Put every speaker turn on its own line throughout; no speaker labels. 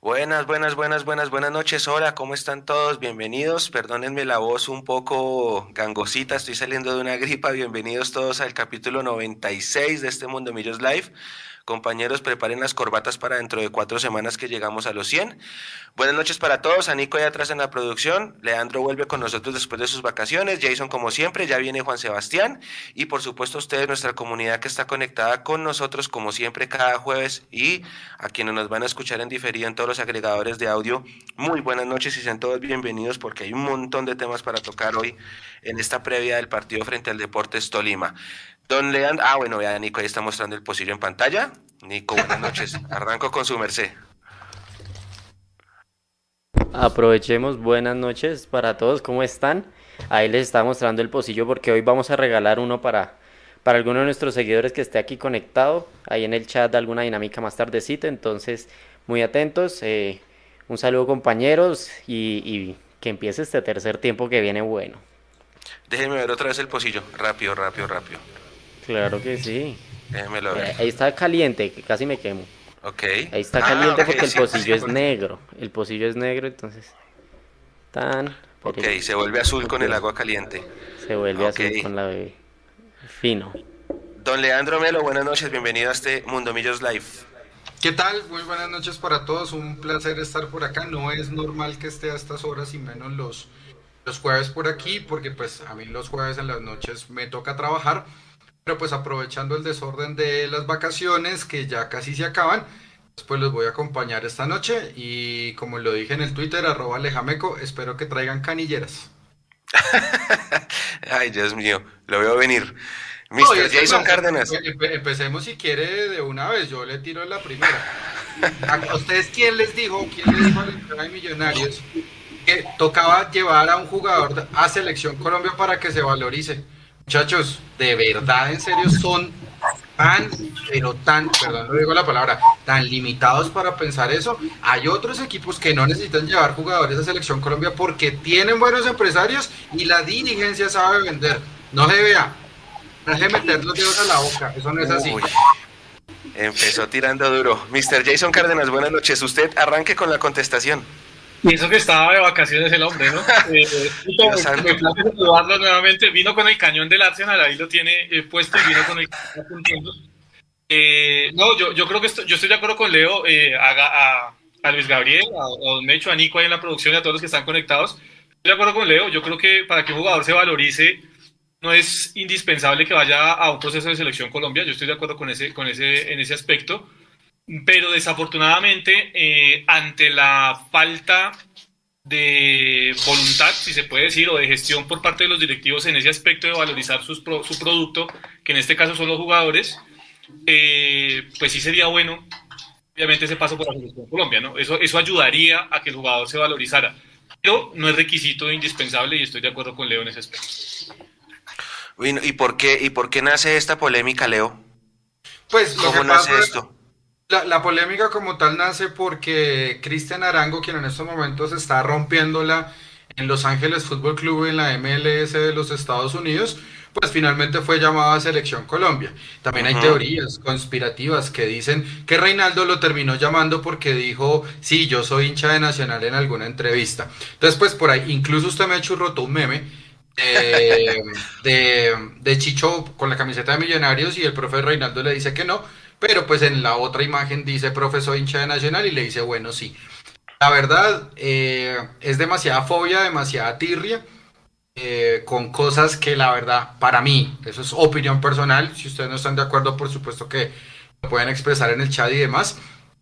Buenas, buenas, buenas, buenas, buenas noches. Hola, ¿cómo están todos? Bienvenidos. Perdónenme la voz un poco gangosita, estoy saliendo de una gripa. Bienvenidos todos al capítulo 96 de este Mundo Millos Live. Compañeros, preparen las corbatas para dentro de cuatro semanas que llegamos a los 100. Buenas noches para todos. A Nico ya atrás en la producción. Leandro vuelve con nosotros después de sus vacaciones. Jason, como siempre, ya viene Juan Sebastián. Y por supuesto, ustedes, nuestra comunidad que está conectada con nosotros, como siempre, cada jueves. Y a quienes nos van a escuchar en diferido en todos los agregadores de audio. Muy buenas noches y sean todos bienvenidos porque hay un montón de temas para tocar hoy en esta previa del partido frente al Deportes Tolima. Don Leandro, ah, bueno, vea, Nico ahí está mostrando el pocillo en pantalla. Nico, buenas noches. Arranco con su merced.
Aprovechemos, buenas noches para todos, ¿cómo están? Ahí les está mostrando el pocillo porque hoy vamos a regalar uno para, para alguno de nuestros seguidores que esté aquí conectado. Ahí en el chat alguna dinámica más tardecita, entonces muy atentos. Eh, un saludo compañeros y, y que empiece este tercer tiempo que viene bueno.
Déjenme ver otra vez el pocillo. Rápido, rápido, rápido.
Claro que sí.
Déjenmelo
Eh,
ver.
Ahí está caliente, que casi me quemo.
Ok.
Ahí está
Ah,
caliente
ok,
porque el
sí,
pocillo
sí,
es
por-
negro. El pocillo es negro, entonces. Tan.
Ok, se vuelve azul con el agua caliente.
Se vuelve
Ok.
azul con la bebé. Fino.
Don Leandro Melo, buenas noches. Bienvenido a este Mundo Millos Live.
¿Qué tal? Muy buenas noches para todos. Un placer estar por acá. No es normal que esté a estas horas y menos los, los jueves por aquí, porque pues a mí los jueves en las noches me toca trabajar. Pero pues aprovechando el desorden de las vacaciones que ya casi se acaban, pues los voy a acompañar esta noche y como lo dije en el Twitter, arroba lejameco, espero que traigan canilleras.
Ay, Dios mío, lo veo venir.
No,
Mr.
que
Jason
no,
Cárdenas.
empe- empe- empecemos si quiere de una vez, yo le tiro la primera. ¿A ustedes quién les dijo, quién les dijo a de Millonarios que tocaba llevar a un jugador a Selección Colombia para que se valorice? Muchachos, de verdad, en serio, son tan, pero tan, perdón, no digo la palabra, tan limitados para pensar eso. Hay otros equipos que no necesitan llevar jugadores a Selección Colombia porque tienen buenos empresarios y la dirigencia sabe vender. No se vea, Deje de meter los dedos a la boca, eso no es así.
Empezó tirando duro. Mr. Jason Cárdenas, buenas noches. Usted arranque con la contestación.
Y eso que estaba de vacaciones el hombre, ¿no? Eh, me, place saludarlo nuevamente. Vino con el cañón del Arsenal, ahí lo tiene eh, puesto y vino con el cañón. Eh, no, yo, yo creo que estoy, yo estoy de acuerdo con Leo, eh, a, a- a Luis Gabriel, a, a Don Mecho, a Nico ahí en la producción y a todos los que están conectados. Estoy de acuerdo con Leo, yo creo que para que un jugador se valorice no es indispensable que vaya a un proceso de selección Colombia, yo estoy de acuerdo con ese, con ese, en ese aspecto, pero desafortunadamente eh, ante la falta de voluntad, si se puede decir, o de gestión por parte de los directivos en ese aspecto de valorizar sus pro- su producto, que en este caso son los jugadores, eh, pues sí sería bueno, obviamente, ese paso por la selección Colombia, ¿no? Eso, eso ayudaría a que el jugador se valorizara, pero no es requisito indispensable y estoy de acuerdo con Leo en ese aspecto.
Bueno, ¿Y por qué, y por qué nace esta polémica, Leo?
Pues
¿Cómo nace
pasa,
esto?
La, la polémica como tal nace porque Cristian Arango, quien en estos momentos está rompiéndola en Los Ángeles Fútbol Club en la MLS de los Estados Unidos, pues finalmente fue llamado a Selección Colombia. También hay teorías conspirativas que dicen que Reinaldo lo terminó llamando porque dijo, sí, yo soy hincha de Nacional en alguna entrevista. Entonces, pues por ahí, incluso usted me ha churrotó un meme de, de, de Chicho con la camiseta de Millonarios y el profe Reinaldo le dice que no, pero pues en la otra imagen dice profe soy hincha de Nacional y le dice bueno sí. La verdad eh, es demasiada fobia, demasiada tirria eh, con cosas que la verdad para mí, eso es opinión personal, si ustedes no están de acuerdo por supuesto que lo pueden expresar en el chat y demás.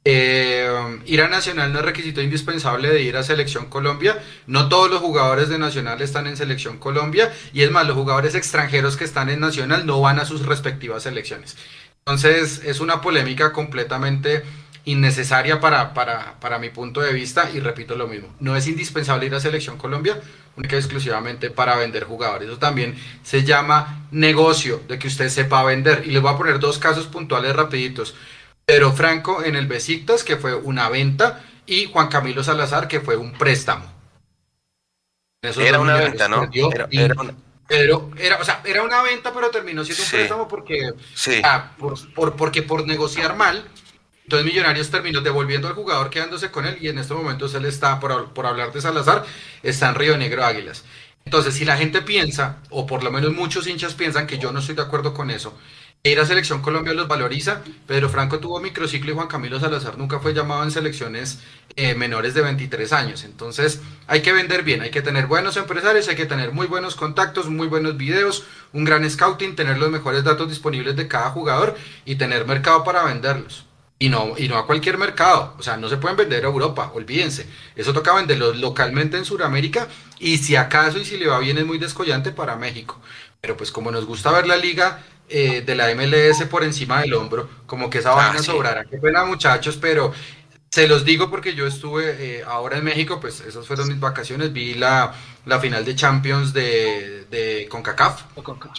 Eh, ir a Nacional no es requisito indispensable de ir a Selección Colombia. No todos los jugadores de Nacional están en Selección Colombia. Y es más, los jugadores extranjeros que están en Nacional no van a sus respectivas selecciones. Entonces es una polémica completamente innecesaria para, para, para mi punto de vista. Y repito lo mismo, no es indispensable ir a Selección Colombia única y exclusivamente para vender jugadores. Eso también se llama negocio, de que usted sepa vender. Y les voy a poner dos casos puntuales rapiditos. Pedro Franco en el Besiktas, que fue una venta, y Juan Camilo Salazar, que fue un préstamo. Esos
Era una venta, ¿no? Era,
y-
era una-
pero era, o sea, era una venta, pero terminó siendo un
Sí.
préstamo porque,
Sí.
ah, por, por- porque por negociar mal, Entonces Millonarios terminó devolviendo al jugador, quedándose con él y en este momento le está, por, por hablar de Salazar, está en Río Negro Águilas. Entonces, si la gente piensa, o por lo menos muchos hinchas piensan que yo no estoy de acuerdo con eso, ir a Selección Colombia los valoriza. Pedro Franco tuvo microciclo y Juan Camilo Salazar nunca fue llamado en selecciones eh, menores de 23 años. Entonces hay que vender bien, hay que tener buenos empresarios, hay que tener muy buenos contactos, muy buenos videos, un gran scouting, tener los mejores datos disponibles de cada jugador y tener mercado para venderlos. Y no, y no a cualquier mercado, o sea, no se pueden vender a Europa, olvídense. Eso toca venderlos localmente en Sudamérica y si acaso y si le va bien es muy descollante para México. Pero pues como nos gusta ver la liga eh, de la MLS por encima del hombro, como que esa ah, vaina sobrará. Qué pena muchachos, pero se los digo porque yo estuve eh, ahora en México, pues esas fueron mis vacaciones, vi la, la final de Champions de, de CONCACAF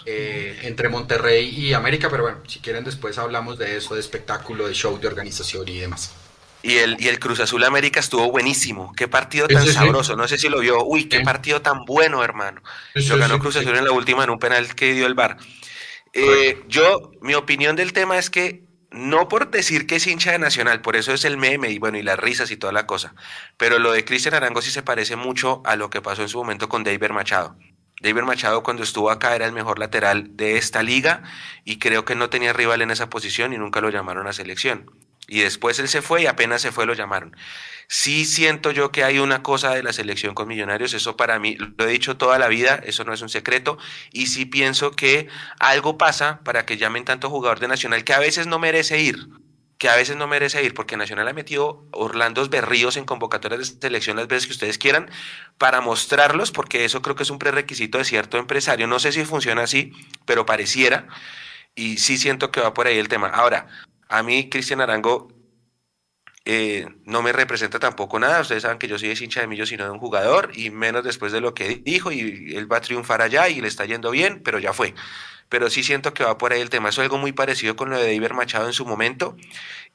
eh, entre Monterrey y América, pero bueno, si quieren después hablamos de eso, de espectáculo, de show, de organización y demás.
Y el, y el Cruz Azul América estuvo buenísimo. Qué partido tan sabroso. No sé si lo vio. Uy, qué partido tan bueno, hermano. Lo ganó Cruz Azul en la última en un penal que dio el bar. Eh, yo, mi opinión del tema es que no por decir que es hincha de Nacional, por eso es el meme y bueno, y las risas y toda la cosa, pero lo de Cristian Arango sí se parece mucho a lo que pasó en su momento con David Machado. David Machado cuando estuvo acá era el mejor lateral de esta liga y creo que no tenía rival en esa posición y nunca lo llamaron a selección. Y después él se fue y apenas se fue lo llamaron. Sí siento yo que hay una cosa de la selección con Millonarios, eso para mí, lo he dicho toda la vida, eso no es un secreto, y sí pienso que algo pasa para que llamen tanto jugador de Nacional que a veces no merece ir, que a veces no merece ir, porque Nacional ha metido Orlandos berríos en convocatorias de selección las veces que ustedes quieran, para mostrarlos, porque eso creo que es un prerequisito de cierto empresario. No sé si funciona así, pero pareciera, y sí siento que va por ahí el tema. Ahora, a mí, Cristian Arango, eh, no me representa tampoco nada. Ustedes saben que yo soy de hincha de Millos, sino de un jugador, y menos después de lo que dijo, y él va a triunfar allá y le está yendo bien, pero ya fue. Pero sí siento que va por ahí el tema. Es algo muy parecido con lo de David Machado en su momento,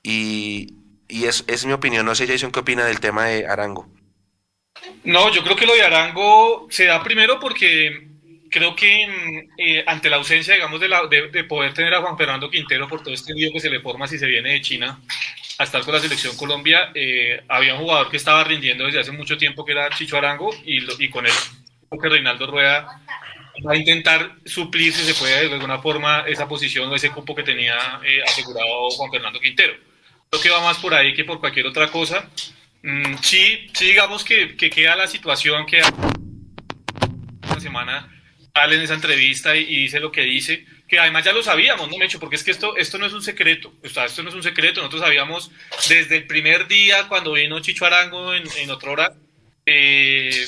y, y es, es mi opinión. No sé, Jason, ¿qué opina del tema de Arango?
No, yo creo que lo de Arango se da primero porque creo que eh, ante la ausencia, digamos, de, la, de, poder tener a Juan Fernando Quintero por todo este lío que se le forma si se viene de China, a estar con la selección Colombia, eh, había un jugador que estaba rindiendo desde hace mucho tiempo que era Chicho Arango y, y con él que Reinaldo Rueda va a intentar suplir si se puede de alguna forma esa posición o ese cupo que tenía eh, asegurado Juan Fernando Quintero. Creo que va más por ahí que por cualquier otra cosa. Mm, sí, sí, digamos que, que queda la situación que una semana sale en esa entrevista y, dice lo que dice, que además ya lo sabíamos, ¿no, Mecho? Porque es que esto, esto no es un secreto, o sea, esto no es un secreto, nosotros sabíamos desde el primer día cuando vino Chicho Arango en, en otra hora eh,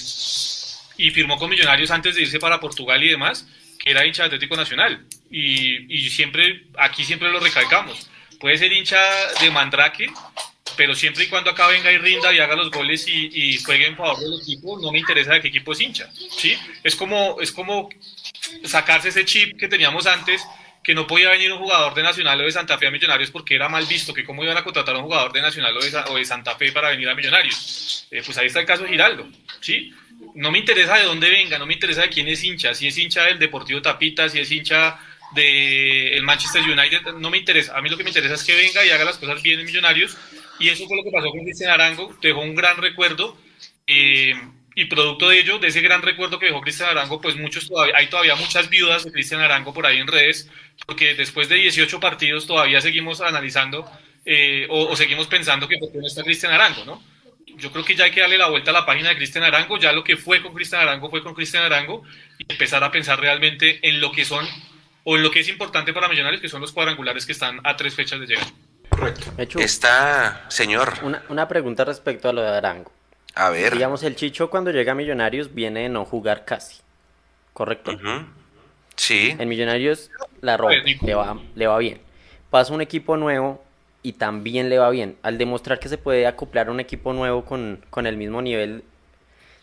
y firmó con Millonarios antes de irse para Portugal y demás, que era hincha Atlético Nacional. Y, y siempre, aquí siempre lo recalcamos, puede ser hincha de Mandrake, pero siempre y cuando acá venga y rinda y haga los goles y, juegue en favor del equipo, no me interesa de qué equipo es hincha, ¿sí? Es como, es como sacarse ese chip que teníamos antes, que no podía venir un jugador de Nacional o de Santa Fe a Millonarios porque era mal visto, que cómo iban a contratar a un jugador de Nacional o de, Santa Fe para venir a Millonarios. Eh, pues ahí está el caso de Giraldo, ¿sí? No me interesa de dónde venga, no me interesa de quién es hincha, si es hincha del Deportivo Tapita, si es hincha del Manchester United, no me interesa. A mí lo que me interesa es que venga y haga las cosas bien en Millonarios y eso fue lo que pasó con Cristian Arango, dejó un gran recuerdo. Eh, y producto de ello, de ese gran recuerdo que dejó Cristian Arango, pues muchos todavía, hay todavía muchas viudas de Cristian Arango por ahí en redes, porque después de 18 partidos todavía seguimos analizando eh, o, seguimos pensando que por qué no está Cristian Arango, ¿no? Yo creo que ya hay que darle la vuelta a la página de Cristian Arango, ya lo que fue con Cristian Arango fue con Cristian Arango, y empezar a pensar realmente en lo que son, o en lo que es importante para Millonarios, que son los cuadrangulares que están a tres fechas de llegar.
Correcto. Está, señor.
Una, una, pregunta respecto a lo de Arango.
A ver.
Digamos, el Chicho cuando llega a Millonarios viene de no jugar casi. ¿Correcto?
Sí.
En Millonarios la ropa le va, le va bien. Pasa un equipo nuevo y también le va bien. Al demostrar que se puede acoplar un equipo nuevo con, con el mismo nivel,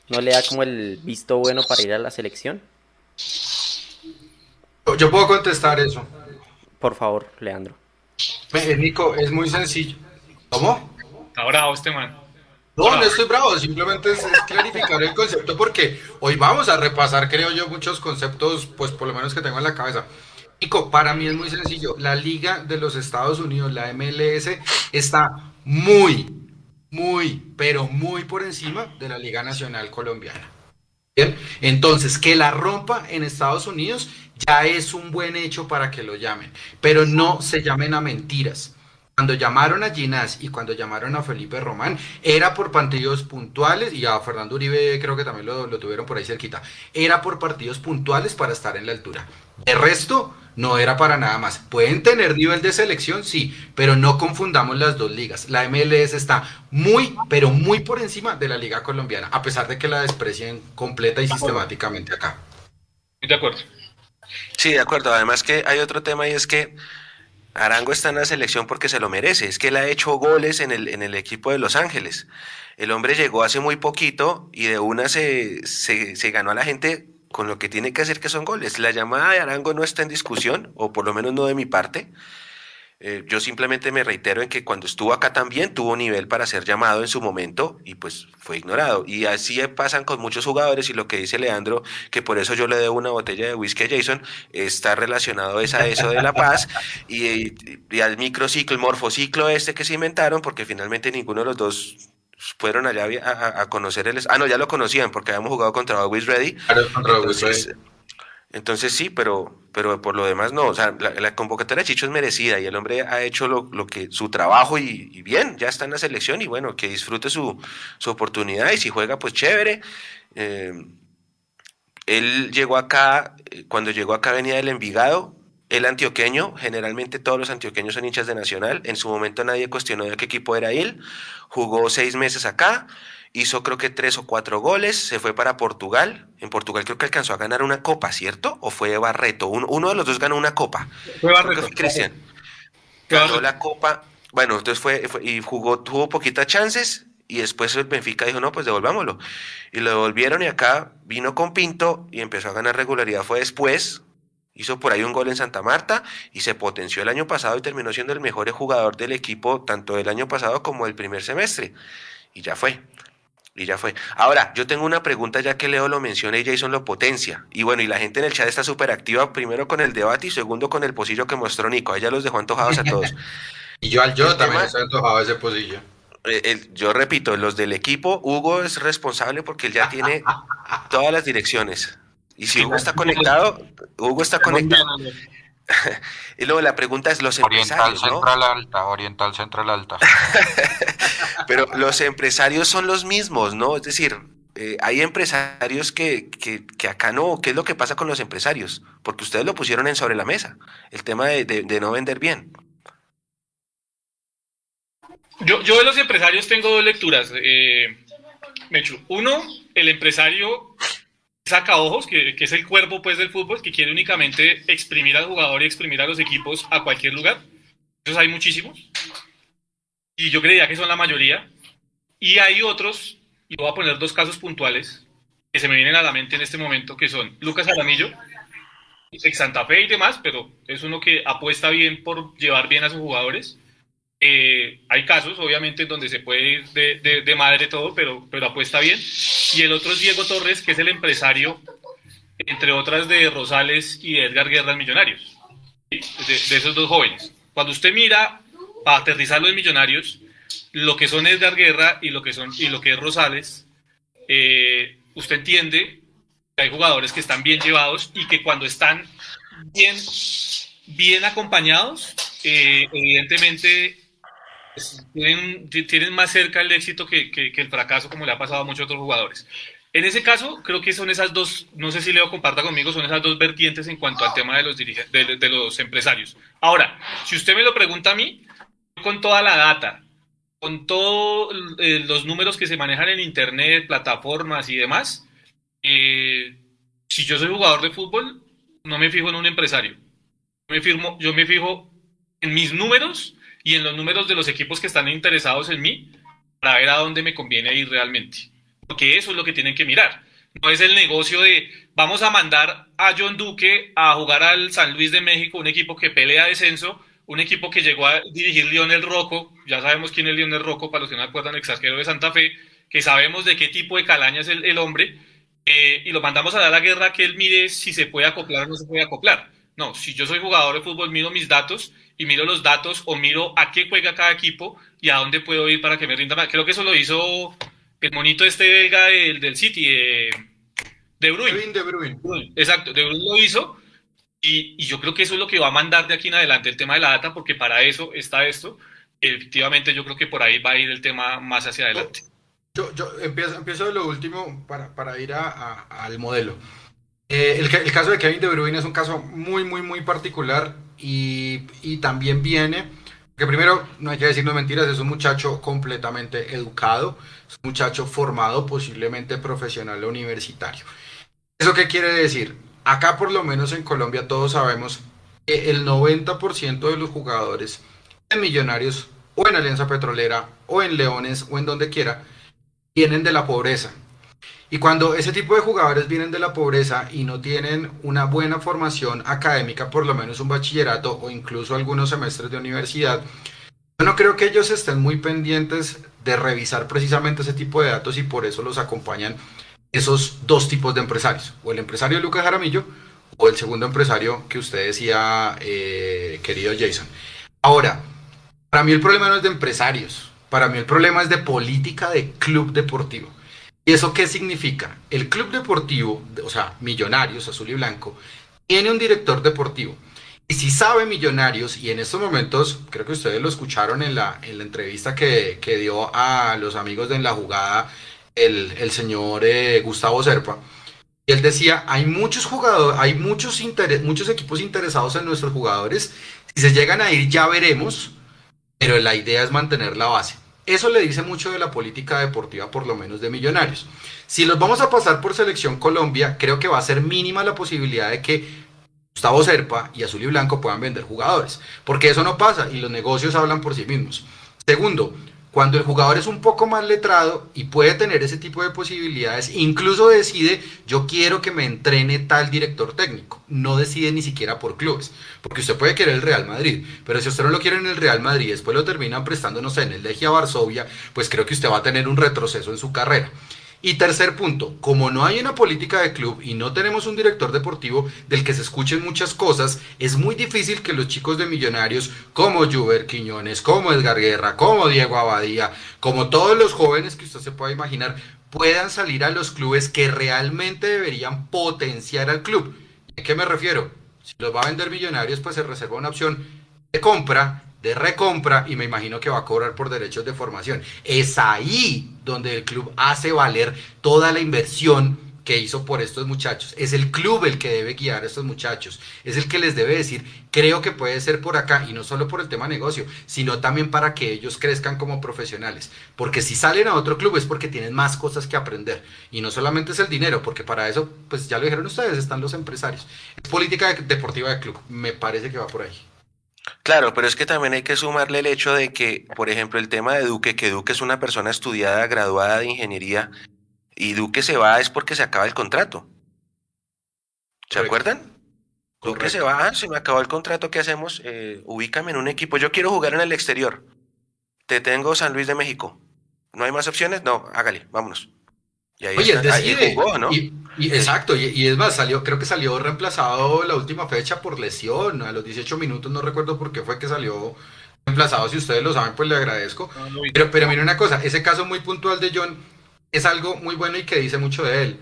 ¿no le da como el visto bueno para ir a la selección?
Yo puedo contestar eso.
Por favor, Leandro.
Nico, es muy sencillo. ¿Cómo?
Está bravo este man.
No, no estoy bravo, simplemente es, clarificar el concepto porque hoy vamos a repasar, creo yo, muchos conceptos, pues por lo menos que tengo en la cabeza. Nico, para mí es muy sencillo. La Liga de los Estados Unidos, la MLS, está muy, muy, pero muy por encima de la Liga Nacional Colombiana. Bien, entonces que la rompa en Estados Unidos ya es un buen hecho para que lo llamen, pero no se llamen a mentiras. Cuando llamaron a Ginás y cuando llamaron a Felipe Román, era por partidos puntuales, y a Fernando Uribe creo que también lo, lo tuvieron por ahí cerquita, era por partidos puntuales para estar en la altura. De resto, no era para nada más. Pueden tener nivel de selección, sí, pero no confundamos las dos ligas. La MLS está muy, pero muy por encima de la liga colombiana, a pesar de que la desprecien completa y sistemáticamente acá.
De acuerdo.
Sí, de acuerdo. Además que hay otro tema y es que Arango está en la selección porque se lo merece. Es que él ha hecho goles en el, en el equipo de Los Ángeles. El hombre llegó hace muy poquito y de una se, se, se ganó a la gente con lo que tiene que hacer que son goles. La llamada de Arango no está en discusión, o por lo menos no de mi parte. Eh, yo simplemente me reitero en que cuando estuvo acá también tuvo nivel para ser llamado en su momento y pues fue ignorado. Y así pasan con muchos jugadores y lo que dice Leandro, que por eso yo le debo una botella de whisky a Jason, está relacionado es a eso de la paz y, y al microciclo, el morfociclo este que se inventaron, porque finalmente ninguno de los dos fueron allá a, a, conocer el... Ah, no, ya lo conocían porque habíamos jugado contra Always Ready. Entonces, entonces sí, pero, pero por lo demás no. O sea, la, convocatoria de Chicho es merecida y el hombre ha hecho lo, lo que su trabajo y, bien, ya está en la selección y bueno, que disfrute su, su oportunidad y si juega, pues chévere. Eh, él llegó acá, eh, cuando llegó acá venía del Envigado, el antioqueño, generalmente todos los antioqueños son hinchas de Nacional, en su momento nadie cuestionó de qué equipo era él, jugó seis meses acá, hizo creo que tres o cuatro goles, se fue para Portugal, en Portugal creo que alcanzó a ganar una copa, ¿cierto? ¿O fue Barreto? Uno, de los dos ganó una copa.
Fue Barreto.
Cristian. Ganó la copa, bueno, entonces fue, y jugó, tuvo poquitas chances, y después el Benfica dijo, no, pues devolvámoslo. Y lo devolvieron y acá vino con Pinto y empezó a ganar regularidad. Fue después, Hizo por ahí un gol en Santa Marta y se potenció el año pasado y terminó siendo el mejor jugador del equipo tanto del año pasado como del primer semestre. Y ya fue. Y ya fue. Ahora, yo tengo una pregunta ya que Leo lo menciona y Jason lo potencia. Y bueno, y la gente en el chat está súper activa, primero con el debate y segundo con el pocillo que mostró Nico. Ahí ya los dejó antojados a todos.
y yo al yo también estoy antojado ese pocillo.
Eh, yo repito, los del equipo, Hugo es responsable porque él ya tiene todas las direcciones. Y si Hugo está conectado, Hugo está conectado. y luego la pregunta es los
Oriental
empresarios,
Central Alta, Oriental Central Alta.
Pero los empresarios son los mismos, ¿no? Es decir, eh, hay empresarios que, que, que, acá no. ¿Qué es lo que pasa con los empresarios? Porque ustedes lo pusieron en sobre la mesa, el tema de, de, de no vender bien.
Yo, yo de los empresarios tengo dos lecturas, eh, Mechu. Uno, el empresario saca ojos, que, que, es el cuerpo pues, del fútbol, que quiere únicamente exprimir al jugador y exprimir a los equipos a cualquier lugar. Esos hay muchísimos. Y yo creía que son la mayoría. Y hay otros, y voy a poner dos casos puntuales que se me vienen a la mente en este momento, que son Lucas Aramillo, ex Santa Fe y demás, pero es uno que apuesta bien por llevar bien a sus jugadores. Eh, hay casos, obviamente, donde se puede ir de, de, de, madre todo, pero, pero apuesta bien. Y el otro es Diego Torres, que es el empresario, entre otras, de Rosales y Edgar Guerra, Millonarios. De, de, esos dos jóvenes. Cuando usted mira, para aterrizarlo en Millonarios, lo que son Edgar Guerra y lo que, son, y lo que es Rosales, eh, usted entiende que hay jugadores que están bien llevados y que cuando están bien, bien acompañados, eh, evidentemente tienen, más cerca el éxito que, el fracaso, como le ha pasado a muchos otros jugadores. En ese caso, creo que son esas dos, no sé si Leo comparta conmigo, son esas dos vertientes en cuanto al tema de los, de, de los empresarios. Ahora, si usted me lo pregunta a mí, con toda la data, con todos eh, los números que se manejan en Internet, plataformas y demás, eh, si yo soy jugador de fútbol, no me fijo en un empresario. Me firmo, yo me fijo en mis números y en los números de los equipos que están interesados en mí para ver a dónde me conviene ir realmente. Porque eso es lo que tienen que mirar. No es el negocio de vamos a mandar a John Duque a jugar al San Luis de México, un equipo que pelea descenso, un equipo que llegó a dirigir Lionel Rocco, ya sabemos quién es Lionel Rocco, para los que no acuerdan, el extranjero de Santa Fe, que sabemos de qué tipo de calaña es el, el hombre, eh, y lo mandamos a dar la guerra que él mire si se puede acoplar o no se puede acoplar. No, si yo soy jugador de fútbol, miro mis datos y miro los datos o miro a qué juega cada equipo y a dónde puedo ir para que me rinda más. Creo que eso lo hizo el monito este belga del, del City, de, de Bruyne.
De Bruyne.
Exacto, De Bruyne lo hizo y, y, yo creo que eso es lo que va a mandar de aquí en adelante el tema de la data, porque para eso está esto. Efectivamente, yo creo que por ahí va a ir el tema más hacia adelante.
Yo, yo empiezo, empiezo de lo último para, para ir a, a, al modelo. Eh, el, caso de Kevin De Bruyne es un caso muy, muy, muy particular y, y también viene, que primero, no hay que decirnos mentiras, es un muchacho completamente educado, es un muchacho formado, posiblemente profesional o universitario. ¿Eso qué quiere decir? Acá por lo menos en Colombia todos sabemos que el 90% de los jugadores en Millonarios o en Alianza Petrolera o en Leones o en donde quiera vienen de la pobreza. Y cuando ese tipo de jugadores vienen de la pobreza y no tienen una buena formación académica, por lo menos un bachillerato o incluso algunos semestres de universidad, yo no creo que ellos estén muy pendientes de revisar precisamente ese tipo de datos y por eso los acompañan esos dos tipos de empresarios, o el empresario Lucas Jaramillo o el segundo empresario que usted decía, eh, querido Jason. Ahora, para mí el problema no es de empresarios, para mí el problema es de política de club deportivo. ¿Y eso qué significa? El club deportivo, o sea, Millonarios, Azul y Blanco, tiene un director deportivo. Y si sabe Millonarios, y en estos momentos, creo que ustedes lo escucharon en la, en la entrevista que, que dio a los amigos de En la Jugada el, el señor eh, Gustavo Serpa, y él decía, hay muchos jugadores, hay muchos, interes, muchos equipos interesados en nuestros jugadores, si se llegan a ir ya veremos, pero la idea es mantener la base. Eso le dice mucho de la política deportiva, por lo menos de Millonarios. Si los vamos a pasar por Selección Colombia, creo que va a ser mínima la posibilidad de que Gustavo Serpa y Azul y Blanco puedan vender jugadores, porque eso no pasa y los negocios hablan por sí mismos. Segundo, cuando el jugador es un poco más letrado y puede tener ese tipo de posibilidades, incluso decide, yo quiero que me entrene tal director técnico. No decide ni siquiera por clubes, porque usted puede querer el Real Madrid, pero si usted no lo quiere en el Real Madrid, después lo terminan prestando, no sé, en el Legia Varsovia, pues creo que usted va a tener un retroceso en su carrera. Y tercer punto, como no hay una política de club y no tenemos un director deportivo del que se escuchen muchas cosas, es muy difícil que los chicos de millonarios como Juber Quiñones, como Edgar Guerra, como Diego Abadía, como todos los jóvenes que usted se pueda imaginar, puedan salir a los clubes que realmente deberían potenciar al club. ¿A qué me refiero? Si los va a vender millonarios, pues se reserva una opción de compra de recompra y me imagino que va a cobrar por derechos de formación. Es ahí donde el club hace valer toda la inversión que hizo por estos muchachos. Es el club el que debe guiar a estos muchachos. Es el que les debe decir, creo que puede ser por acá, y no solo por el tema negocio, sino también para que ellos crezcan como profesionales. Porque si salen a otro club es porque tienen más cosas que aprender. Y no solamente es el dinero, porque para eso, pues ya lo dijeron ustedes, están los empresarios. Es política deportiva de club. Me parece que va por ahí.
Claro, pero es que también hay que sumarle el hecho de que, por ejemplo, el tema de Duque, que Duque es una persona estudiada, graduada de ingeniería, y Duque se va es porque se acaba el contrato. ¿Se Correcto. acuerdan? Correcto. Duque se va, ah, se me acabó el contrato, ¿qué hacemos? Eh, ubícame en un equipo, yo quiero jugar en el exterior. Te tengo San Luis de México. ¿No hay más opciones? No, hágale, vámonos.
Y ahí Oye, está, decide, ahí jugó, ¿no? Y, y, exacto, y, y, es más, salió, creo que salió reemplazado la última fecha por lesión, a los 18 minutos, no recuerdo por qué fue que salió reemplazado, si ustedes lo saben, pues le agradezco. Pero, pero mire una cosa, ese caso muy puntual de John es algo muy bueno y que dice mucho de él.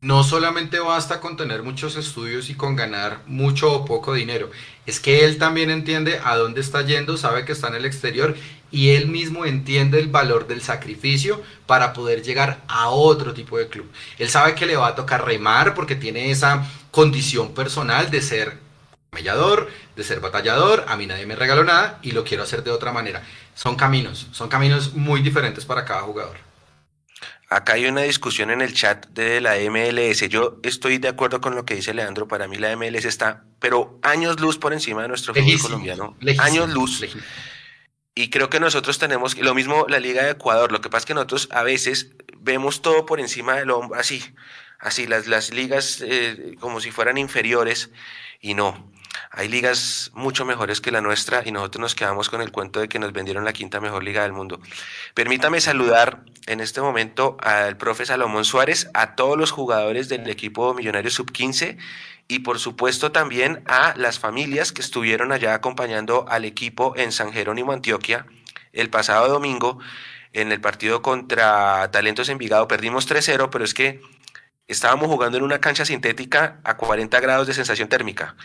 No solamente basta con tener muchos estudios y con ganar mucho o poco dinero, es que él también entiende a dónde está yendo, sabe que está en el exterior y él mismo entiende el valor del sacrificio para poder llegar a otro tipo de club. Él sabe que le va a tocar remar porque tiene esa condición personal de ser mellador, de ser batallador, a mí nadie me regaló nada y lo quiero hacer de otra manera. Son caminos, son caminos muy diferentes para cada jugador.
Acá hay una discusión en el chat de la MLS. Yo estoy de acuerdo con lo que dice Leandro. Para mí la MLS está, pero años luz por encima de nuestro fútbol colombiano. Lejísimo, años luz. Lejísimo. Y creo que nosotros tenemos lo mismo la Liga de Ecuador. Lo que pasa es que nosotros a veces vemos todo por encima del hombro, así, así, las, las ligas eh, como si fueran inferiores. Y no, hay ligas mucho mejores que la nuestra y nosotros nos quedamos con el cuento de que nos vendieron la quinta mejor liga del mundo. Permítame saludar en este momento al profe Salomón Suárez, a todos los jugadores del equipo Millonario Sub-15 y por supuesto también a las familias que estuvieron allá acompañando al equipo en San Jerónimo, Antioquia, el pasado domingo en el partido contra Talentos Envigado. Perdimos 3-0, pero es que estábamos jugando en una cancha sintética a 40 grados de sensación térmica.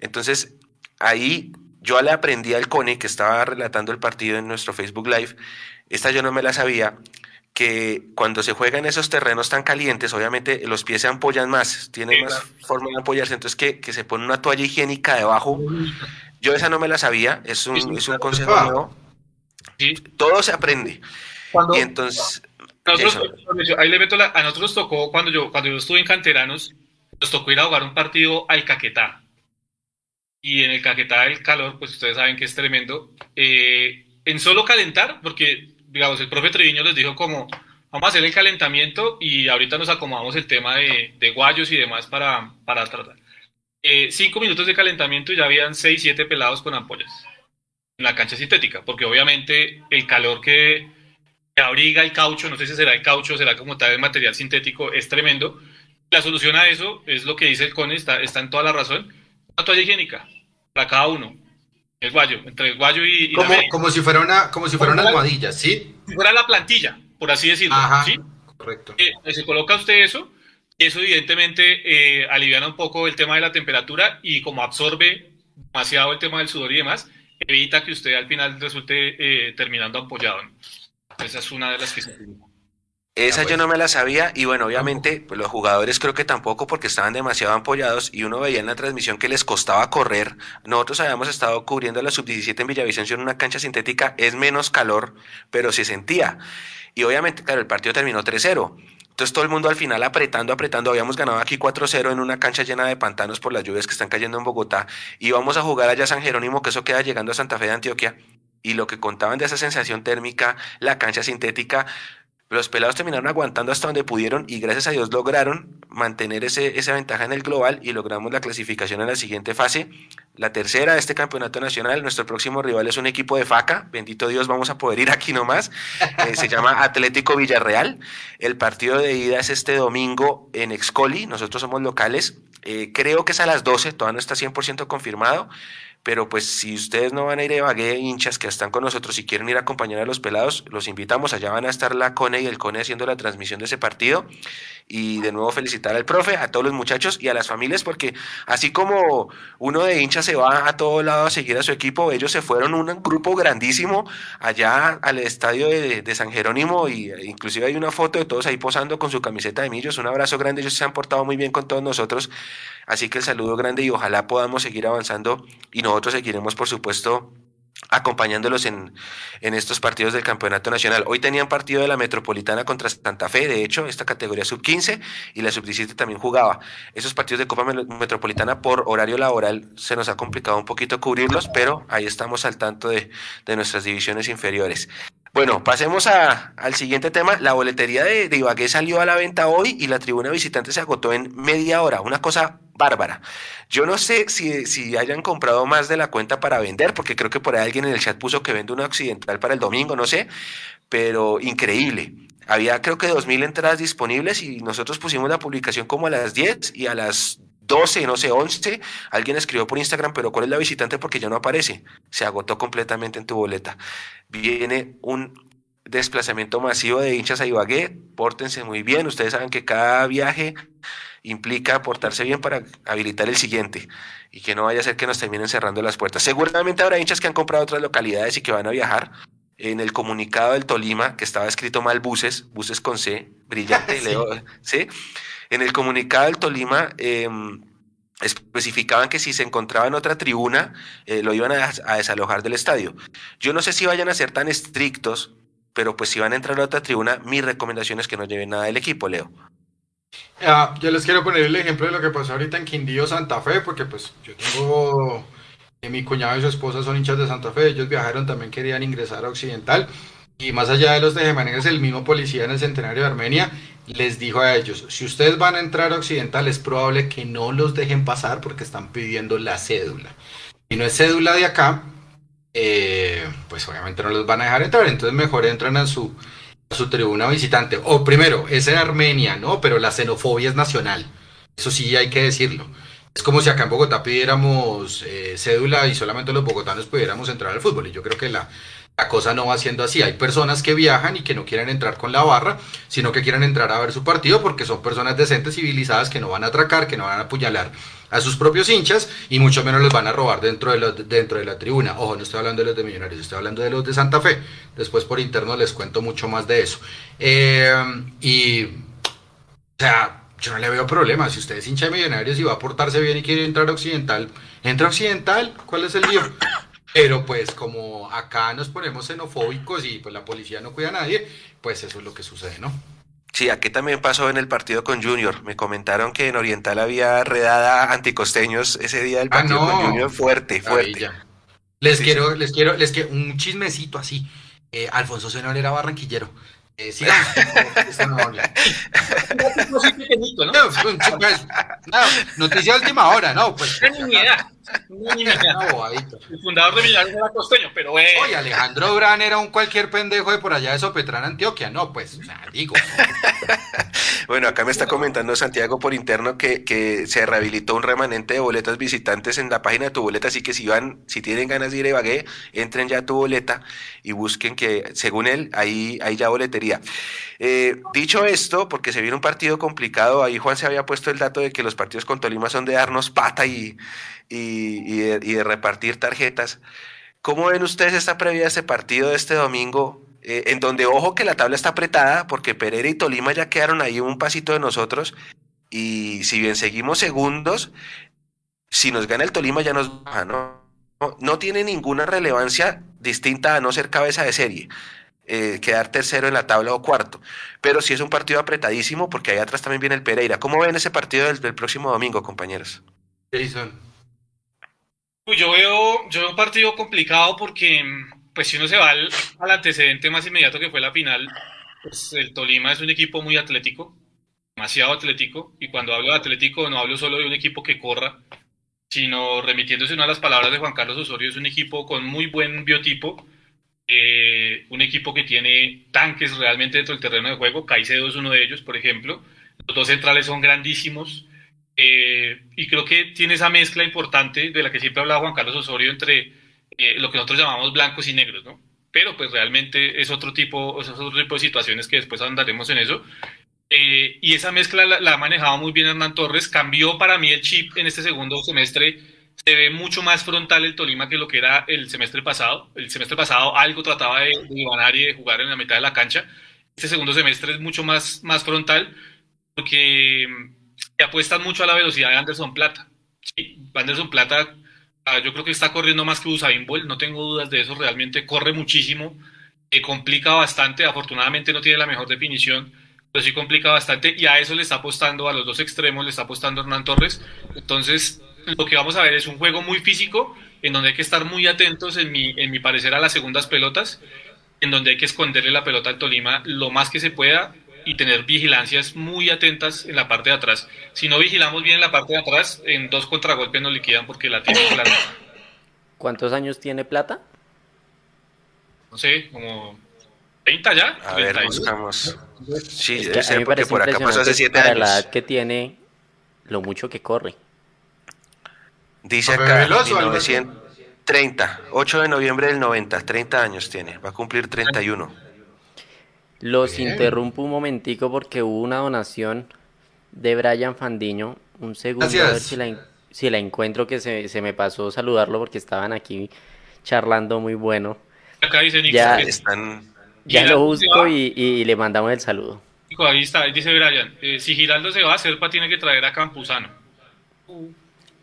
Entonces, ahí yo le aprendí al Cone, que estaba relatando el partido en nuestro Facebook Live, esta yo no me la sabía, que cuando se juega en esos terrenos tan calientes, obviamente los pies se ampollan más, tienen más forma de apoyarse, entonces que, que, se pone una toalla higiénica debajo. Yo esa no me la sabía, es un, es un consejo nuevo. Todo se aprende. y entonces...
ahí le meto la, a nosotros tocó, cuando yo, cuando yo estuve en Canteranos, nos tocó ir a jugar un partido al Caquetá. Y en el Caquetá el calor, pues ustedes saben que es tremendo. Eh, en solo calentar, porque digamos, el profe Treviño les dijo como, vamos a hacer el calentamiento y ahorita nos acomodamos el tema de, de guayos y demás para, para tratar. Eh, cinco minutos de calentamiento y ya habían seis, siete pelados con ampollas en la cancha sintética, porque obviamente el calor que, abriga el caucho, no sé si será el caucho, será como tal el material sintético, es tremendo. La solución a eso es lo que dice el CONE, está, está en toda la razón, una toalla higiénica para cada uno. El guayo, entre el guayo y,
como, como si fuera una, como si fuera una almohadilla, ¿sí?
Si fuera la plantilla, por así decirlo. ¿sí?
correcto.
Eh, se coloca usted eso, eso evidentemente eh, aliviana un poco el tema de la temperatura y como absorbe demasiado el tema del sudor y demás, evita que usted al final resulte eh, terminando ampollado. Esa es una de las que se
esa yo no me la sabía y bueno, obviamente pues los jugadores creo que tampoco porque estaban demasiado ampollados y uno veía en la transmisión que les costaba correr. Nosotros habíamos estado cubriendo la sub-17 en Villavicencio en una cancha sintética, es menos calor, pero se sentía. Y obviamente, claro, el partido terminó 3-0. Entonces todo el mundo al final apretando, apretando, habíamos ganado aquí 4-0 en una cancha llena de pantanos por las lluvias que están cayendo en Bogotá y vamos a jugar allá a San Jerónimo, que eso queda llegando a Santa Fe de Antioquia. Y lo que contaban de esa sensación térmica, la cancha sintética, los pelados terminaron aguantando hasta donde pudieron y gracias a Dios lograron mantener ese, esa ventaja en el global y logramos la clasificación en la siguiente fase. La tercera de este campeonato nacional, nuestro próximo rival es un equipo de faca, bendito Dios, vamos a poder ir aquí nomás, eh, se llama Atlético Villarreal. El partido de ida es este domingo en Excoli, nosotros somos locales, eh, creo que es a las 12, todavía no está 100% confirmado pero pues si ustedes no van a ir a Ibagué, hinchas que están con nosotros y quieren ir a acompañar a los pelados, los invitamos, allá van a estar la CONE y el CONE haciendo la transmisión de ese partido. Y de nuevo felicitar al profe, a todos los muchachos y a las familias porque así como uno de hinchas se va a todo lado a seguir a su equipo, ellos se fueron un grupo grandísimo allá al estadio de, San Jerónimo y e inclusive hay una foto de todos ahí posando con su camiseta de millos, un abrazo grande, ellos se han portado muy bien con todos nosotros, así que el saludo grande y ojalá podamos seguir avanzando y no nosotros seguiremos, por supuesto, acompañándolos en, en, estos partidos del Campeonato Nacional. Hoy tenían partido de la Metropolitana contra Santa Fe, de hecho, esta categoría sub-15 y la sub-17 también jugaba. Esos partidos de Copa Metropolitana por horario laboral se nos ha complicado un poquito cubrirlos, pero ahí estamos al tanto de, de nuestras divisiones inferiores. Bueno, pasemos a, al siguiente tema. La boletería de, Ibagué salió a la venta hoy y la tribuna visitante se agotó en media hora. Una cosa bárbara. Yo no sé si, si hayan comprado más de la cuenta para vender, porque creo que por ahí alguien en el chat puso que vende una occidental para el domingo, no sé, pero increíble. Había creo que 2.000 entradas disponibles y nosotros pusimos la publicación como a las 10 y a las 12, no sé, 11, alguien escribió por Instagram, pero ¿cuál es la visitante? Porque ya no aparece. Se agotó completamente en tu boleta. Viene un desplazamiento masivo de hinchas a Ibagué, pórtense muy bien, ustedes saben que cada viaje implica portarse bien para habilitar el siguiente y que no vaya a ser que nos terminen cerrando las puertas. Seguramente habrá hinchas que han comprado otras localidades y que van a viajar. En el comunicado del Tolima, que estaba escrito mal buses, buses con C, brillante, leo, ¿sí? En el comunicado del Tolima em, especificaban que si se encontraba en otra tribuna, eh, lo iban a, desalojar del estadio. Yo no sé si vayan a ser tan estrictos, pero pues si van a entrar a otra tribuna, mi recomendación es que no lleven nada del equipo, Leo.
Ah, yo les quiero poner el ejemplo de lo que pasó ahorita en Quindío, Santa Fe, porque pues yo tengo, eh, mi cuñado y su esposa son hinchas de Santa Fe, ellos viajaron, también querían ingresar a Occidental, y más allá de los de el mismo policía en el Centenario de Armenia les dijo a ellos, si ustedes van a entrar a Occidental es probable que no los dejen pasar porque están pidiendo la cédula. Si no es cédula de acá, eh, pues obviamente no los van a dejar entrar, entonces mejor entran a su, su tribuna visitante. O primero, es en Armenia, ¿no? Pero la xenofobia es nacional, eso sí hay que decirlo. Es como si acá en Bogotá pidiéramos eh, cédula y solamente los bogotanos pudiéramos entrar al fútbol. Y yo creo que la, la cosa no va siendo así. Hay personas que viajan y que no quieren entrar con la barra, sino que quieren entrar a ver su partido porque son personas decentes, civilizadas, que no van a atracar, que no van a apuñalar a sus propios hinchas y mucho menos los van a robar dentro de, dentro de la tribuna. Ojo, no estoy hablando de los de Millonarios, estoy hablando de los de Santa Fe. Después por interno les cuento mucho más de eso. Eh, y, o sea, yo no le veo problema. Si usted es hincha de Millonarios y va a portarse bien y quiere entrar a Occidental, entra a Occidental. ¿Cuál es el lío? Pero pues como acá nos ponemos xenofóbicos y pues la policía no cuida a nadie, pues eso es lo que sucede, ¿no?
Sí, aquí también pasó en el partido con Junior. Me comentaron que en Oriental había redada anticosteños ese día del
Ah,
partido
no.
con Junior fuerte, fuerte.
Les
Sí,
quiero, les quiero, les quiero un chismecito así. Eh, Alfonso Senor era barranquillero. Eh, por favor, esto no.
No soy pequeñito, ¿no?
No, un chico es- no, noticia de última hora, no, pues.
Una. El fundador de Millonarios era costeño, pero bueno.
Oye, Alejandro Durán era un cualquier pendejo de por allá de Sopetrán, Antioquia. No, pues, o sea, digo.
Bueno, acá me está comentando Santiago por interno que, que se rehabilitó un remanente de boletas visitantes en la página de tu boleta, así que si van, si tienen ganas de ir a Ibagué, entren ya a tu boleta y busquen que, según él, ahí hay ya boletería. Eh, dicho esto, porque se viene un partido complicado, ahí Juan se había puesto el dato de que los partidos con Tolima son de darnos pata y, y, de, repartir tarjetas. ¿Cómo ven ustedes esta previa de este partido de este domingo? Eh, en donde, ojo, que la tabla está apretada, porque Pereira y Tolima ya quedaron ahí un pasito de nosotros. Y si bien seguimos segundos, si nos gana el Tolima ya nos baja, ¿no? No, no tiene ninguna relevancia distinta a no ser cabeza de serie, eh, quedar tercero en la tabla o cuarto. Pero sí es un partido apretadísimo, porque ahí atrás también viene el Pereira. ¿Cómo ven ese partido del, del próximo domingo, compañeros?
Jason.
Yo veo, yo veo un partido complicado porque, pues si uno se va al, al antecedente más inmediato que fue la final, pues el Tolima es un equipo muy atlético, demasiado atlético, y cuando hablo de atlético no hablo solo de un equipo que corra, sino remitiéndose de las palabras de Juan Carlos Osorio, es un equipo con muy buen biotipo, eh, un equipo que tiene tanques realmente dentro del terreno de juego, Caicedo es uno de ellos, por ejemplo, los dos centrales son grandísimos, eh, y creo que tiene esa mezcla importante de la que siempre hablaba Juan Carlos Osorio entre eh, lo que nosotros llamamos blancos y negros, ¿no? Pero pues realmente es otro tipo, es otro tipo de situaciones que después andaremos en eso. Eh, y esa mezcla la, ha manejado muy bien Hernán Torres. Cambió para mí el chip en este segundo semestre. Se ve mucho más frontal el Tolima que lo que era el semestre pasado. El semestre pasado algo trataba de, de ganar y de jugar en la mitad de la cancha. Este segundo semestre es mucho más, más frontal porque que apuestan mucho a la velocidad de Anderson Plata. Sí, Anderson Plata, ah, yo creo que está corriendo más que Usain Bolt, no tengo dudas de eso, realmente corre muchísimo, eh, complica bastante, afortunadamente no tiene la mejor definición, pero sí complica bastante y a eso le está apostando, a los dos extremos le está apostando Hernán Torres. Entonces, lo que vamos a ver es un juego muy físico, en donde hay que estar muy atentos, en mi, en mi parecer, a las segundas pelotas, en donde hay que esconderle la pelota al Tolima lo más que se pueda y tener vigilancias muy atentas en la parte de atrás. Si no vigilamos bien en la parte de atrás, en dos contragolpes nos liquidan porque la tienen clara.
¿Cuántos años tiene Plata?
No sé, como 30 ya.
A ver,
31.
buscamos. Sí,
Es que
debe ser
me
porque por acá pasó hace
impresionante
siete
para la
años.
edad que tiene, lo mucho que corre.
Dice acá,
veloz o algo así.
1930, 8 de noviembre del 90, 30 años tiene, va a cumplir 31.
Los
Bien.
interrumpo un momentico porque hubo una donación de Brian Fandiño. Un segundo, a ver si la, si la encuentro, que se, se me pasó saludarlo porque estaban aquí charlando muy bueno.
Acá dice Nico,
Ya.
que-
Están,
Ya lo busco y, y le mandamos el saludo.
Nico, ahí está, dice Brian, eh, si Giraldo se va, Serpa tiene que traer a Campuzano.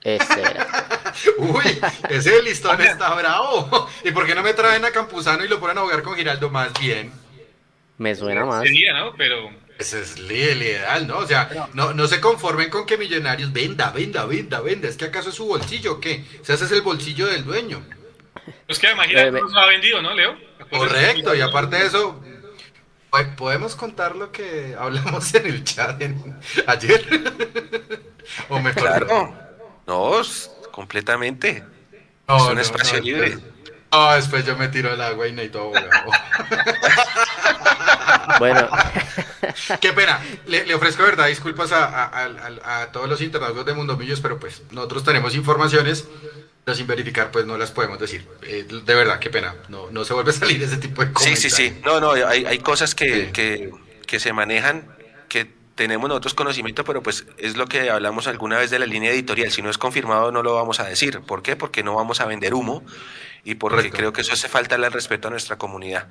Ese era.
Uy, ese listón está bravo. ¿Y por qué no me traen a Campuzano y lo ponen a jugar con Giraldo más bien?
Me suena más.
Sería, ¿no? Pero
Ese es el ideal, ¿no? O sea, no, no se conformen con que Millonarios venda, venda, venda, venda. ¿Es que acaso es su bolsillo o qué? O sea, ese es el bolsillo del dueño.
pues que Giraldo
Eh,
no se ha vendido, ¿no, Leo?
Correcto, y aparte de eso, po- podemos contar lo que hablamos en el chat en- ayer. o mejor,
claro, no, completamente.
no,
es un
no,
espacio
no,
libre.
Ah, después yo me tiro al agua y necesito abogado.
Bueno,
Qué pena. Le, ofrezco verdad disculpas a, todos los internautas de Mundo Millos, pero pues nosotros tenemos informaciones, pero sin verificar pues no las podemos decir. Eh, de verdad, qué pena. No, no se vuelve a salir ese tipo de cosas.
Sí, sí, sí. No, no, hay, hay cosas que, que, que se manejan que tenemos nosotros conocimiento, pero pues es lo que hablamos alguna vez de la línea editorial. Si no es confirmado, no lo vamos a decir. ¿Por qué? Porque no vamos a vender humo y porque creo que eso hace falta el respeto a nuestra comunidad.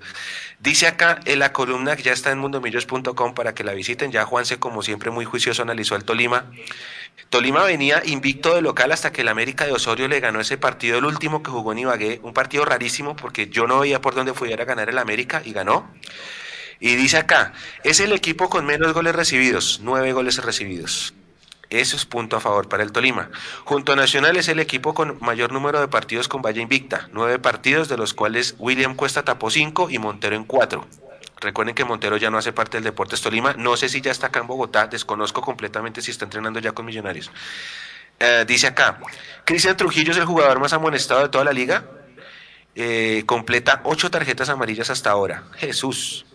Dice acá en la columna que ya está en mundomillos.com para que la visiten. Ya Juanse, como siempre, muy juicioso analizó al Tolima. Tolima venía invicto de local hasta que el América de Osorio le ganó ese partido, el último que jugó en Ibagué, un partido rarísimo porque yo no veía por dónde fuera a ganar el América y ganó. Y dice acá, es el equipo con menos goles recibidos, nueve goles recibidos. Eso es punto a favor para el Tolima. Junto a Nacional es el equipo con mayor número de partidos con valla invicta, nueve partidos, de los cuales William Cuesta tapó cinco y Montero en cuatro. Recuerden que Montero ya no hace parte del Deportes Tolima. No sé si ya está acá en Bogotá, desconozco completamente si está entrenando ya con Millonarios. Eh, dice acá, Cristian Trujillo es el jugador más amonestado de toda la liga. Eh, completa ocho tarjetas amarillas hasta ahora. Jesús.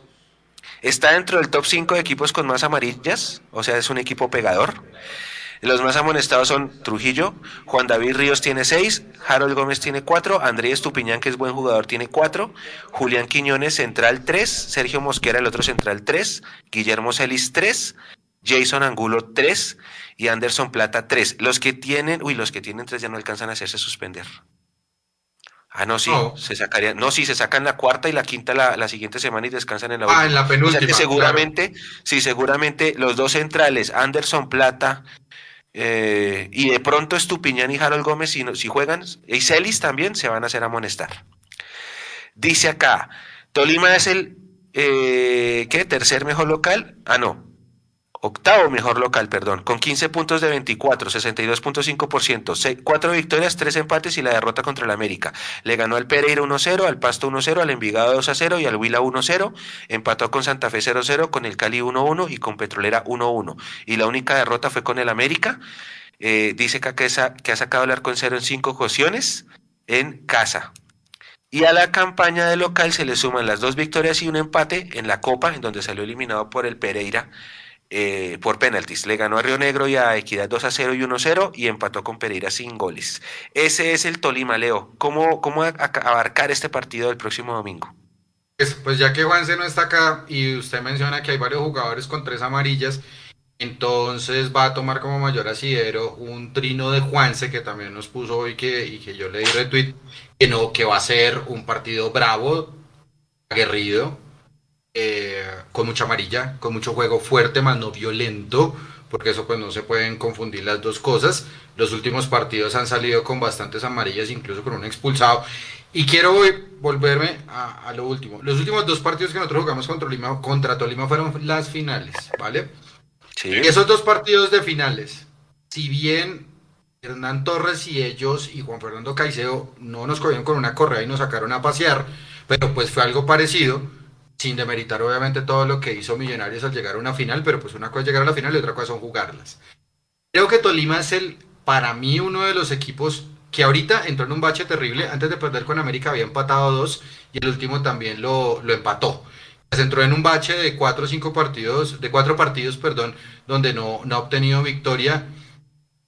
Está dentro del top 5 de equipos con más amarillas, o sea, es un equipo pegador. Los más amonestados son Trujillo, Juan David Ríos tiene 6, Harold Gómez tiene 4, Andrés Tupiñán, que es buen jugador, tiene 4, Julián Quiñones, central 3, Sergio Mosquera, el otro central 3, Guillermo Celis 3, Jason Angulo 3 y Anderson Plata 3. Los que tienen, uy, los que tienen 3 ya no alcanzan a hacerse suspender. Ah, no, sí, se sacaría. No, sí, se sacan la cuarta y la quinta la, siguiente semana y descansan en la
última. Ah, en la penúltima. O sea que
seguramente, sí, seguramente los dos centrales, Anderson Plata eh, y de pronto Estupiñán y Harold Gómez, si, si juegan, y Celis también, se van a hacer amonestar. Dice acá, Tolima es el, eh, ¿qué? Tercer mejor local. Ah, no, octavo mejor local, perdón, con 15 puntos de 24, 62.5%, 4 victorias, 3 empates y la derrota contra el América. Le ganó al Pereira 1-0, al Pasto 1-0, al Envigado 2-0 y al Huila 1-0. Empató con Santa Fe 0-0, con el Cali 1-1 y con Petrolera 1-1. Y la única derrota fue con el América. Eh, dice que, que ha sacado el arco en cero en 5 ocasiones en casa. Y a la campaña de local se le suman las dos victorias y un empate en la Copa, en donde salió eliminado por el Pereira eh, por penaltis. Le ganó a Río Negro y a Equidad 2 a 0 y 1 a 0 y empató con Pereira sin goles. Ese es el Tolima, Leo. ¿Cómo, cómo abarcar este partido del próximo domingo?
Pues, pues ya que Juanse no está acá y usted menciona que hay varios jugadores con tres amarillas, entonces va a tomar como mayor asidero un trino de Juanse que también nos puso hoy que, y que yo le di retweet, que no, que va a ser un partido bravo, aguerrido, eh, con mucha amarilla, con mucho juego fuerte, más no violento, porque eso pues no se pueden confundir las dos cosas. Los últimos partidos han salido con bastantes amarillas, incluso con un expulsado. Y quiero volverme a, lo último. Los últimos dos partidos que nosotros jugamos contra Tolima, contra Tolima fueron las finales, ¿vale? Sí. Esos dos partidos de finales, si bien Hernán Torres y ellos y Juan Fernando Caicedo no nos cogieron con una correa y nos sacaron a pasear, pero pues fue algo parecido sin demeritar obviamente todo lo que hizo Millonarios al llegar a una final, pero pues una cosa es llegar a la final y otra cosa son jugarlas. Creo que Tolima es el, para mí, uno de los equipos que ahorita entró en un bache terrible, antes de perder con América había empatado dos y el último también lo, lo empató. Se entró en un bache de cuatro o cinco partidos, de cuatro partidos, perdón, donde no, no ha obtenido victoria.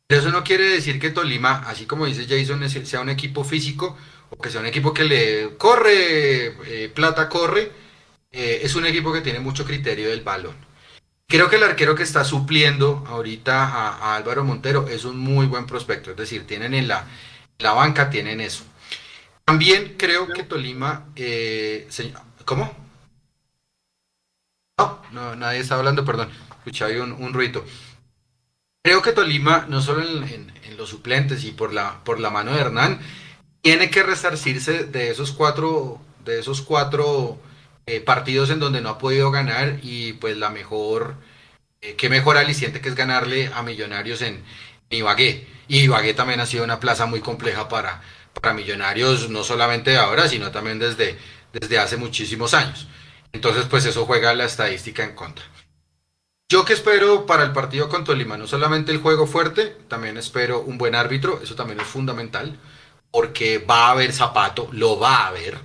Pero eso no quiere decir que Tolima, así como dice Jason, sea un equipo físico o que sea un equipo que le corre, eh, plata corre, eh, es un equipo que tiene mucho criterio del balón. Creo que el arquero que está supliendo ahorita a, Álvaro Montero es un muy buen prospecto, es decir, tienen en la, la banca, tienen eso. También creo que Tolima, eh, ¿cómo? No, nadie está hablando, perdón, escuché ahí un, un ruido. Creo que Tolima, no solo en, en, los suplentes y por la, por la mano de Hernán, tiene que resarcirse de esos cuatro, de esos cuatro eh, partidos en donde no ha podido ganar y pues la mejor, eh, qué mejor aliciente que es ganarle a Millonarios en, Ibagué. Y Ibagué también ha sido una plaza muy compleja para, para Millonarios, no solamente ahora, sino también desde, desde hace muchísimos años. Entonces pues eso juega la estadística en contra. Yo que espero para el partido con Tolima, no solamente el juego fuerte, también espero un buen árbitro, eso también es fundamental, porque va a haber zapato, lo va a haber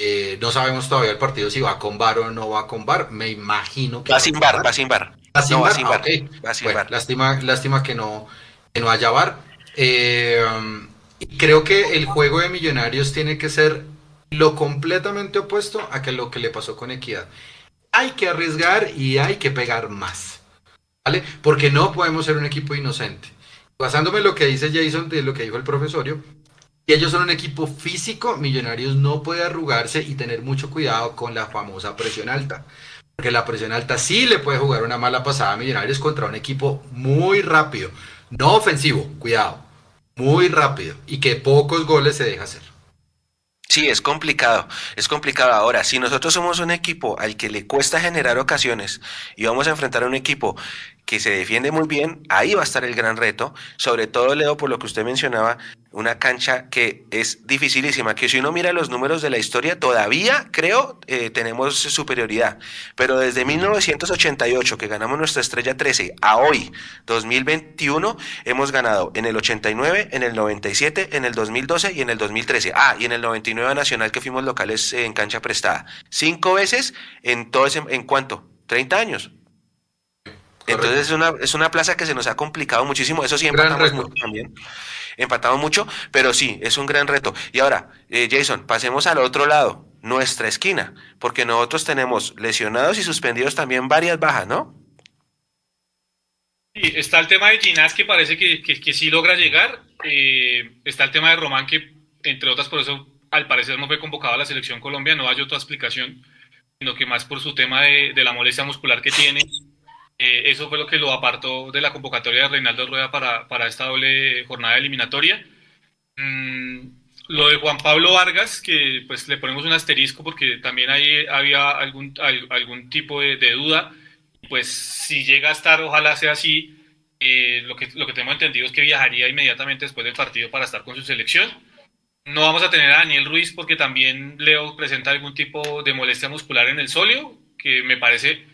Eh, no sabemos todavía el partido si va con bar o no va con bar. Me imagino que
va, sin bar, va sin bar.
Va sin bar. Va sin bar. Lástima, lástima que no, que no haya bar. Eh, creo que el juego de Millonarios tiene que ser lo completamente opuesto a que lo que le pasó con Equidad. Hay que arriesgar y hay que pegar más. ¿Vale? Porque no podemos ser un equipo inocente. Basándome en lo que dice Jason, de lo que dijo el profesorio, y ellos son un equipo físico, Millonarios no puede arrugarse y tener mucho cuidado con la famosa presión alta. Porque la presión alta sí le puede jugar una mala pasada a Millonarios contra un equipo muy rápido. No ofensivo, cuidado. Muy rápido. Y que pocos goles se deja hacer.
Sí, es complicado, es complicado. Ahora, si nosotros somos un equipo al que le cuesta generar ocasiones y vamos a enfrentar a un equipo que se defiende muy bien, ahí va a estar el gran reto, sobre todo Leo, por lo que usted mencionaba, una cancha que es dificilísima, que si uno mira los números de la historia, todavía creo eh, tenemos superioridad, pero desde 1988 que ganamos nuestra estrella 13 a hoy, 2021, hemos ganado en el 89, en el 97, en el 2012 y en el 2013. Ah, y en el 99 Nacional que fuimos locales en cancha prestada. Cinco veces en todo ese, ¿en cuánto? 30 años. Entonces es una, es una plaza que se nos ha complicado muchísimo. Eso sí, empatamos mucho también. Empatamos mucho, pero sí, es un gran reto. Y ahora, eh, Jason, pasemos al otro lado, nuestra esquina, porque nosotros tenemos lesionados y suspendidos también varias bajas, ¿no?
Sí, está el tema de Ginás que parece que, que, sí logra llegar. Eh, está el tema de Román que, entre otras, por eso al parecer no fue convocado a la selección Colombia, no hay otra explicación, sino que más por su tema de, de la molestia muscular que tiene eh, eso fue lo que lo apartó de la convocatoria de Reinaldo Rueda para, para esta doble jornada eliminatoria. Mm, lo de Juan Pablo Vargas, que pues le ponemos un asterisco porque también ahí había algún, algún tipo de, duda. Pues si llega a estar, ojalá sea así. Eh, lo, que, lo que tengo entendido es que viajaría inmediatamente después del partido para estar con su selección. No vamos a tener a Daniel Ruiz porque también Leo presenta algún tipo de molestia muscular en el solio, que me parece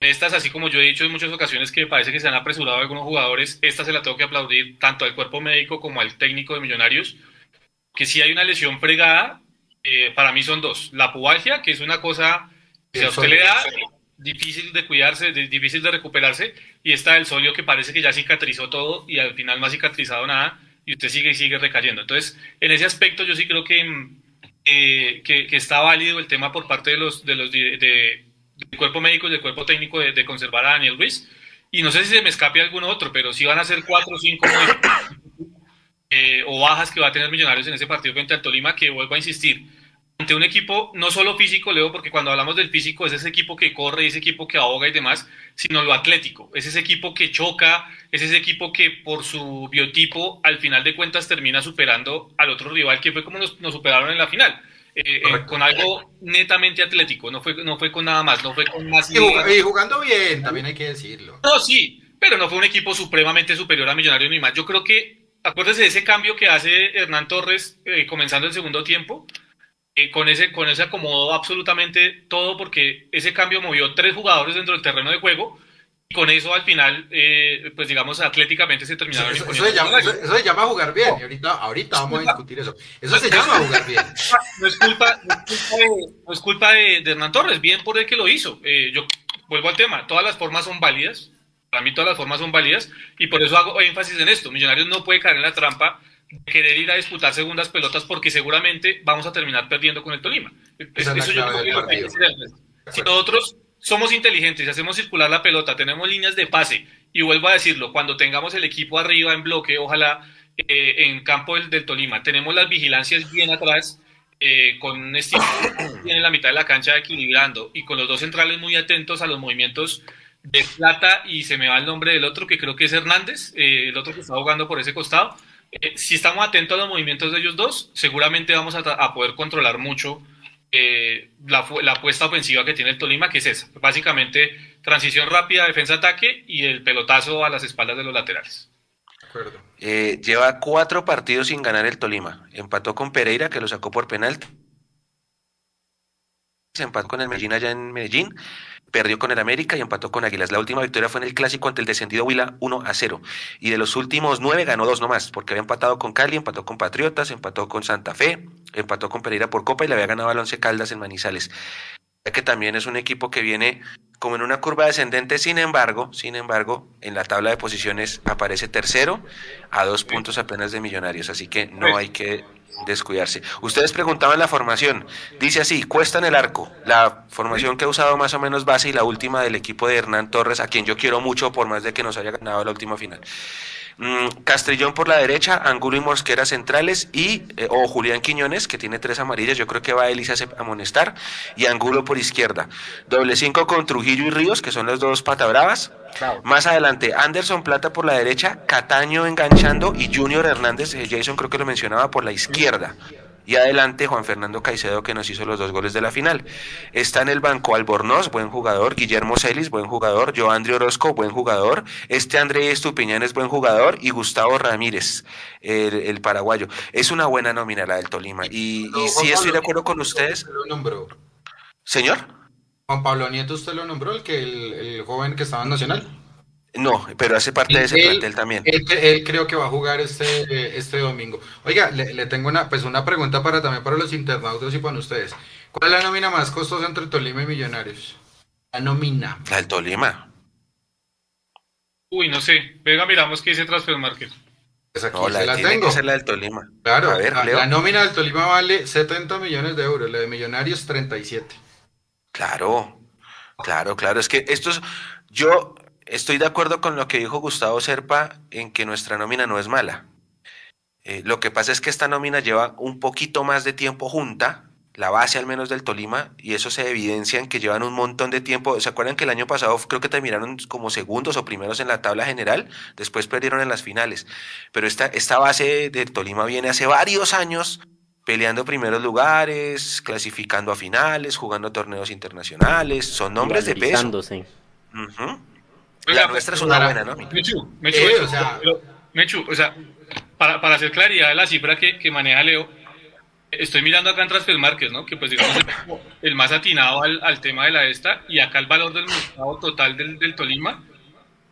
estas, así como yo he dicho en muchas ocasiones que parece que se han apresurado algunos jugadores, esta se la tengo que aplaudir tanto al cuerpo médico como al técnico de Millonarios, que si hay una lesión fregada, eh, para mí son dos. La pubalgia, que es una cosa que a usted le da difícil de cuidarse, difícil de recuperarse, y está el solio que parece que ya cicatrizó todo y al final no ha cicatrizado nada y usted sigue y sigue recayendo. Entonces, en ese aspecto yo sí creo que, eh, que, está válido el tema por parte de los, de los de, del cuerpo médico y del cuerpo técnico de, conservar a Daniel Ruiz. Y no sé si se me escape algún otro, pero si van a ser cuatro o cinco eh, o bajas que va a tener Millonarios en ese partido frente al Tolima, que vuelvo a insistir, ante un equipo no solo físico, Leo, porque cuando hablamos del físico es ese equipo que corre, ese equipo que ahoga y demás, sino lo atlético, es ese equipo que choca, es ese equipo que por su biotipo al final de cuentas termina superando al otro rival, que fue como nos superaron en la final. Eh, eh, con algo netamente atlético, no fue, no fue con nada más, no fue con más...
Y, jugando bien, también hay que decirlo.
No, sí, pero no fue un equipo supremamente superior a Millonario ni más. Yo creo que, acuérdese de ese cambio que hace Hernán Torres eh, comenzando el segundo tiempo, con, ese, con ese acomodó absolutamente todo porque ese cambio movió tres jugadores dentro del terreno de juego con eso al final, eh, pues digamos, atléticamente se terminaron
eso, eso, se llama, eso, se llama, jugar bien, y ahorita, ahorita vamos a discutir eso. Eso se llama jugar bien.
No es culpa, no es culpa, de, Hernán Torres, bien por el que lo hizo. Eh, yo vuelvo al tema, todas las formas son válidas, para mí todas las formas son válidas, y por eso hago énfasis en esto. Millonarios no puede caer en la trampa de querer ir a disputar segundas pelotas porque seguramente vamos a terminar perdiendo con el Tolima. eso yo creo que Si nosotros somos inteligentes, hacemos circular la pelota, tenemos líneas de pase, y vuelvo a decirlo, cuando tengamos el equipo arriba en bloque, ojalá eh, en campo del, Tolima, tenemos las vigilancias bien atrás, eh, con un estilo en la mitad de la cancha equilibrando, y con los dos centrales muy atentos a los movimientos de Plata, y se me va el nombre del otro, que creo que es Hernández, eh, el otro que está jugando por ese costado. si estamos atentos a los movimientos de ellos dos, seguramente vamos a, a poder controlar mucho eh, la, la, apuesta ofensiva que tiene el Tolima, que es esa. Básicamente, transición rápida, defensa-ataque y el pelotazo a las espaldas de los laterales.
Eh, lleva cuatro partidos sin ganar el Tolima. Empató con Pereira, que lo sacó por penalti. Se empató con el Medellín allá en Medellín. Perdió con el América y empató con Águilas. La última victoria fue en el clásico ante el descendido Huila 1 a 0. Y de los últimos nueve ganó dos nomás, porque había empatado con Cali, empató con Patriotas, empató con Santa Fe, empató con Pereira por Copa y le había ganado al Once Caldas en Manizales. Ya que también es un equipo que viene como en una curva descendente, sin embargo, sin embargo, en la tabla de posiciones aparece tercero a dos puntos apenas de Millonarios, así que no hay que descuidarse. Ustedes preguntaban la formación. Dice así, cuesta en el arco. La formación que ha usado más o menos base y la última del equipo de Hernán Torres, a quien yo quiero mucho por más de que nos haya ganado la última final. Mm, Castrillón por la derecha, Angulo y Mosquera centrales y eh, o Julián Quiñones que tiene tres amarillas, yo creo que va él y se hace amonestar y Angulo por izquierda. Doble cinco con Trujillo y Ríos que son los dos patabravas. Más adelante Anderson Plata por la derecha, Cataño enganchando y Junior Hernández, eh, Jason creo que lo mencionaba por la izquierda. Y adelante Juan Fernando Caicedo que nos hizo los dos goles de la final. Está en el banco Albornoz, buen jugador. Guillermo Celis, buen jugador. Joandri Orozco, buen jugador. Este André Estupiñán es buen jugador. Y Gustavo Ramírez, el, paraguayo. Es una buena nómina la del Tolima. Y, y sí estoy de acuerdo con ustedes.
Lo nombró.
Señor.
Juan Pablo Nieto, usted lo nombró, el, que, el, el joven que estaba en Nacional.
No, pero hace parte de ese plantel también.
Él, creo que va a jugar este, este domingo. Oiga, le, tengo una, pues una pregunta para también para los internautas y para ustedes. ¿Cuál es la nómina más costosa entre Tolima y Millonarios? La nómina.
La del Tolima.
Uy, no sé. Venga, miramos qué dice Transfer Market.
Pues aquí no, la, la tiene tengo. que ser la del Tolima.
Claro, a ver, la, la, nómina del Tolima vale 70 millones de euros, la de Millonarios 37.
Claro, claro, claro. Es que esto es, yo Estoy de acuerdo con lo que dijo Gustavo Serpa en que nuestra nómina no es mala. Eh, lo que pasa es que esta nómina lleva un poquito más de tiempo junta, la base al menos del Tolima, y eso se evidencia en que llevan un montón de tiempo. ¿Se acuerdan que el año pasado creo que terminaron como segundos o primeros en la tabla general? Después perdieron en las finales. Pero esta, esta base del Tolima viene hace varios años peleando primeros lugares, clasificando a finales, jugando torneos internacionales, son nombres de peso. Uh la nuestra es una buena, ¿no?
Mechu, Mechu, eh, o, sea, Mechu, o sea, para, para hacer claridad de la cifra que, que maneja Leo, estoy mirando acá en Transfer Markets, ¿no? Que pues digamos el, más atinado al, al, tema de la esta, y acá el valor del mercado total del, del Tolima,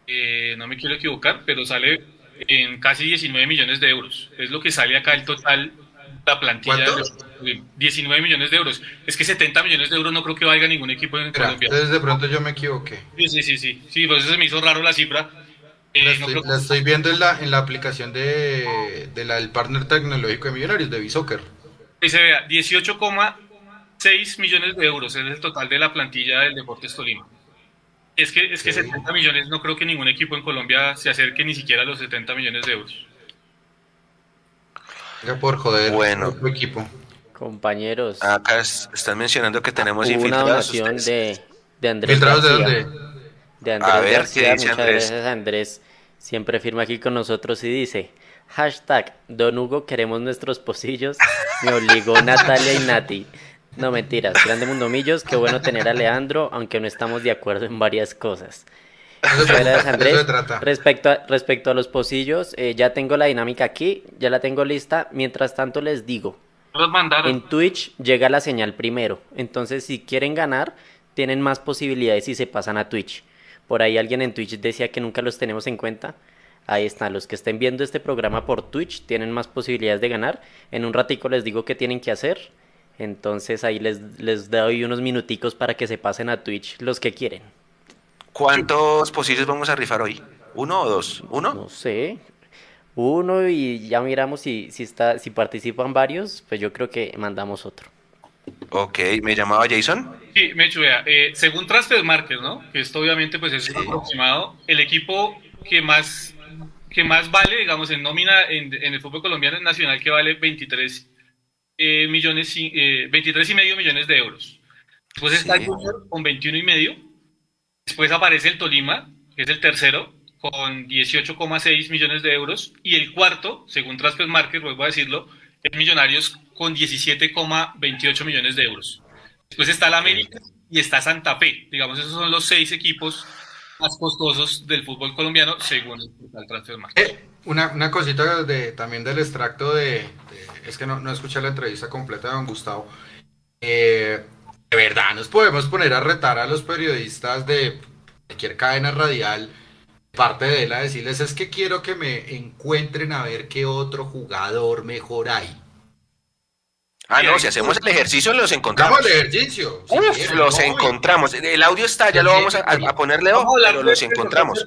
eh, no me quiero equivocar, pero sale en casi 19 millones de euros. Es lo que sale acá el total la plantilla de 19 millones de euros. Es que 70 millones de euros no creo que valga ningún equipo en Colombia.
Entonces de pronto yo me equivoqué.
Sí, sí, sí, sí. Sí, pues eso se me hizo raro la cifra.
Eh, la, estoy, viendo en la, en la aplicación de, de la del partner tecnológico de Millonarios, de Bisoccer.
Y se vea, 18,6 millones de euros es el total de la plantilla del Deportes Tolima. Es que, es que 70 millones no creo que ningún equipo en Colombia se acerque ni siquiera a los 70 millones de euros
por joder bueno. equipo.
Compañeros.
Acá están mencionando que tenemos
una donación de, de Andrés
García. de dónde?
De Andrés a ver, García. Muchas Andrés? gracias Andrés. Siempre firma aquí con nosotros y dice, hashtag Don Hugo queremos nuestros pocillos. Me obligó Natalia y Nati. No mentiras, grande Mundomillos, qué bueno tener a Leandro, aunque no estamos de acuerdo en varias cosas. Andrés. Respecto a, respecto a los pocillos, eh, ya tengo la dinámica aquí, ya la tengo lista. Mientras tanto, les digo: en Twitch llega la señal primero. Entonces, si quieren ganar, tienen más posibilidades si se pasan a Twitch. Por ahí alguien en Twitch decía que nunca los tenemos en cuenta. Ahí están, los que estén viendo este programa por Twitch tienen más posibilidades de ganar. En un ratico les digo qué tienen que hacer. Entonces ahí les, les doy unos minuticos para que se pasen a Twitch los que quieren.
¿Cuántos posibles vamos a rifar hoy? ¿Uno o dos? ¿Uno?
No sé. Uno y ya miramos si, si, está, si participan varios, pues yo creo que mandamos otro.
Ok, ¿me llamaba Jason?
Sí, me vea, eh, según Transfer Market, ¿no? Que esto obviamente pues es aproximado, el equipo que más, que más vale, digamos, en nómina en, el fútbol colombiano es Nacional, que vale 23 eh, millones, eh, 23 y medio millones de euros. Después está el Junior con 21 y medio, Después aparece el Tolima, que es el tercero, con 18,6 millones de euros. Y el cuarto, según Transfer Market, vuelvo a decirlo, es Millonarios con 17,28 millones de euros. Después está la América y está Santa Fe. Digamos, esos son los seis equipos más costosos del fútbol colombiano según el Transfer Market.
Eh, una, una, cosita de, también del extracto de, es que no, no escuché la entrevista completa de don Gustavo. Eh, de verdad nos podemos poner a retar a los periodistas de cualquier cadena radial, parte de él a decirles es que quiero que me encuentren a ver qué otro jugador mejor hay.
Ah, no, si hacemos el ejercicio los encontramos.
El ejercicio. si
Uf,
quieren,
los
¿no?
encontramos. El audio está, ya lo vamos a, a poner, Leo,
Vamos a hablar
pero los encontramos.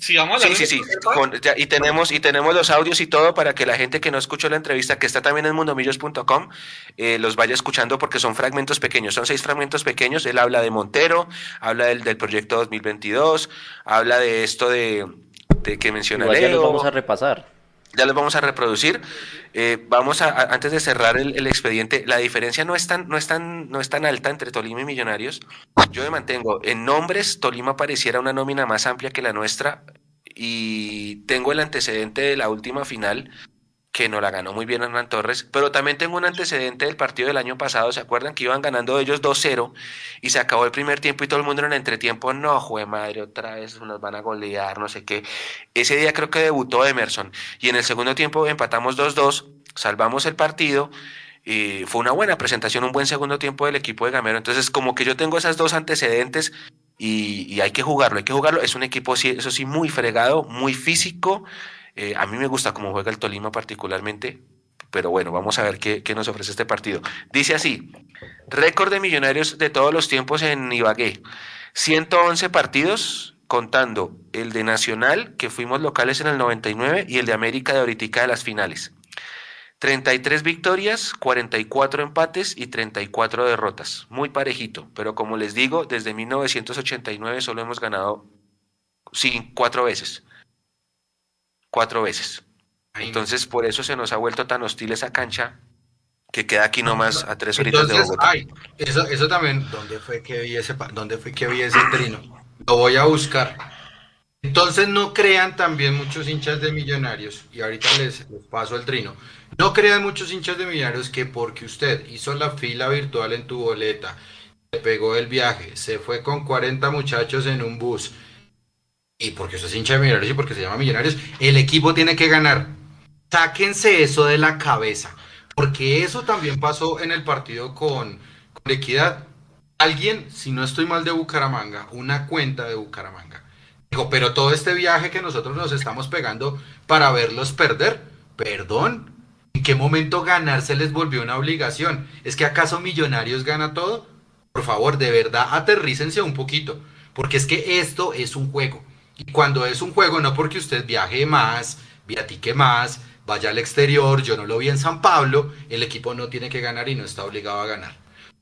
Sí, vamos a
Sí, sí, sí. con- ya- y tenemos y tenemos los audios y todo para que la gente que no escuchó la entrevista, que está también en mundomillos.com, eh, los vaya escuchando porque son fragmentos pequeños. Son seis fragmentos pequeños. Él habla de Montero, habla del, del proyecto 2022, habla de esto de, de que menciona
Igual ya los vamos a repasar.
Ya los vamos a reproducir. Eh, vamos a, antes de cerrar el, el expediente, la diferencia no es tan, no es tan, no es tan alta entre Tolima y Millonarios. Yo me mantengo. En nombres, Tolima pareciera una nómina más amplia que la nuestra. Y tengo el antecedente de la última final, que no la ganó muy bien Hernán Torres, pero también tengo un antecedente del partido del año pasado. ¿Se acuerdan que iban ganando ellos 2-0 y se acabó el primer tiempo y todo el mundo en el entretiempo? No, jue madre, otra vez nos van a golear, no sé qué. Ese día creo que debutó Emerson y en el segundo tiempo empatamos 2-2, salvamos el partido. Y fue una buena presentación, un buen segundo tiempo del equipo de Gamero. Entonces, como que yo tengo esas dos antecedentes y, y hay que jugarlo, hay que jugarlo. Es un equipo, eso sí, muy fregado, muy físico. Eh, a mí me gusta cómo juega el Tolima particularmente, pero bueno, vamos a ver qué, qué nos ofrece este partido. Dice así, récord de millonarios de todos los tiempos en Ibagué. 111 partidos, contando el de Nacional, que fuimos locales en el 99, y el de América de ahorita de las finales. 33 victorias, 44 empates y 34 derrotas. Muy parejito, pero como les digo, desde 1989 solo hemos ganado sí, cuatro veces. Cuatro veces. Entonces, por eso se nos ha vuelto tan hostil esa cancha que queda aquí nomás a tres horitas de Bogotá.
ay, eso, eso también, ¿dónde fue que vi ese, dónde fue que vi ese trino? Lo voy a buscar. Entonces no crean también muchos hinchas de millonarios, y ahorita les, les paso el trino, no crean muchos hinchas de millonarios que porque usted hizo la fila virtual en tu boleta, se pegó el viaje, se fue con 40 muchachos en un bus, y porque usted es hincha de millonarios y porque se llama millonarios, el equipo tiene que ganar. Sáquense eso de la cabeza. Porque eso también pasó en el partido con, con Equidad. Alguien, si no estoy mal de Bucaramanga, una cuenta de Bucaramanga, dijo, pero todo este viaje que nosotros nos estamos pegando para verlos perder, perdón, ¿en qué momento ganar se les volvió una obligación? ¿Es que acaso Millonarios gana todo? Por favor, de verdad, aterrícense un poquito, porque es que esto es un juego. Y cuando es un juego, no porque usted viaje más, viatique más, vaya al exterior, yo no lo vi en San Pablo, el equipo no tiene que ganar y no está obligado a ganar.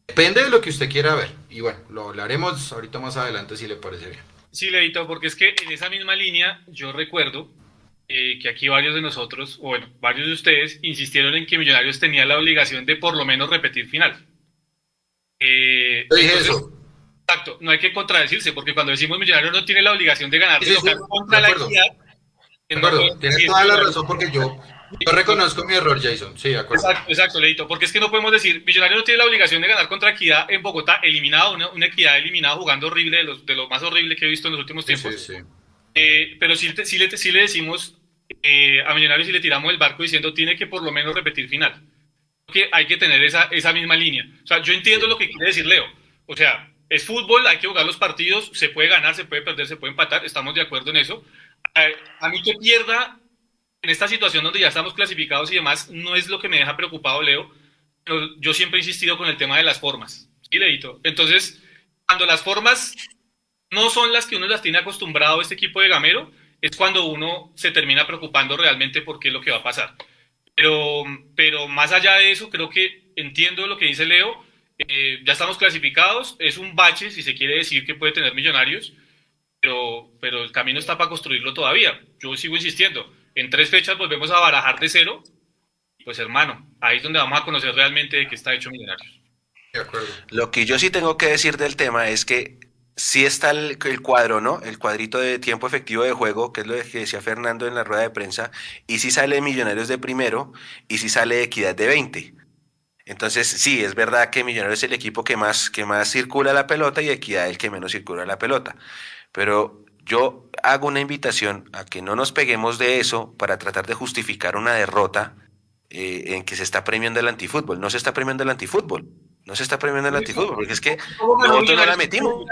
Depende de lo que usted quiera ver. Y bueno, lo hablaremos ahorita más adelante si le parece bien.
Sí, Leito, porque es que en esa misma línea yo recuerdo eh, que aquí varios de nosotros, o bueno, varios de ustedes insistieron en que Millonarios tenía la obligación de por lo menos repetir final. Eh,
Yo dije
entonces,
eso.
Exacto, no hay que contradecirse, porque cuando decimos Millonarios no tiene la obligación de ganar
Sí, sí, sí,
contra
de
la equidad.
De
no
acuerdo,
podemos
tienes toda la razón porque yo, yo reconozco mi error, Jason. Sí, de acuerdo.
Exacto, exacto, Leito, porque es que no podemos decir, Millonarios no tiene la obligación de ganar contra Equidad en Bogotá, eliminado, una, una Equidad eliminada jugando horrible, de, los, de lo más horrible que he visto en los últimos tiempos.
sí, sí.
Eh, pero sí, sí le, sí le decimos eh, a Millonarios y le tiramos el barco diciendo tiene que por lo menos repetir final. Que hay que tener esa, esa misma línea. O sea, yo entiendo lo que quiere decir Leo. O sea, es fútbol, hay que jugar los partidos, se puede ganar, se puede perder, se puede empatar, estamos de acuerdo en eso. A mí que pierda en esta situación donde ya estamos clasificados y demás, no es lo que me deja preocupado, Leo. Pero yo siempre he insistido con el tema de las formas. ¿Sí, Leito? Entonces, cuando las formas no son las que uno las tiene acostumbrado este equipo de Gamero, es cuando uno se termina preocupando realmente por qué es lo que va a pasar. Pero, pero más allá de eso, creo que entiendo lo que dice Leo. Eh, ya estamos clasificados, es un bache, si se quiere decir que puede tener millonarios, pero, pero el camino está para construirlo todavía. Yo sigo insistiendo, en tres fechas volvemos a barajar de cero, pues hermano, ahí es donde vamos a conocer realmente de qué está hecho Millonarios.
De acuerdo.
Lo que yo sí tengo que decir del tema es que sí está el, el cuadro, ¿no? El cuadrito de tiempo efectivo de juego, que es lo que decía Fernando en la rueda de prensa, y sí sale Millonarios de primero y sí sale Equidad de 20. Entonces, sí, es verdad que Millonarios es el equipo que más, que más circula la pelota y Equidad el que menos circula la pelota. Pero yo hago una invitación a que no nos peguemos de eso para tratar de justificar una derrota eh, en que se está premiando el antifútbol. No se está premiando el antifútbol. No se está premiando el antifútbol, porque es que nosotros no la metimos.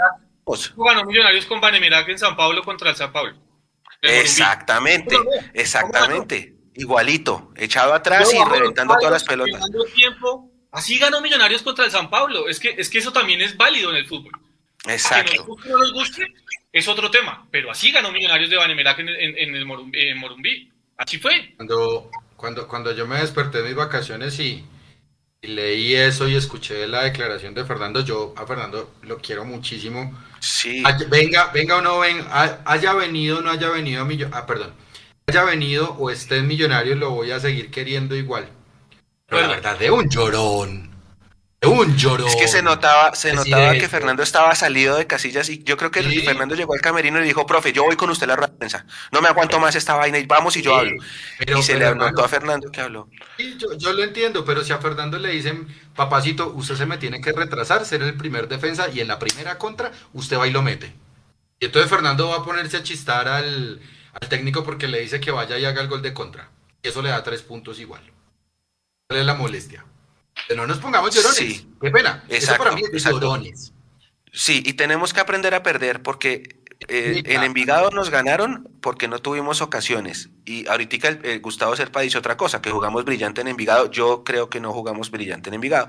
Millonarios con Banemirac en San Pablo contra el San Pablo.
exactamente, exactamente. Igualito, echado atrás y reventando todas las pelotas.
Tiempo, así ganó Millonarios contra el San Pablo. Es que, es que eso también es válido en el fútbol.
Exacto.
Que no nos guste, es otro tema, pero así ganó Millonarios de Banemirac en, en, el Morumbí, Así fue.
Cuando, cuando, cuando yo me desperté de mis vacaciones y, leí eso y escuché la declaración de Fernando, yo a Fernando lo quiero muchísimo.
Sí.
venga, venga o no venga, haya venido o no haya venido, millo, ah, perdón, haya venido o esté en Millonarios, lo voy a seguir queriendo igual. Pero la verdad, de un llorón. Un llorón.
Es que se notaba, se notaba que Fernando estaba salido de casillas y yo creo que Fernando llegó al camerino y le dijo, profe, yo voy con usted a la rueda de prensa. No me aguanto más esta vaina y vamos y yo hablo. y se le notó a Fernando que habló.
Sí, yo, lo entiendo, pero si a Fernando le dicen, papacito, usted se me tiene que retrasar, ser el primer defensa y en la primera contra, usted va y lo mete. Y entonces Fernando va a ponerse a chistar al, al técnico porque le dice que vaya y haga el gol de contra. Y eso le da tres puntos igual. ¿Cuál es la molestia? no nos pongamos llorones. Sí. Qué pena. Eso para mí es llorones.
Sí, y tenemos que aprender a perder porque eh, en Envigado nos ganaron porque no tuvimos ocasiones. Y ahorita el, Gustavo Serpa dice otra cosa, que jugamos brillante en Envigado. Yo creo que no jugamos brillante en Envigado.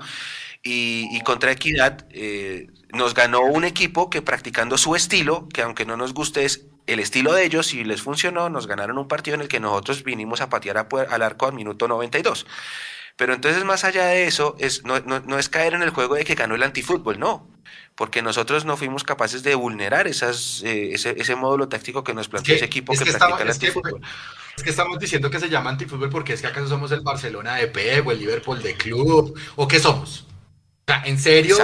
Y, contra Equidad eh, nos ganó un equipo que practicando su estilo, que aunque no nos guste es el estilo de ellos, y les funcionó, nos ganaron un partido en el que nosotros vinimos a patear al arco al minuto 92. Pero entonces más allá de eso, es, no, no, es caer en el juego de que ganó el antifútbol, no, porque nosotros no fuimos capaces de vulnerar esas, eh, ese, ese, módulo táctico que nos planteó ese equipo que, practica el antifútbol.
es que estamos diciendo que se llama antifútbol porque es que acaso somos el Barcelona de Pep o el Liverpool de club, o qué somos. O sea, en serio,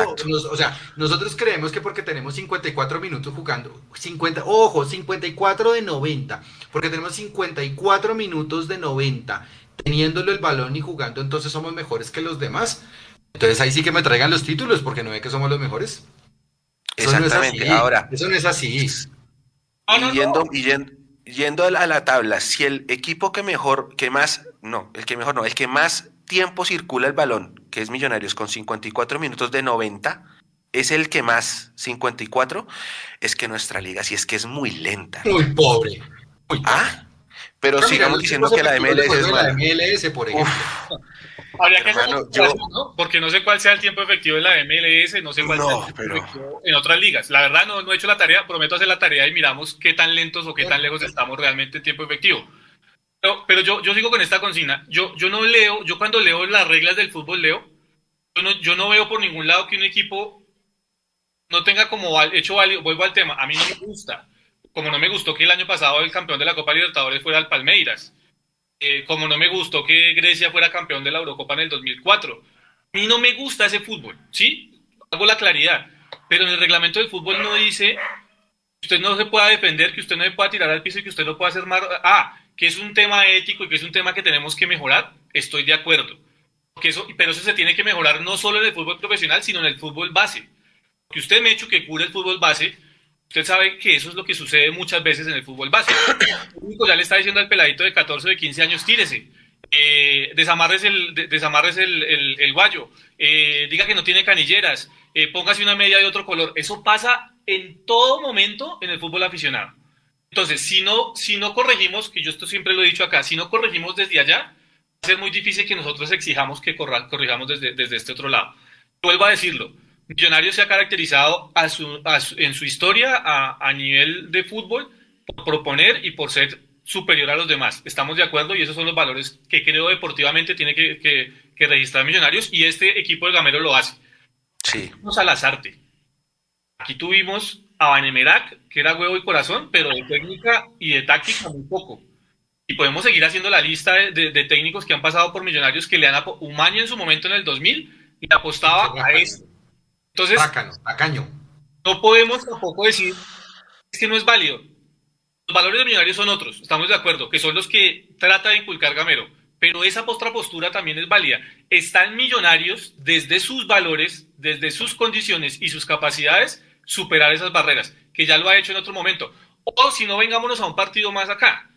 o sea, nosotros creemos que porque tenemos 54 minutos jugando, 50, ojo, 54 de 90, porque tenemos 54 minutos de 90 teniéndolo el balón y jugando, entonces somos mejores que los demás. Entonces ahí sí que me traigan los títulos porque no ve que somos los mejores.
Exactamente, ahora.
Eso no es así.
Y, yendo, yendo, a, la, tabla, si el equipo que mejor, que más, no, el que mejor no, el que más tiempo circula el balón, que es Millonarios con 54 minutos de 90, es el que más 54, es que nuestra liga sí es que es muy lenta.
Muy pobre. Muy
¿Ah? Pero sigamos diciendo que la MLS es
La MLS, por ejemplo.
Habría que ¿no? Porque no sé cuál sea el tiempo efectivo de la MLS, no sé cuál sea el tiempo efectivo en otras ligas. La verdad no, no he hecho la tarea, prometo hacer la tarea y miramos qué tan lentos o qué tan lejos estamos realmente en tiempo efectivo. Pero, pero yo, yo sigo con esta consigna. Yo, yo no leo, yo cuando leo las reglas del fútbol leo, yo no, yo no veo por ningún lado que un equipo no tenga como hecho válido, vuelvo al tema, a mí no me gusta como no me gustó que el año pasado el campeón de la Copa Libertadores fuera el Palmeiras, eh, como no me gustó que Grecia fuera campeón de la Eurocopa en el 2004. A mí no me gusta ese fútbol, ¿sí? Hago la claridad, pero en el reglamento del fútbol no dice que usted no se pueda defender, que usted no se pueda tirar al piso y que usted no pueda hacer más... Ah, que es un tema ético y que es un tema que tenemos que mejorar, estoy de acuerdo. Porque eso, pero eso se tiene que mejorar no solo en el fútbol profesional, sino en el fútbol base. Que usted me ha hecho que cure el fútbol base, Usted sabe que eso es lo que sucede muchas veces en el fútbol básico. El ya le está diciendo al peladito de 14 o de 15 años, tírese, eh, desamarres, el, desamarres el, el, guayo, eh, diga que no tiene canilleras, eh, póngase una media de otro color. Eso pasa en todo momento en el fútbol aficionado. Entonces, si no, si no corregimos, que yo esto siempre lo he dicho acá, si no corregimos desde allá, va a ser muy difícil que nosotros exijamos que corrijamos desde, desde este otro lado. Vuelvo a decirlo, Millonarios se ha caracterizado en su historia a, nivel de fútbol por proponer y por ser superior a los demás. Estamos de acuerdo y esos son los valores que creo deportivamente tiene que, registrar Millonarios y este equipo de Gamero lo hace.
Sí.
Vamos a Lazarte. Aquí tuvimos a Banemerac, que era huevo y corazón, pero de técnica y de táctica muy poco. Y podemos seguir haciendo la lista de, técnicos que han pasado por Millonarios que le han Umaña en su momento en el 2000 y apostaba a esto entonces, no podemos tampoco decir es que no es válido. Los valores de millonarios son otros, estamos de acuerdo, que son los que trata de inculcar Gamero. Pero esa otra postura también es válida. Están millonarios desde sus valores, desde sus condiciones y sus capacidades, superar esas barreras, que ya lo ha hecho en otro momento. O si no, vengámonos a un partido más acá.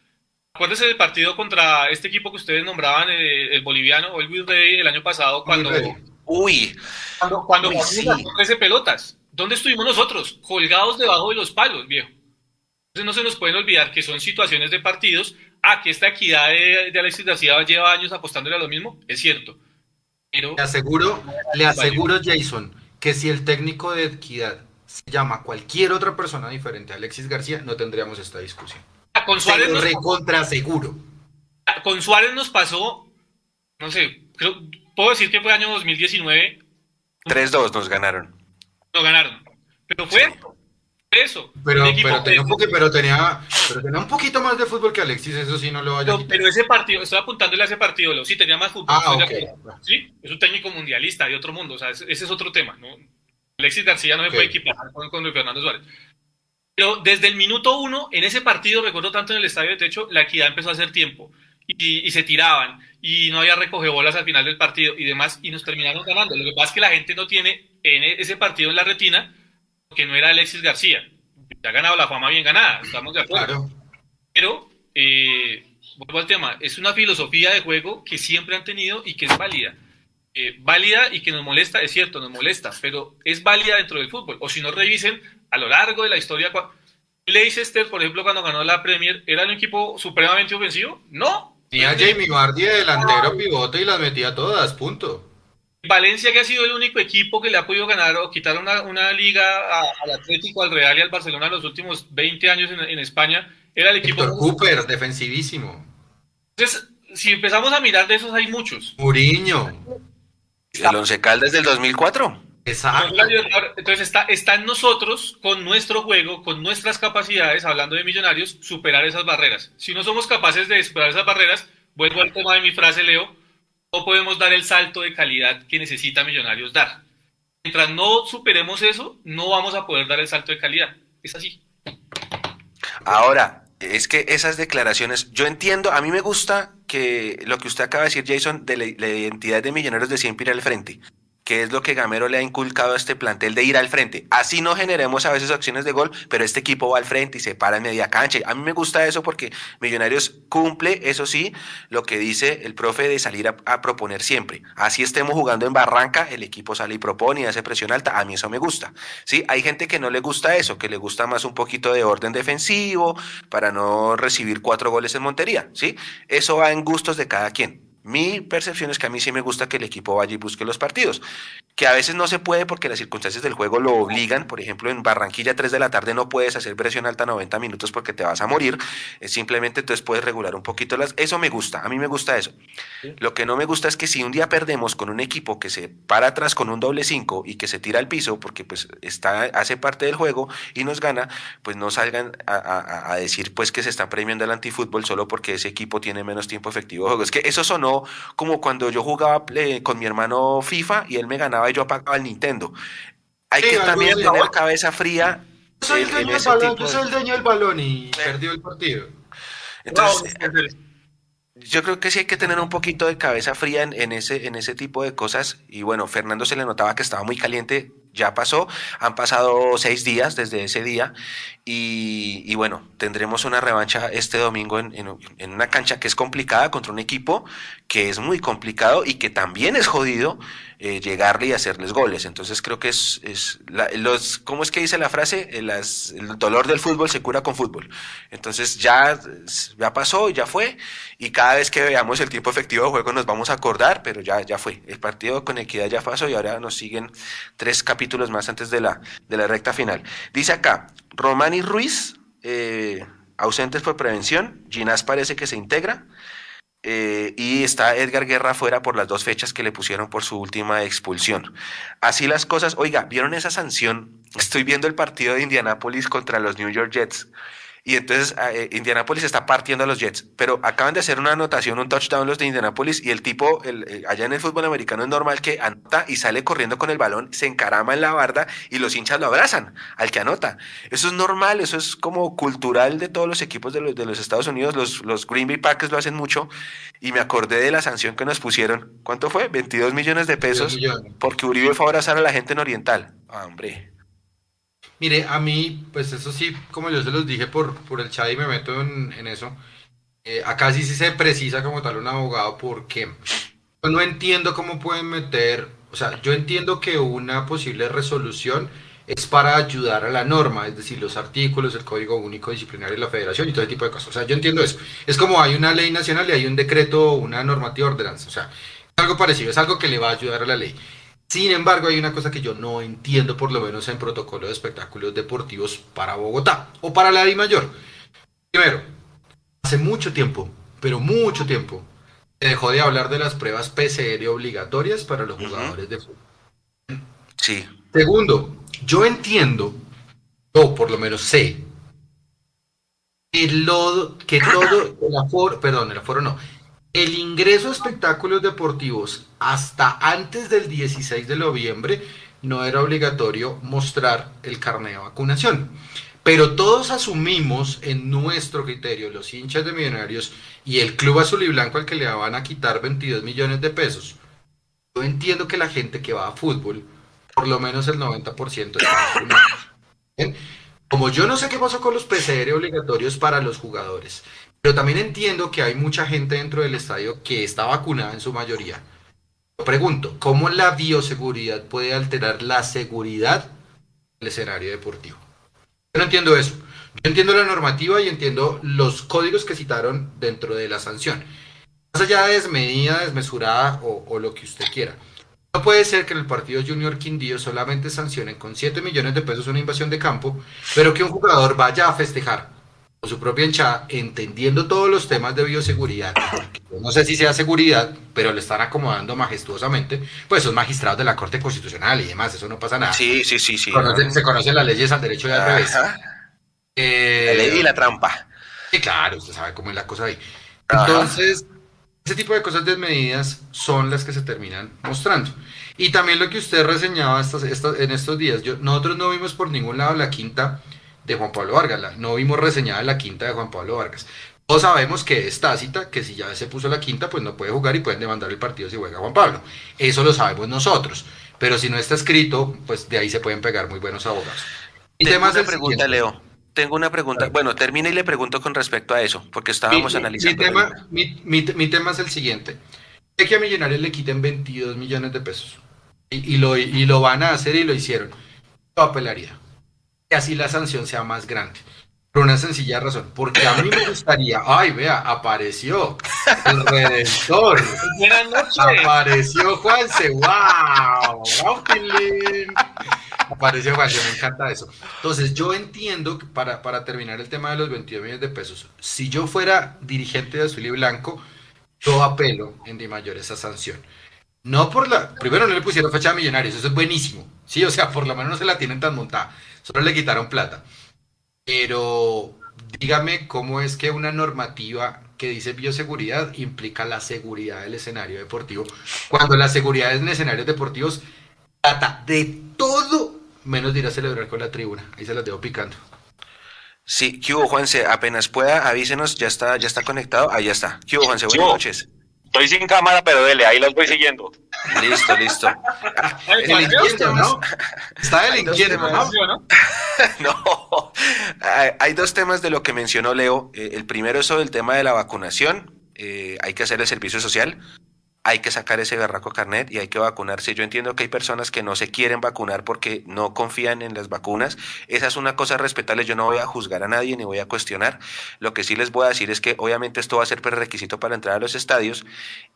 Acuérdense del partido contra este equipo que ustedes nombraban, eh, el boliviano, o el Virrey, el año pasado, cuando
Uy.
Cuando, cuando Uy, sí. 13 pelotas. ¿Dónde estuvimos nosotros? Colgados debajo de los palos, viejo. Entonces no se nos pueden olvidar que son situaciones de partidos. Ah, que esta equidad de, de Alexis García lleva años apostándole a lo mismo, es cierto.
Pero, le aseguro, le aseguro, Jason, que si el técnico de equidad se llama cualquier otra persona diferente a Alexis García, no tendríamos esta discusión.
Con Suárez
nos recontra seguro.
Con Suárez nos pasó, no sé, creo, puedo decir que fue año 2019.
3-2 nos ganaron.
Nos ganaron. Pero fue eso.
Pero, pero, tenía un poquito, pero, tenía, pero tenía un poquito más de fútbol que Alexis, eso sí no lo vaya
a Pero ese partido, estoy apuntándole a ese partido, sí tenía más fútbol.
Ah, okay.
Sí, es un técnico mundialista de otro mundo, o sea, ese, es otro tema, ¿no? Alexis García no se puede equipar con, con Fernando Suárez. Pero desde el minuto uno, en ese partido, recuerdo tanto en el estadio de techo, la equidad empezó a hacer tiempo y, y se tiraban y no había recoge bolas al final del partido y demás y nos terminaron ganando. Lo que pasa es que la gente no tiene en ese partido en la retina que no era Alexis García. Se ha ganado la fama bien ganada, estamos de acuerdo. Pero, eh, vuelvo al tema, es una filosofía de juego que siempre han tenido y que es válida. Eh, válida y que nos molesta, es cierto, nos molesta, pero es válida dentro del fútbol. O si no revisen a lo largo de la historia, Leicester, por ejemplo, cuando ganó la Premier, ¿era un equipo supremamente ofensivo? No.
Tenía Jamie Vardy de delantero pivote y las metía todas, punto.
Valencia, que ha sido el único equipo que le ha podido ganar o quitar una, una liga al Atlético, al Real y al Barcelona en los últimos 20 años en, España, era el equipo.
Víctor Cooper, defensivísimo.
Entonces, si empezamos a mirar de esos, hay muchos.
Muriño.
El Once Caldas del 2004.
Exacto.
Entonces está, está en nosotros, con nuestro juego, con nuestras capacidades, hablando de millonarios, superar esas barreras. Si no somos capaces de superar esas barreras, vuelvo al tema de mi frase, Leo, no podemos dar el salto de calidad que necesita Millonarios dar. Mientras no superemos eso, no vamos a poder dar el salto de calidad. Es así.
Ahora, es que esas declaraciones, yo entiendo, a mí me gusta que lo que usted acaba de decir, Jason, de la, identidad de Millonarios de siempre ir al frente que es lo que Gamero le ha inculcado a este plantel de ir al frente. Así no generemos a veces acciones de gol, pero este equipo va al frente y se para en media cancha. A mí me gusta eso porque Millonarios cumple, eso sí, lo que dice el profe de salir a, proponer siempre. Así estemos jugando en Barranca, el equipo sale y propone y hace presión alta. A mí eso me gusta. ¿sí? Hay gente que no le gusta eso, que le gusta más un poquito de orden defensivo para no recibir cuatro goles en Montería. ¿sí? Eso va en gustos de cada quien. Mi percepción es que a mí sí me gusta que el equipo vaya y busque los partidos, que a veces no se puede porque las circunstancias del juego lo obligan, por ejemplo en Barranquilla 3 de la tarde no puedes hacer presión alta 90 minutos porque te vas a morir, simplemente entonces puedes regular un poquito las... Eso me gusta, a mí me gusta eso. Lo que no me gusta es que si un día perdemos con un equipo que se para atrás con un doble 5 y que se tira al piso porque pues está, hace parte del juego y nos gana, pues no salgan a, a decir pues que se está premiando el antifútbol solo porque ese equipo tiene menos tiempo efectivo de juego. Es que eso sonó como cuando yo jugaba con mi hermano FIFA y él me ganaba y yo apagaba el Nintendo. Hay que también tener cabeza fría.
Yo soy, el dueño, del balón, yo soy el dueño del balón y perdió el partido.
Entonces, yo creo que sí hay que tener un poquito de cabeza fría en, ese, en ese tipo de cosas. Y bueno, Fernando se le notaba que estaba muy caliente, ya pasó, han pasado seis días desde ese día y, bueno, tendremos una revancha este domingo en, en, una cancha que es complicada contra un equipo que es muy complicado y que también es jodido eh, llegarle y hacerles goles. Entonces creo que es, es los, ¿cómo es que dice la frase? El, eh, el, dolor del fútbol se cura con fútbol. Entonces ya, ya pasó, ya fue, y cada vez que veamos el tiempo efectivo de juego nos vamos a acordar, pero ya, ya fue. El partido con equidad ya pasó y ahora nos siguen tres capítulos más antes de la, de la recta final. Dice acá, Romani Ruiz, eh, ausentes por prevención, Ginás parece que se integra. Eh, y está Edgar Guerra fuera por las dos fechas que le pusieron por su última expulsión. Así las cosas, oiga, ¿vieron esa sanción? Estoy viendo el partido de Indianápolis contra los New York Jets. Y entonces ah, eh, Indianapolis está partiendo a los Jets, pero acaban de hacer una anotación, un touchdown los de Indianapolis y el tipo, el, eh, allá en el fútbol americano es normal que anota y sale corriendo con el balón, se encarama en la barda y los hinchas lo abrazan al que anota. Eso es normal, eso es como cultural de todos los equipos de los, de los Estados Unidos, los, los Green Bay Packers lo hacen mucho y me acordé de la sanción que nos pusieron. ¿Cuánto fue? 22 millones de pesos porque Uribe fue a abrazar a la gente en Oriental. Ah, hombre.
Mire, a mí, pues eso sí, como yo se los dije por, por el chat y me meto en, eso, eh, acá sí, se precisa como tal un abogado porque no entiendo cómo pueden meter, o sea, yo entiendo que una posible resolución es para ayudar a la norma, es decir, los artículos, el Código Único Disciplinario de la Federación y todo ese tipo de cosas. O sea, yo entiendo eso. Es como hay una ley nacional y hay un decreto, una normativa ordenanza. O sea, es algo parecido, es algo que le va a ayudar a la ley. Sin embargo, hay una cosa que yo no entiendo, por lo menos en protocolo de espectáculos deportivos para Bogotá o para la Di Mayor. Primero, hace mucho tiempo, pero mucho tiempo, se dejó de hablar de las pruebas PCR obligatorias para los jugadores de fútbol.
Sí.
Segundo, yo entiendo, o por lo menos sé, que, todo el aforo, perdón, el aforo no, el ingreso a espectáculos deportivos hasta antes del 16 de noviembre no era obligatorio mostrar el carnet de vacunación. Pero todos asumimos en nuestro criterio, los hinchas de millonarios y el club azul y blanco al que le van a quitar 22 millones de pesos. Yo entiendo que la gente que va a fútbol por lo menos el 90% de Como yo no sé qué pasó con los PCR obligatorios para los jugadores, pero también entiendo que hay mucha gente dentro del estadio que está vacunada en su mayoría. Yo pregunto, ¿cómo la bioseguridad puede alterar la seguridad del escenario deportivo? Yo no entiendo eso. Yo entiendo la normativa y entiendo los códigos que citaron dentro de la sanción. Más allá de desmedida, desmesurada o, o lo que usted quiera. No puede ser que en el partido Junior Quindío solamente sancionen con 7 millones de pesos una invasión de campo, pero que un jugador vaya a festejar con su propia hinchada, entendiendo todos los temas de bioseguridad. No sé si sea seguridad, pero le están acomodando majestuosamente, pues son magistrados de la Corte Constitucional y demás, eso no pasa nada.
Sí, sí, sí, sí.
se conocen las leyes al derecho y al revés.
Eh, la ley y la trampa.
Sí, claro, usted sabe cómo es la cosa ahí. Entonces, ese tipo de cosas desmedidas son las que se terminan mostrando. Y también lo que usted reseñaba en estos días, yo, nosotros no vimos por ningún lado la quinta de Juan Pablo Vargas, no vimos reseñada la quinta de Juan Pablo Vargas. Todos sabemos que es tácita, que si ya se puso la quinta, pues no puede jugar y pueden demandar el partido si juega Juan Pablo. Eso lo sabemos nosotros. Pero si no está escrito, pues de ahí se pueden pegar muy buenos abogados.
Y temas de pregunta, Leo tengo una pregunta. Bueno, termina y le pregunto con respecto a eso, porque estábamos analizando.
Mi tema, es el siguiente. Que a Millonarios le quiten 22 millones de pesos. Y, lo, y lo van a hacer y lo hicieron. Yo apelaría. Y así la sanción sea más grande. Por una sencilla razón. Porque a mí me gustaría. Ay, vea, apareció el Redentor.
Buenas noches.
Apareció Juanse. ¡Wow! ¡Wow, Apareció Juan, me encanta eso. Entonces, yo entiendo que para, para terminar el tema de los 22 millones de pesos, si yo fuera dirigente de Azul y Blanco, yo apelo en Di Mayor esa sanción. No por la. Primero, no le pusieron fecha a Millonarios, eso es buenísimo. Sí, o sea, por lo menos no se la tienen tan montada. Solo le quitaron plata. Pero dígame cómo es que una normativa que dice bioseguridad implica la seguridad del escenario deportivo, cuando la seguridad en escenarios deportivos trata de todo menos de ir a celebrar con la tribuna. Ahí se las dejo picando.
Sí, ¿qué hubo, Juanse? Apenas pueda, avísenos, ya está, ya está conectado. Ahí ya está. ¿Qué hubo, Juanse? Buenas noches.
Estoy sin cámara, pero dele, ahí los voy siguiendo.
Listo, listo.
delinquiendo, ¿no? Está delinquiendo, ¿no?
no. Hay dos temas de lo que mencionó Leo. Eh, el primero es sobre el tema de la vacunación. Eh, hay que hacer el servicio social hay que sacar ese berraco carnet y hay que vacunarse. Yo entiendo que hay personas que no se quieren vacunar porque no confían en las vacunas. Esa es una cosa respetable. Yo no voy a juzgar a nadie ni voy a cuestionar. Lo que sí les voy a decir es que obviamente esto va a ser prerequisito para entrar a los estadios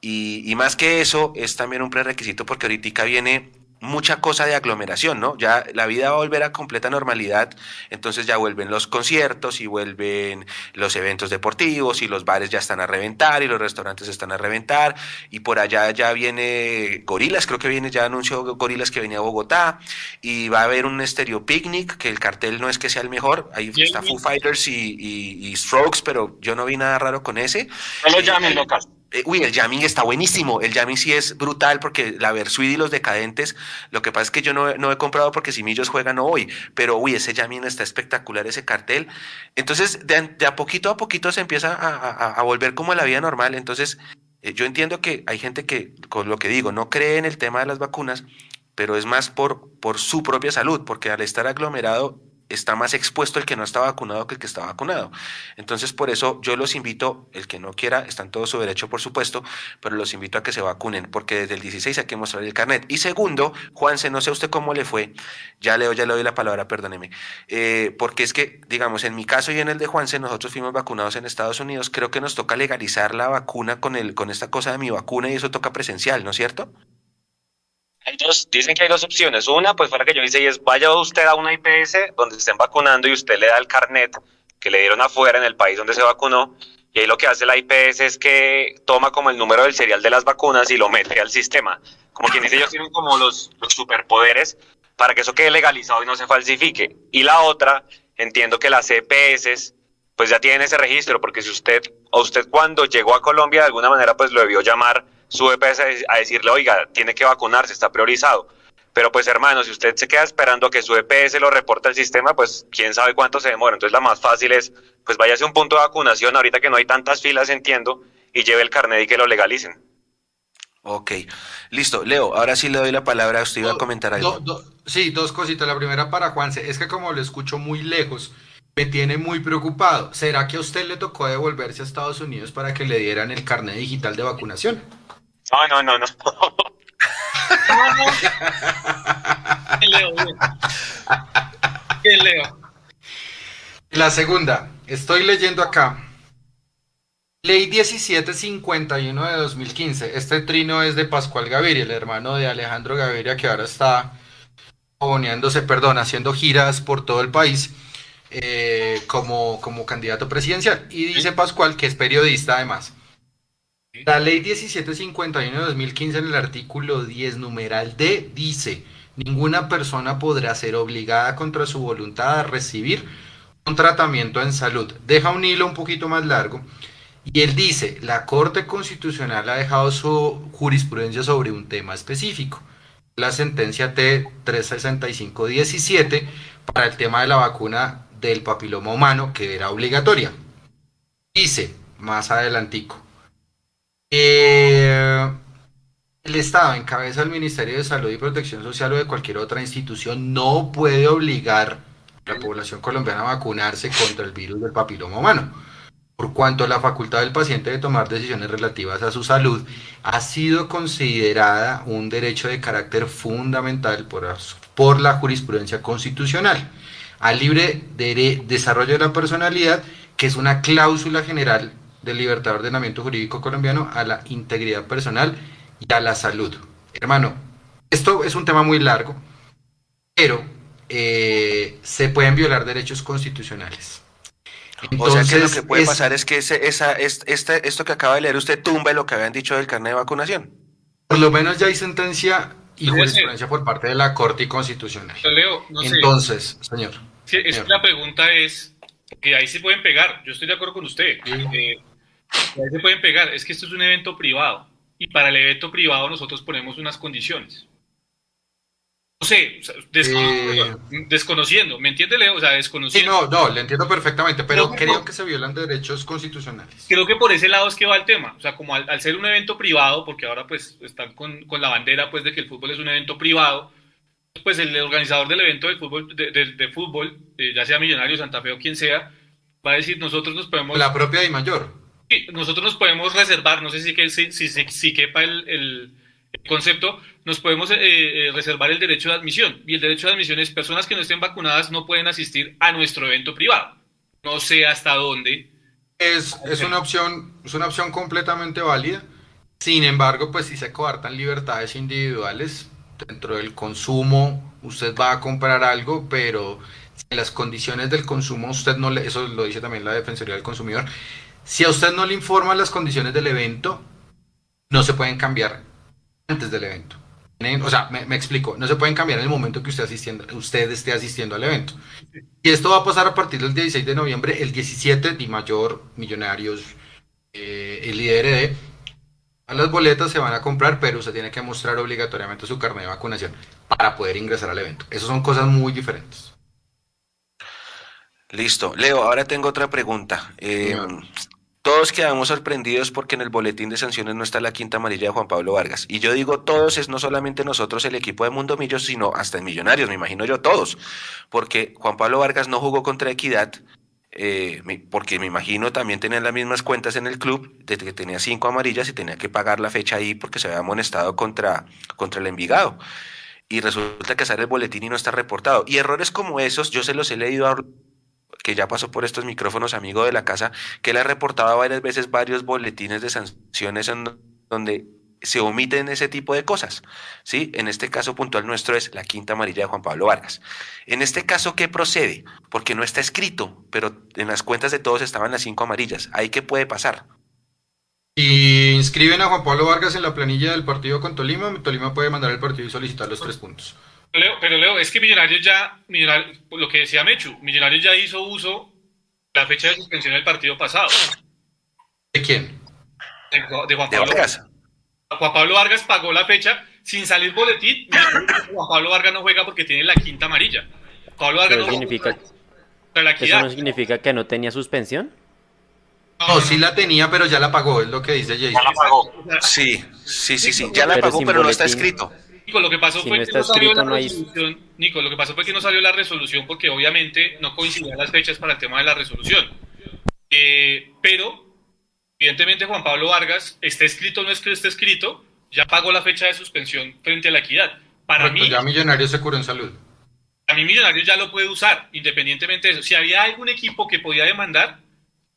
y, y más que eso es también un prerequisito porque ahorita viene mucha cosa de aglomeración, ¿no? Ya la vida va a volver a completa normalidad, entonces ya vuelven los conciertos y vuelven los eventos deportivos y los bares ya están a reventar y los restaurantes están a reventar y por allá ya viene Gorilas, creo que viene, ya anunció Gorilas que venía a Bogotá y va a haber un estéreo picnic, que el cartel no es que sea el mejor, ahí está Foo Fighters y, Strokes, pero yo no vi nada raro con ese.
No lo llamen, locas.
Eh, uy, el jamming está buenísimo. El jamming sí es brutal porque la Versuit y los decadentes, lo que pasa es que yo no, no he comprado porque si Millos juegan hoy, pero uy, ese jamming está espectacular, ese cartel. Entonces, de, a poquito a poquito se empieza a, a, volver como la vida normal. Entonces, eh, yo entiendo que hay gente que, con lo que digo, no cree en el tema de las vacunas, pero es más por, por su propia salud, porque al estar aglomerado está más expuesto el que no está vacunado que el que está vacunado. Entonces, por eso yo los invito, el que no quiera, está en todo su derecho, por supuesto, pero los invito a que se vacunen, porque desde el 16 hay que mostrar el carnet. Y segundo, Juanse, no sé usted cómo le fue, ya leo, ya le doy la palabra, perdóneme, eh, porque es que, digamos, en mi caso y en el de Juanse, nosotros fuimos vacunados en Estados Unidos, creo que nos toca legalizar la vacuna con, el, con esta cosa de mi vacuna y eso toca presencial, ¿no es cierto?
Ellos dicen que hay dos opciones. Una, pues fue la que yo hice y es vaya usted a una IPS donde estén vacunando y usted le da el carnet que le dieron afuera en el país donde se vacunó. Y ahí lo que hace la IPS es que toma como el número del serial de las vacunas y lo mete al sistema. Como quien dice, ellos tienen como los, los superpoderes para que eso quede legalizado y no se falsifique. Y la otra, entiendo que las EPS pues ya tienen ese registro, porque si usted, o usted cuando llegó a Colombia de alguna manera pues lo debió llamar su EPS a decirle, oiga, tiene que vacunarse, está priorizado. Pero pues hermano, si usted se queda esperando que su EPS lo reporte al sistema, pues quién sabe cuánto se demora. Entonces la más fácil es, pues váyase a un punto de vacunación, ahorita que no hay tantas filas, entiendo, y lleve el carnet y que lo legalicen.
Ok, listo. Leo, ahora sí le doy la palabra. Usted iba a comentar algo.
Do- do- sí, dos cositas. La primera para Juanse. Es que como lo escucho muy lejos, me tiene muy preocupado. ¿Será que a usted le tocó devolverse a Estados Unidos para que le dieran el carnet digital de vacunación?
No, no, no, no.
¿Quién leo? ¿Quién leo?
La segunda, estoy leyendo acá. Ley 1751 de 2015. Este trino es de Pascual Gaviria, el hermano de Alejandro Gaviria, que ahora está poniéndose, perdón, haciendo giras por todo el país eh, como, como candidato presidencial. Y dice Pascual que es periodista además. La ley 1751 de 2015 en el artículo 10, numeral D, dice, ninguna persona podrá ser obligada contra su voluntad a recibir un tratamiento en salud. Deja un hilo un poquito más largo y él dice, la Corte Constitucional ha dejado su jurisprudencia sobre un tema específico, la sentencia T365-17 para el tema de la vacuna del papiloma humano que era obligatoria. Dice, más adelantico, eh, el Estado, en cabeza del Ministerio de Salud y Protección Social o de cualquier otra institución, no puede obligar a la población colombiana a vacunarse contra el virus del papiloma humano, por cuanto la facultad del paciente de tomar decisiones relativas a su salud ha sido considerada un derecho de carácter fundamental por, la jurisprudencia constitucional. Al libre desarrollo de la personalidad, que es una cláusula general del libertad de ordenamiento jurídico colombiano a la integridad personal y a la salud. Hermano, esto es un tema muy largo, pero eh, se pueden violar derechos constitucionales.
o sea que lo
Entonces,
que puede
es-
pasar es que ese, esa, es- este, esto que acaba de leer usted tumbe lo que habían dicho del carnet de vacunación.
por lo menos ya hay sentencia y jurisprudencia por parte de la Corte Constitucional.
Yo leo, no sé.
Entonces, señor.
Sí, es que la pregunta es, que ahí se pueden pegar, yo estoy de acuerdo con usted,
Sí.
eh, ahí se pueden pegar, es que esto es un evento privado y para el evento privado nosotros ponemos unas condiciones. No sé, o sea,
Eh.
desconociendo, ¿me entiende Leo? O sea,
Sí,
desconociendo.
no, no, le entiendo perfectamente, pero creo que se violan derechos constitucionales.
Creo que por ese lado es que va el tema, o sea, como al, al ser un evento privado, porque ahora pues están con, con la bandera pues de que el fútbol es un evento privado, pues el organizador del evento del fútbol, de, de- de fútbol eh, ya sea Millonario, Santa Fe o quien sea, va a decir nosotros nos podemos...
La propia Di Mayor.
Nosotros nos podemos reservar, no sé si, si, si, quepa el, el- concepto, nos podemos eh, eh, reservar el derecho de admisión. Y el derecho de admisión es personas que no estén vacunadas no pueden asistir a nuestro evento privado. No sé hasta dónde.
Es, es una opción, es una opción completamente válida. Sin embargo, pues si se coartan libertades individuales dentro del consumo, usted va a comprar algo, pero en las condiciones del consumo usted no le, eso lo dice también la Defensoría del Consumidor, si a usted no le informan las condiciones del evento, no se pueden cambiar antes del evento. ¿Tienen? O sea, me, me explico, no se pueden cambiar en el momento que usted, asistiendo, usted esté asistiendo al evento. Y esto va a pasar a partir del 16 de noviembre, el 17 Di Mayor, Millonarios, eh, el IDRD. A las boletas se van a comprar, pero usted tiene que mostrar obligatoriamente su carnet de vacunación para poder ingresar al evento. Esas son cosas muy diferentes.
Listo. Leo, ahora tengo otra pregunta. Eh. Todos quedamos sorprendidos porque en el boletín de sanciones no está la quinta amarilla de Juan Pablo Vargas. Y yo digo todos es no solamente nosotros, el equipo de Mundo Millos, sino hasta en Millonarios, me imagino yo todos. Porque Juan Pablo Vargas no jugó contra Equidad, eh, porque me imagino también tenían las mismas cuentas en el club, de que tenía cinco amarillas y tenía que pagar la fecha ahí porque se había amonestado contra, contra el Envigado. Y resulta que sale el boletín y no está reportado. Y errores como esos, yo se los he leído a que ya pasó por estos micrófonos, amigo de la casa, que le ha reportado varias veces varios boletines de sanciones donde se omiten ese tipo de cosas. ¿sí? En este caso puntual nuestro es la quinta amarilla de Juan Pablo Vargas. En este caso, ¿qué procede? Porque no está escrito, pero en las cuentas de todos estaban las cinco amarillas. ¿Ahí qué puede pasar?
Y inscriben a Juan Pablo Vargas en la planilla del partido con Tolima. Tolima puede mandar el partido y solicitar los tres puntos.
Leo, pero Leo, es que Millonarios ya, lo que decía Mechu, Millonarios ya hizo uso la fecha de suspensión del partido pasado.
¿De quién?
De, Juan Pablo Vargas. Juan Pablo Vargas pagó la fecha sin salir boletín. Juan Pablo Vargas no juega porque tiene la quinta amarilla.
Pablo Vargas no significa, ¿Eso no significa que no tenía suspensión?
No, sí la tenía, pero ya la pagó, es lo que dice Jason.
Ya la pagó. Sí, sí, sí, sí, ya la pagó, pero no está escrito.
Nico, lo que pasó fue que no salió la resolución. Nico, lo que pasó fue que no salió la resolución porque obviamente no coincidían las fechas para el tema de la resolución. Eh, pero, evidentemente, Juan Pablo Vargas, está escrito o no es que esté escrito, ya pagó la fecha de suspensión frente a la equidad. Para mí.
Ya Millonarios se curó en salud.
A mí Millonarios ya lo puede usar, independientemente de eso. Si había algún equipo que podía demandar,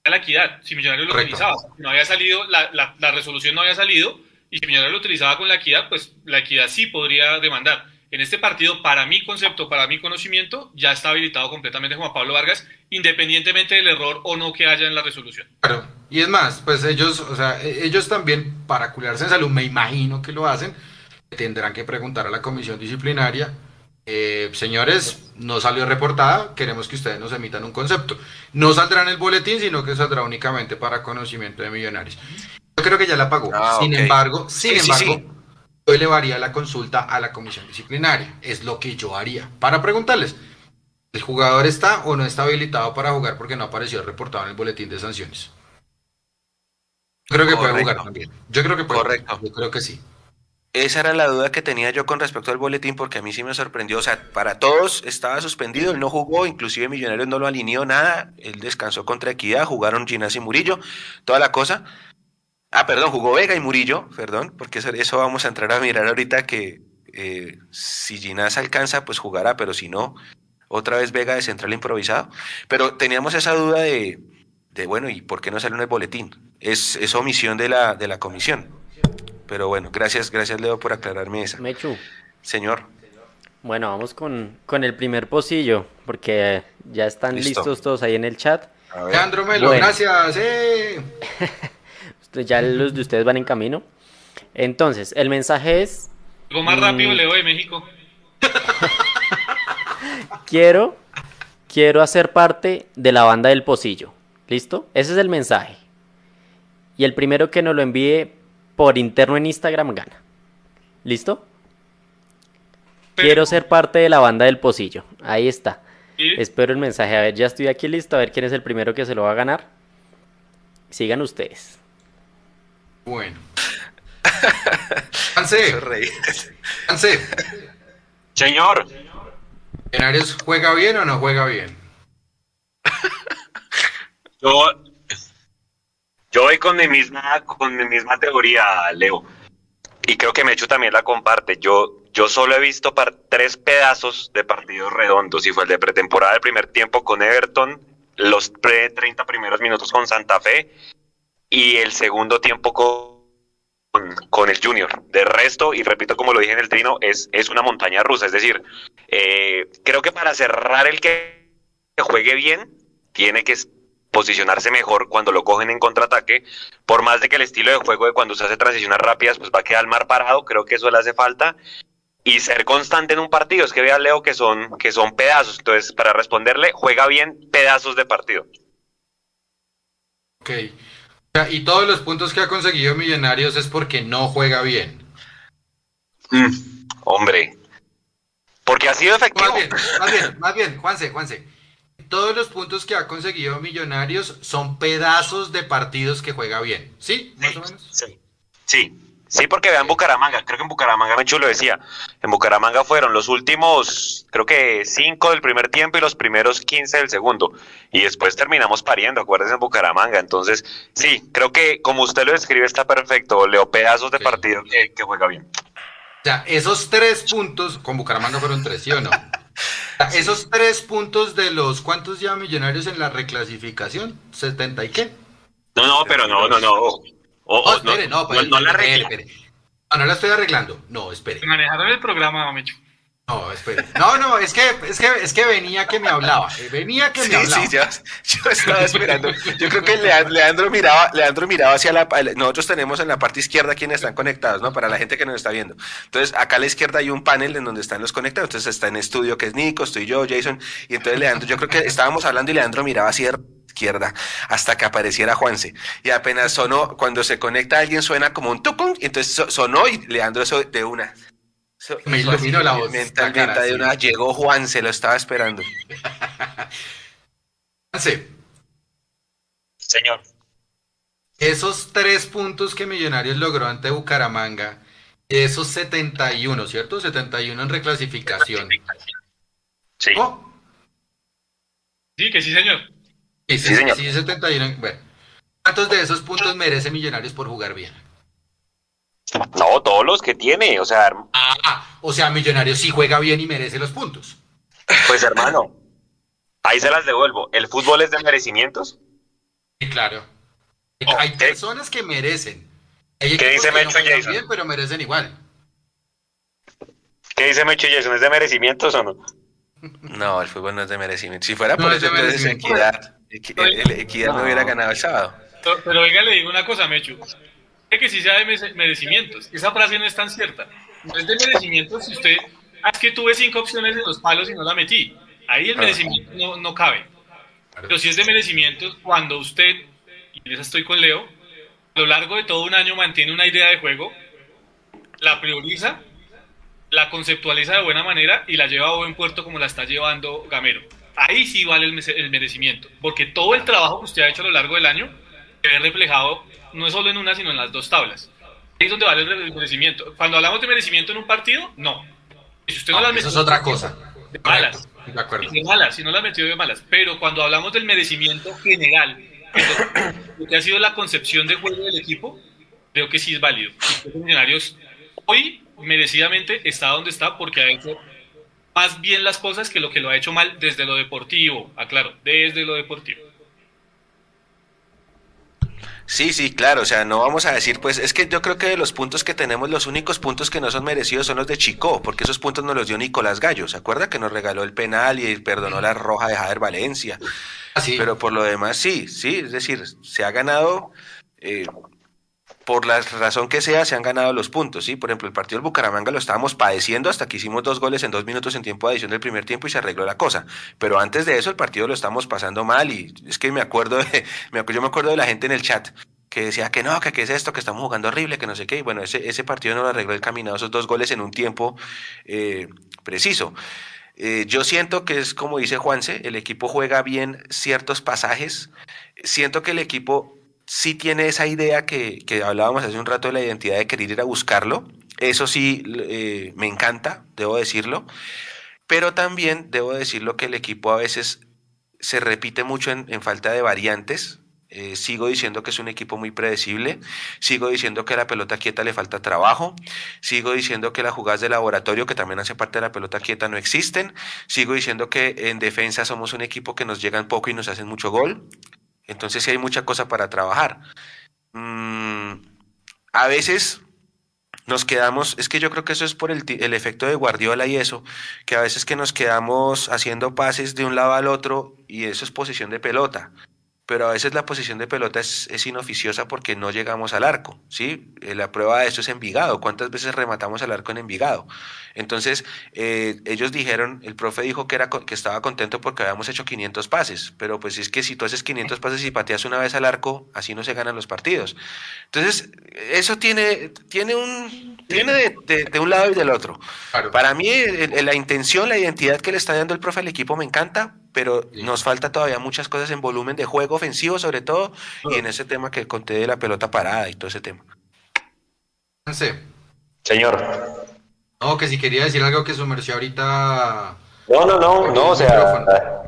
a la equidad, si Millonarios lo utilizaba. No había salido, la, la, la resolución no había salido, y si Millonarios lo utilizaba con la equidad, pues la equidad sí podría demandar. En este partido, para mi concepto, para mi conocimiento, ya está habilitado completamente Juan Pablo Vargas, independientemente del error o no que haya en la resolución.
Claro, y es más, pues ellos, o sea, e-, ellos también, para cuidarse en salud, me imagino que lo hacen, tendrán que preguntar a la comisión disciplinaria, eh, señores, no salió reportada, queremos que ustedes nos emitan un concepto. No saldrá en el boletín, sino que saldrá únicamente para conocimiento de millonarios. Yo creo que ya la pagó. Ah, sin embargo, sin embargo, yo elevaría la consulta a la comisión disciplinaria. Es lo que yo haría. Para preguntarles, ¿el jugador está o no está habilitado para jugar porque no apareció reportado en el boletín de sanciones? creo que puede jugar también. Yo creo que puede. Correcto. Yo creo que sí.
Esa era la duda que tenía yo con respecto al boletín porque a mí sí me sorprendió. O sea, para todos estaba suspendido, él no jugó, inclusive Millonarios no lo alineó nada, él descansó contra Equidad, jugaron Ginás y Murillo, toda la cosa. Ah, perdón, jugó Vega y Murillo, perdón, porque eso, vamos a entrar a mirar ahorita que eh, si Ginás alcanza, pues jugará, pero si no, otra vez Vega de central improvisado. Pero teníamos esa duda de, de bueno, ¿y por qué no salió en el boletín? Es, es omisión de la, de la comisión. Pero bueno, gracias, gracias Leo por aclararme esa.
Mechu.
Señor.
Bueno, vamos con, con el primer pocillo, porque ya están listos todos ahí en el chat.
Leandro Melo, gracias. Eh.
ya los de ustedes van en camino. Entonces, el mensaje es...
Algo más rápido, mm, Leo de México.
quiero, quiero hacer parte de la banda del pocillo. ¿Listo? Ese es el mensaje. Y el primero que nos lo envíe por interno en Instagram gana. ¿Listo? Quiero ser parte de la banda del pocillo. Ahí está. Espero el mensaje. A ver, ya estoy aquí listo. A ver quién es el primero que se lo va a ganar. Sigan ustedes.
Bueno.
Señor.
¿Genarios juega bien o no juega bien?
Yo, yo voy con mi misma, con mi misma teoría, Leo. Y creo que Mechu también la comparte. Yo, yo solo he visto tres pedazos de partidos redondos y fue el de pretemporada del primer tiempo con Everton, los pre 30 primeros minutos con Santa Fe y el segundo tiempo con, con, el Junior. De resto, y repito como lo dije en el trino, es, es una montaña rusa. Es decir, eh, creo que para cerrar el que juegue bien, tiene que posicionarse mejor cuando lo cogen en contraataque, por más de que el estilo de juego de cuando se hace transiciones rápidas, pues va a quedar mar parado, creo que eso le hace falta. Y ser constante en un partido, es que vea Leo que son, que son pedazos. Entonces, para responderle, juega bien pedazos de partido.
Ok. Y todos los puntos que ha conseguido Millonarios es porque no juega bien.
Mm, hombre. Porque ha sido efectivo.
Más bien, más bien, más bien, Juanse, Juanse. todos los puntos que ha conseguido Millonarios son pedazos de partidos que juega bien. ¿Sí? Más o menos.
Sí. Sí. Sí, porque vean Bucaramanga, creo que en Bucaramanga Mechu lo decía, en Bucaramanga fueron los últimos, creo que cinco del primer tiempo y los primeros 15 del segundo, y después terminamos pariendo, acuérdense en Bucaramanga, entonces sí, creo que como usted lo describe está perfecto, leo pedazos de
Sí.
partido que, que juega bien.
O sea, esos tres puntos, con Bucaramanga fueron tres, ¿sí o no? Sea, Esos tres puntos de los, ¿cuántos ya Millonarios en la reclasificación? ¿70 y qué?
No, no, pero no, no, no. O-
Oh,
o- no,
espere, no,
no,
pues,
no la
espere,
regla.
espere. No, no la estoy arreglando. No, espere.
Manejaron el programa, Mecho.
No, espere. No, no, es que, es que, es que venía que me hablaba. eh, Venía que me
Sí,
hablaba.
sí, yo, yo estaba esperando. Yo creo que Lea- Leandro miraba, Leandro miraba hacia la. Nosotros tenemos en la parte izquierda quienes están conectados, ¿no? Para la gente que nos está viendo. Entonces, acá a la izquierda hay un panel en donde están los conectados. Entonces, está en estudio que es Nico, estoy yo, Jason. Y entonces, Leandro, yo creo que estábamos hablando y Leandro miraba hacia la izquierda hasta que apareciera Juanse. Y apenas sonó, cuando se conecta alguien suena como un tucum. Y entonces so- sonó y Leandro eso de una. So-
Me iluminó la voz,
Mentalmente
cara,
de
sí.
una. Llegó Juan, se lo estaba esperando.
Juanse,
Señor.
Esos tres puntos que Millonarios logró ante Bucaramanga, esos 71, ¿cierto? 71 en reclasificación.
Sí.
¿Oh?
Sí, que sí, señor.
Sí,
Sí, señor.
Sí, 71. en- Bueno, ¿cuántos de esos puntos merece Millonarios por jugar bien?
No, todos los que tiene, o sea,
Ah, o sea, Millonarios sí juega bien y merece los puntos.
pues hermano, ahí se las devuelvo. ¿El fútbol es de merecimientos?
Sí, claro.
Oh,
Hay
¿qué?
personas que merecen. Hay
¿Qué dice
que no
Mecho
juegan
Jason?
bien, pero merecen igual.
¿Qué dice Mecho Jason? ¿Es de merecimientos o no?
No, el fútbol no es de merecimiento. Si fuera
No
por
es
eso, entonces. Equidad, Equi- el- el Equidad no
No.
hubiera ganado el sábado.
Pero, pero oiga, le digo una cosa, Mechu. Que sí sea de mere- merecimientos. Esa frase no es tan cierta. No es de merecimientos si usted. Ah, es que tuve cinco opciones en los palos y no la metí. Ahí el merecimiento no, no cabe. Pero si es de merecimientos cuando usted, y en esa estoy con Leo, a lo largo de todo un año mantiene una idea de juego, la prioriza, la conceptualiza de buena manera y la lleva a buen puerto como la está llevando Gamero. Ahí sí vale el merecimiento, porque todo el trabajo que usted ha hecho a lo largo del año se ve reflejado no solo en una, sino en las dos tablas. Ahí es donde vale el merecimiento. Cuando hablamos de merecimiento en un partido, no. Si usted no,
No,
las
eso es otra cosa.
de malas.
De acuerdo.
De malas, si no las metió de malas. Pero cuando hablamos del merecimiento general, lo- que ha sido la concepción de juego del equipo, creo que sí es válido. Millonarios hoy merecidamente está donde está porque ha hecho más bien las cosas que lo que lo ha hecho mal desde lo deportivo, aclaro, desde lo deportivo.
Sí, sí, claro, o sea, no vamos a decir, pues es que yo creo que de los puntos que tenemos, los únicos puntos que no son merecidos son los de Chico, porque esos puntos nos los dio Nicolás Gallo, ¿se acuerda? Que nos regaló el penal y perdonó la roja de Jader Valencia.
Así.
Pero por lo demás, sí, sí, es decir, se ha ganado, eh, por la razón que sea, se han ganado los puntos, ¿sí? Por ejemplo, el partido del Bucaramanga lo estábamos padeciendo hasta que hicimos dos goles en dos minutos en tiempo de adición del primer tiempo y se arregló la cosa. Pero antes de eso, el partido lo estamos pasando mal y es que me acuerdo, de, me yo me acuerdo de la gente en el chat que decía que no, que qué es esto, que estamos jugando horrible, que no sé qué. Y bueno, ese, ese partido no lo arregló el caminado, esos dos goles en un tiempo eh, preciso. Eh, yo siento que es como dice Juanse, el equipo juega bien ciertos pasajes. Siento que el equipo sí tiene esa idea que, que hablábamos hace un rato de la identidad de querer ir a buscarlo. Eso sí, eh, me encanta, debo decirlo. Pero también debo decirlo que el equipo a veces se repite mucho en, falta de variantes. Eh, sigo diciendo que es un equipo muy predecible, sigo diciendo que a la pelota quieta le falta trabajo, sigo diciendo que las jugadas de laboratorio, que también hace parte de la pelota quieta, no existen, sigo diciendo que en defensa somos un equipo que nos llegan poco y nos hacen mucho gol, entonces sí hay mucha cosa para trabajar. Mm, a veces nos quedamos, es que yo creo que eso es por el, el efecto de Guardiola y eso, que a veces que nos quedamos haciendo pases de un lado al otro y eso es posición de pelota pero a veces la posición de pelota es, es inoficiosa porque no llegamos al arco, ¿sí? Eh, La prueba de eso es Envigado. ¿Cuántas veces rematamos al arco en Envigado? Entonces, eh, ellos dijeron, el profe dijo que, era, que estaba contento porque habíamos hecho 500 pases, pero pues es que si tú haces 500 pases y pateas una vez al arco, así no se ganan los partidos. Entonces, eso tiene, tiene, un, tiene de, de- de un lado y del otro.
Claro.
Para mí, la intención, la identidad que le está dando el profe al equipo me encanta, pero nos falta todavía muchas cosas en volumen de juego ofensivo sobre todo y en ese tema que conté de la pelota parada y todo ese tema.
Señor.
No, que si quería decir algo que sumergió ahorita.
No, no, no, no, o sea.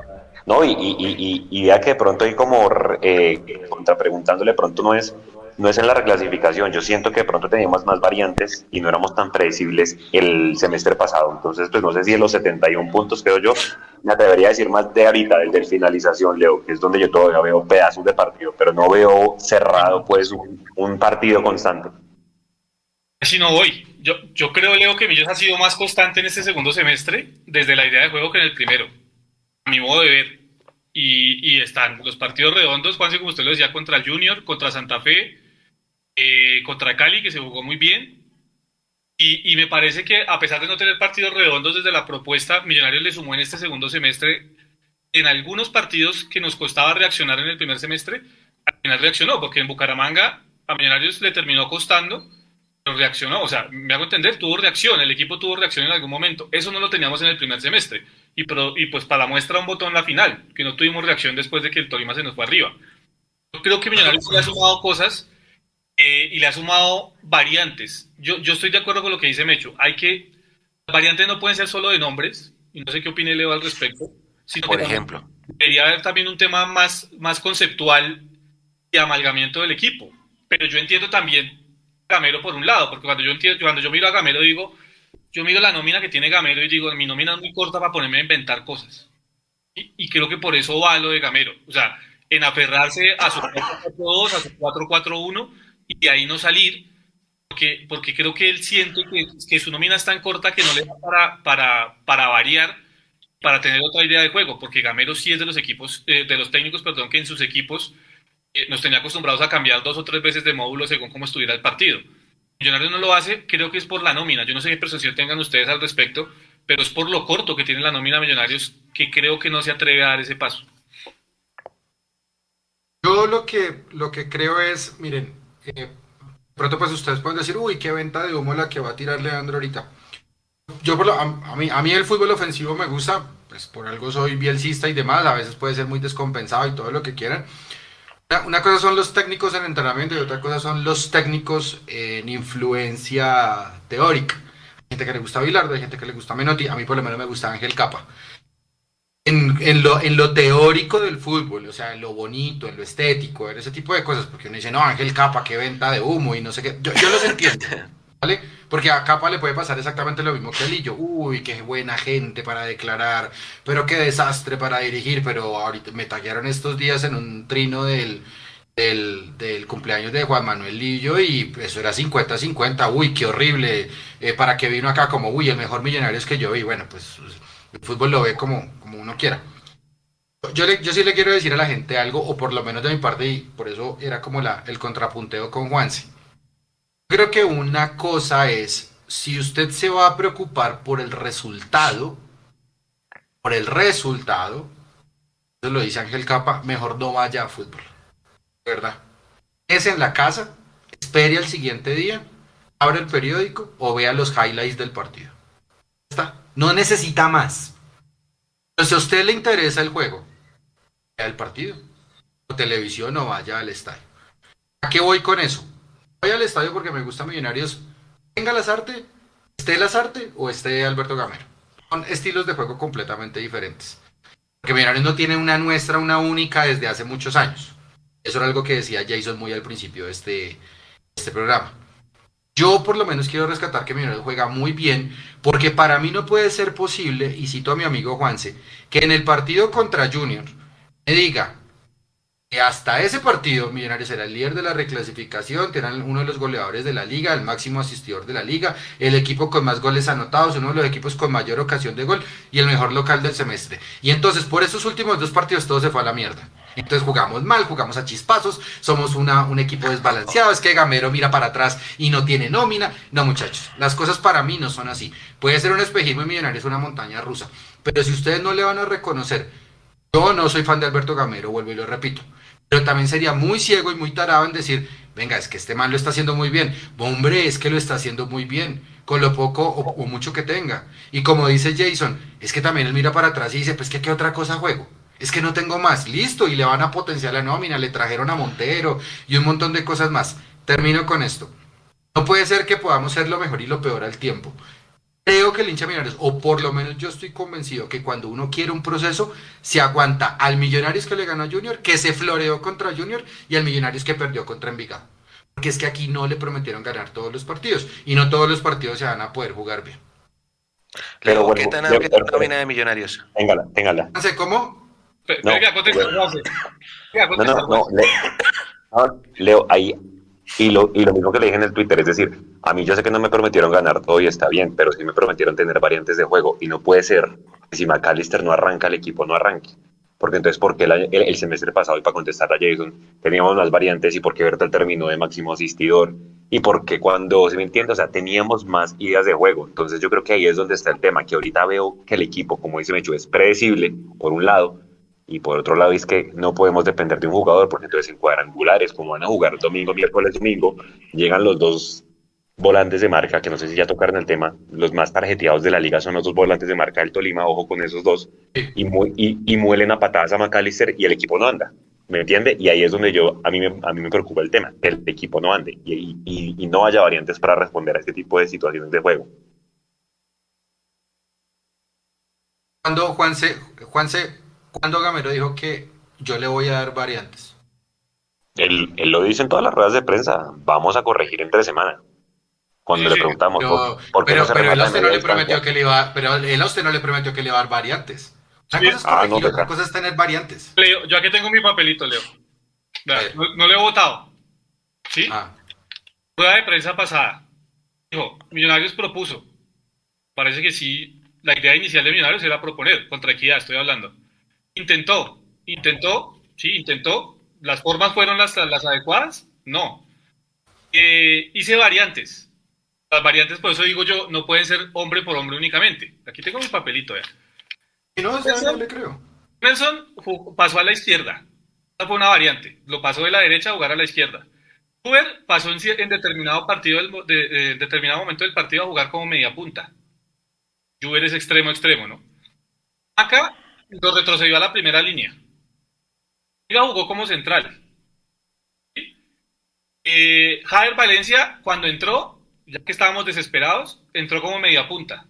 No, y, y, y, ya que de pronto hay como eh, contrapreguntándole, pronto no es, no es en la reclasificación. Yo siento que de pronto teníamos más variantes y no éramos tan predecibles el semestre pasado. Entonces, pues no sé si en los 71 puntos, creo yo, me atrevería a decir más de ahorita, desde finalización, Leo, que es donde yo todavía veo pedazos de partido, pero no veo cerrado, pues, un, partido constante.
Si no voy. Yo, yo creo, Leo, que Millos ha sido más constante en este segundo semestre desde la idea de juego que en el primero. A mi modo de ver. Y, están los partidos redondos, Juanse, como usted lo decía, contra Junior, contra Santa Fe, eh, contra Cali, que se jugó muy bien. Y, y, me parece que a pesar de no tener partidos redondos desde la propuesta, Millonarios le sumó en este segundo semestre en algunos partidos que nos costaba reaccionar en el primer semestre, al final reaccionó, porque en Bucaramanga a Millonarios le terminó costando reaccionó, o sea, me hago entender, tuvo reacción, el equipo tuvo reacción en algún momento. Eso no lo teníamos en el primer semestre. Y, y pues para la muestra un botón la final, que no tuvimos reacción después de que el Tolima se nos fue arriba. Yo creo que Millonarios le ha sumado cosas eh, y le ha sumado variantes. Yo, yo estoy de acuerdo con lo que dice Mecho. Hay que, las variantes no pueden ser solo de nombres, y no sé qué opine Leo al respecto, sino
Por
que
ejemplo.
debería haber también un tema más, más conceptual y amalgamiento del equipo. Pero yo entiendo también Gamero por un lado, porque cuando yo, entiendo, cuando yo miro a Gamero digo, yo miro la nómina que tiene Gamero y digo, mi nómina es muy corta para ponerme a inventar cosas. Y, y creo que por eso va lo de Gamero. O sea, en aferrarse a su 4-4-2, a su 4-4-1 y ahí no salir, porque, porque creo que él siente que, que, su nómina es tan corta que no le da para, para, para variar, para tener otra idea de juego, porque Gamero sí es de los equipos, eh, de los técnicos, perdón, que en sus equipos nos tenía acostumbrados a cambiar dos o tres veces de módulo según cómo estuviera el partido. Millonarios no lo hace, creo que es por la nómina. Yo no sé qué percepción tengan ustedes al respecto, pero es por lo corto que tiene la nómina Millonarios que creo que no se atreve a dar ese paso.
Yo lo que, lo que creo es, miren, eh, pronto pues ustedes pueden decir, uy, qué venta de humo la que va a tirar Leandro ahorita. Yo, por lo, a, a, mí, a mí el fútbol ofensivo me gusta, pues por algo soy bielcista y demás, a veces puede ser muy descompensado y todo lo que quieran, una cosa son los técnicos en entrenamiento y otra cosa son los técnicos en influencia teórica. Hay gente que le gusta Bilardo, hay gente que le gusta Menotti, a mí por lo menos me gusta Ángel Capa. En, en, lo, en lo teórico del fútbol, o sea, en lo bonito, en lo estético, en ese tipo de cosas, porque uno dice, no, Ángel Capa, qué venta de humo y no sé qué. Yo, yo los entiendo, ¿vale? Porque a Capa le puede pasar exactamente lo mismo que a Lillo. Uy, qué buena gente para declarar, pero qué desastre para dirigir. Pero ahorita me taguearon estos días en un trino del, del, del cumpleaños de Juan Manuel Lillo y eso era 50-50. Uy, qué horrible. Eh, para que vino acá como, uy, el mejor millonario es que yo. Y bueno, pues el fútbol lo ve como, como uno quiera. Yo, sí le quiero decir a la gente algo, o por lo menos de mi parte, y por eso era como la, el contrapunteo con Juanse Creo que una cosa es, si usted se va a preocupar por el resultado, por el resultado, eso lo dice Ángel Capa, mejor no vaya a fútbol. ¿Verdad? Es en la casa, espere al siguiente día, abre el periódico o vea los highlights del partido. Está. No necesita más. Pero si a usted le interesa el juego, el partido. O televisión o vaya al estadio. ¿A qué voy con eso? voy al estadio porque me gusta Millonarios. Venga Lazarte, esté Lazarte o esté Alberto Gamero. Son estilos de juego completamente diferentes. Porque Millonarios no tiene una nuestra, una única desde hace muchos años. Eso era algo que decía Jason muy al principio de este, este programa. Yo por lo menos quiero rescatar que Millonarios juega muy bien, porque para mí no puede ser posible, y cito a mi amigo Juanse, que en el partido contra Junior me diga, hasta ese partido Millonarios era el líder de la reclasificación, eran uno de los goleadores de la liga, el máximo asistidor de la liga, el equipo con más goles anotados, uno de los equipos con mayor ocasión de gol y el mejor local del semestre. Y entonces por esos últimos dos partidos todo se fue a la mierda. Entonces jugamos mal, jugamos a chispazos, somos una, un equipo desbalanceado, es que Gamero mira para atrás y no tiene nómina. No muchachos, las cosas para mí no son así. Puede ser un espejismo y Millonarios una montaña rusa, pero si ustedes no le van a reconocer, yo no soy fan de Alberto Gamero, vuelvo y lo repito pero también sería muy ciego y muy tarado en decir, venga, es que este man lo está haciendo muy bien. Hombre, es que lo está haciendo muy bien, con lo poco o, mucho que tenga. Y como dice Jason, es que también él mira para atrás y dice, pues que qué otra cosa juego. Es que no tengo más, listo, y le van a potenciar la nómina, le trajeron a Montero y un montón de cosas más. Termino con esto. No puede ser que podamos ser lo mejor y lo peor al tiempo. Creo que el hincha Millonarios, o por lo menos yo estoy convencido que cuando uno quiere un proceso, se aguanta al Millonarios que le ganó a Junior, que se floreó contra Junior, y al Millonarios que perdió contra Envigado. Porque es que aquí no le prometieron ganar todos los partidos, y no todos los partidos se van a poder jugar bien.
Pero ¿qué tan amplia de millonarios?
Téngala, téngala.
Cómo.
No,
Venga, contesta,
No, no, no. Le- no, Leo, ahí. Y lo, y lo mismo que le dije en el Twitter, es decir, a mí yo sé que no me prometieron ganar todo y está bien, pero sí me prometieron tener variantes de juego y no puede ser que si McAllister no arranca, el equipo no arranque. Porque entonces, ¿por qué el, el- el semestre pasado, y para contestar a Jason, teníamos más variantes y por qué Bertal terminó de máximo asistidor y por qué cuando, ¿se me entiende? O sea, teníamos más ideas de juego. Entonces yo creo que ahí es donde está el tema, que ahorita veo que el equipo, como dice Mechu, es predecible, por un lado, y por otro lado es que no podemos depender de un jugador, porque entonces en cuadrangulares, como van a jugar domingo, miércoles, domingo, llegan los dos volantes de marca, que no sé si ya tocaron el tema, los más tarjeteados de la liga son los dos volantes de marca del Tolima, ojo con esos dos, y, mu- y, y muelen a patadas a McAllister y el equipo no anda. ¿Me entiende? Y ahí es donde yo, a mí me, a mí me preocupa el tema, que el equipo no ande y, y, y no haya variantes para responder a este tipo de situaciones de juego.
Cuando Juanse, Juanse, cuando Gamero dijo que yo le voy a dar variantes.
Él, él lo dice en todas las ruedas de prensa, vamos a corregir entre semana. Cuando
Sí,
le preguntamos,
Yo-
¿por, por qué
pero,
no se
pero él a usted no le prometió que le iba, pero él a usted no le prometió que le iba a dar variantes. Una
Sí.
cosa es
Ah, no,
otra cosa es tener variantes.
Leo, yo aquí tengo mi papelito, Leo.
Ver.
no, no le he votado. ¿Sí?
Ah,
Rueda de prensa pasada. Dijo, Millonarios propuso. Parece que sí, la idea inicial de Millonarios era proponer, contra equidad estoy hablando. Intentó, intentó, sí, intentó. ¿Las formas fueron las, las adecuadas? No. Eh, hice variantes. Las variantes, por eso digo yo, no pueden ser hombre por hombre únicamente. Aquí tengo mi papelito, ya.
y no, sea, no le creo.
Nelson pasó a la izquierda. Esa fue una variante. Lo pasó de la derecha a jugar a la izquierda. Uber pasó en, en determinado partido del de, determinado momento del partido a jugar como media punta. Uber es extremo extremo, ¿no? Acá lo retrocedió a la primera línea. Liga jugó como central. Eh, Javier Valencia, cuando entró, ya que estábamos desesperados, entró como media punta.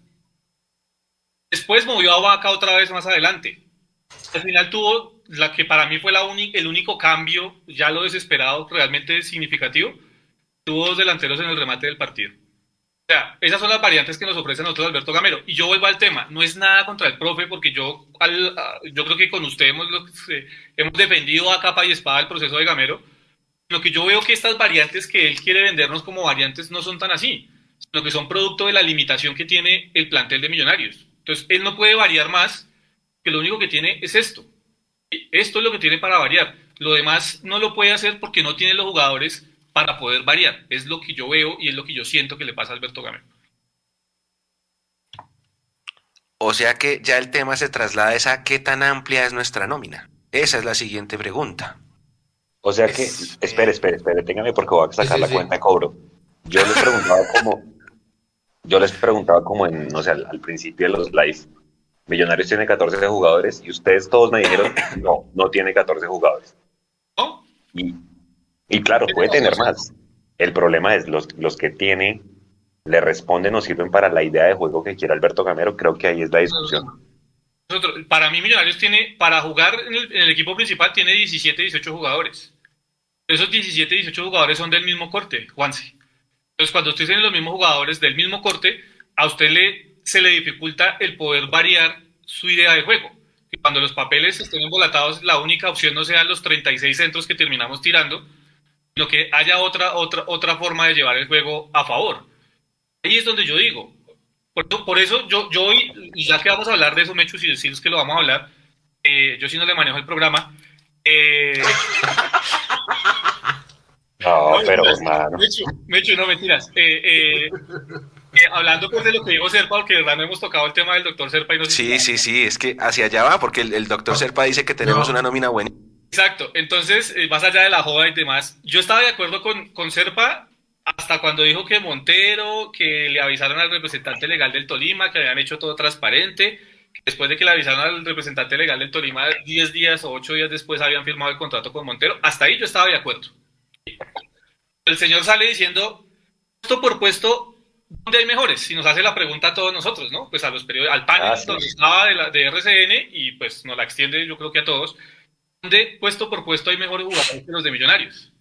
Después movió a Vaca otra vez más adelante. Al final tuvo la que para mí fue la el único cambio, ya lo desesperado, realmente significativo. Tuvo dos delanteros en el remate del partido. Sea, esas son las variantes que nos ofrece a nosotros Alberto Gamero. Y yo vuelvo al tema, no es nada contra el profe, porque yo, al- yo creo que con usted hemos, eh, hemos defendido a capa y espada el proceso de Gamero. Lo que yo veo que estas variantes que él quiere vendernos como variantes no son tan así, sino que son producto de la limitación que tiene el plantel de Millonarios. Entonces, él no puede variar más, que lo único que tiene es esto. Esto es lo que tiene para variar. Lo demás no lo puede hacer porque no tiene los jugadores para poder variar. Es lo que yo veo y es lo que yo siento que le pasa a Alberto Gamero.
O sea que ya el tema se traslada es a qué tan amplia es nuestra nómina. Esa es la siguiente pregunta.
O sea que,
Es-
espere, espere, espere, téngame porque voy a sacar
Sí, sí,
la
sí.
cuenta de cobro. Yo les preguntaba como, yo les preguntaba como en, no sé, al, al principio de los live, Millonarios tiene 14 jugadores y ustedes todos me dijeron, no, no tiene 14 jugadores.
¿No?
Y, y claro, puede tener más. El problema es los, los que tiene, le responden o sirven para la idea de juego que quiere Alberto Gamero. Creo que ahí es la discusión.
Nosotros- para mí, Millonarios tiene, para jugar en el, en el equipo principal, tiene 17, 18 jugadores. Esos 17, 18 jugadores son del mismo corte, Juanse. Entonces, cuando usted tiene los mismos jugadores del mismo corte, a usted le, se le dificulta el poder variar su idea de juego. Que cuando los papeles estén embolatados, la única opción no sean los 36 centros que terminamos tirando, sino que haya otra, otra, otra forma de llevar el juego a favor. Ahí es donde yo digo, por, eso- por eso yo, yo hoy, y ya que vamos a hablar de eso, Mechu, si decimos que lo vamos a hablar, eh, yo sí no le manejo el programa. eh,
No, pero
no,
hermano.
Mechu, Mechu, no mentiras. Eh, eh, eh, hablando pues de lo que dijo Serpa, porque de verdad no hemos tocado el tema del doctor Serpa y no
Sí, sí, sí, es que hacia allá va, porque el, el doctor Serpa dice que tenemos
No.
una nómina buena.
Exacto, entonces, eh, más allá de la joda y demás, yo estaba de acuerdo con, con Serpa hasta cuando dijo que Montero, que le avisaron al representante legal del Tolima, que habían hecho todo transparente, después de que le avisaron al representante legal del Tolima, 10 días o 8 días después habían firmado el contrato con Montero. Hasta ahí yo estaba de acuerdo. El señor sale diciendo, puesto por puesto, ¿dónde hay mejores? Si nos hace la pregunta a todos nosotros, ¿no? Pues a los periódicos, al panel
Ah, sí.
donde estaba de, la, de RCN y pues nos la extiende yo creo que a todos. ¿Dónde puesto por puesto hay mejores jugadores que los de Millonarios?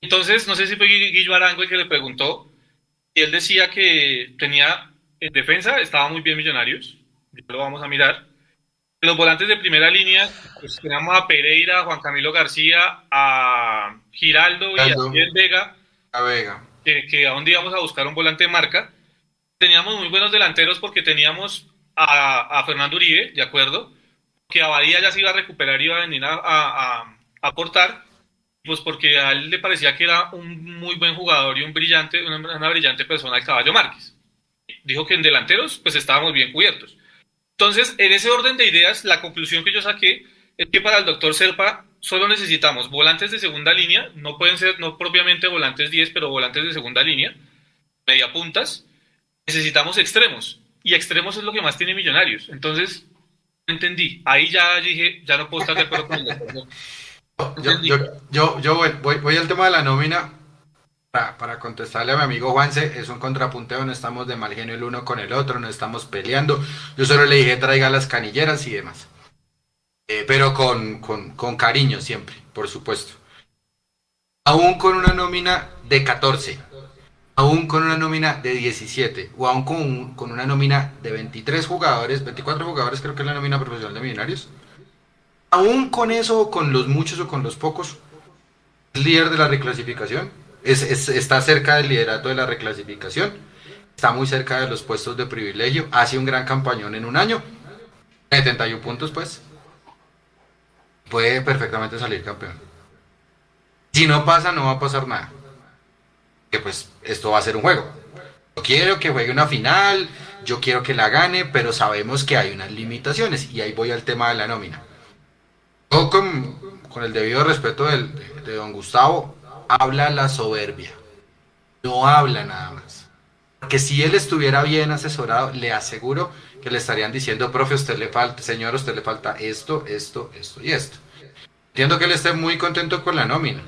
Entonces, no sé si fue Guillo Arango el que le preguntó, y él decía que tenía en defensa, estaba muy bien Millonarios, ya lo vamos a mirar. Los volantes de primera línea, pues teníamos a Pereira, a Juan Camilo García, a Giraldo y a. Miguel Vega,
La Vega.
que, que a dónde íbamos a buscar un volante de marca. Teníamos muy buenos delanteros porque teníamos a, a Fernando Uribe, de acuerdo, que Abadía ya se iba a recuperar y iba a venir a, aportar, pues porque a él le parecía que era un muy buen jugador y un brillante, una, una brillante persona el Caballo Márquez. Dijo que en delanteros pues estábamos bien cubiertos. Entonces, en ese orden de ideas, la conclusión que yo saqué es que para el doctor Serpa solo necesitamos volantes de segunda línea, no pueden ser, no propiamente volantes 10, pero volantes de segunda línea, media puntas. Necesitamos extremos, y extremos es lo que más tiene Millonarios. Entonces, entendí. Ahí ya dije, ya no puedo estar de acuerdo con el doctor.
Yo, yo, yo, yo voy, voy, voy al tema de la nómina para, para contestarle a mi amigo Juanse. Es un contrapunteo, no estamos de mal genio el uno con el otro, no estamos peleando. Yo solo le dije traiga las canilleras y demás. Eh, pero con, con, con cariño siempre, por supuesto. Aún con una nómina de 14, aún con una nómina de 17, o aún con, con una nómina de 23 jugadores, 24 jugadores creo que es la nómina profesional de Millonarios. Aún con eso, o con los muchos o con los pocos, es líder de la reclasificación, es- está cerca del liderato de la reclasificación, está muy cerca de los puestos de privilegio, hace un gran campañón en un año, 71 puntos pues, puede perfectamente salir campeón. Si no pasa, no va a pasar nada. Que pues esto va a ser un juego. Yo quiero que juegue una final, yo quiero que la gane, pero sabemos que hay unas limitaciones y ahí voy al tema de la nómina. Yo con, con el debido respeto del- de, de don Gustavo, habla la soberbia. No habla nada más. Porque si él estuviera bien asesorado, le aseguro que le estarían diciendo, profe, usted le falta, señor, usted le falta esto, esto, esto y esto. Entiendo que él esté muy contento con la nómina,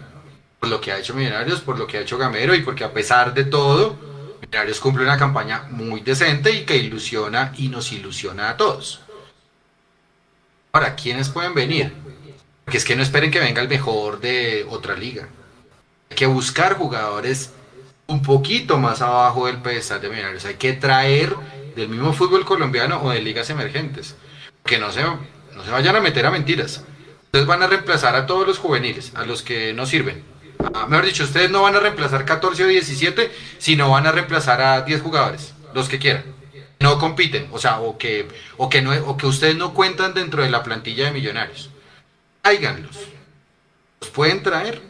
por lo que ha hecho Millonarios, por lo que ha hecho Gamero y porque a pesar de todo, Millonarios cumple una campaña muy decente y que ilusiona y nos ilusiona a todos. Ahora, ¿quiénes pueden venir? Porque es que no esperen que venga el mejor de otra liga. Hay que buscar jugadores un poquito más abajo del pedestal de Millonarios. Hay que traer del mismo fútbol colombiano o de ligas emergentes. Que no se, no se vayan a meter a mentiras. Ustedes van a reemplazar a todos los juveniles, a los que no sirven. Ah, mejor dicho, ustedes no van a reemplazar 14 o 17, sino van a reemplazar a 10 jugadores, los que quieran. No compiten, o sea, o que, o que, no, o que ustedes no cuentan dentro de la plantilla de millonarios. Tráiganlos. ¿Los pueden traer?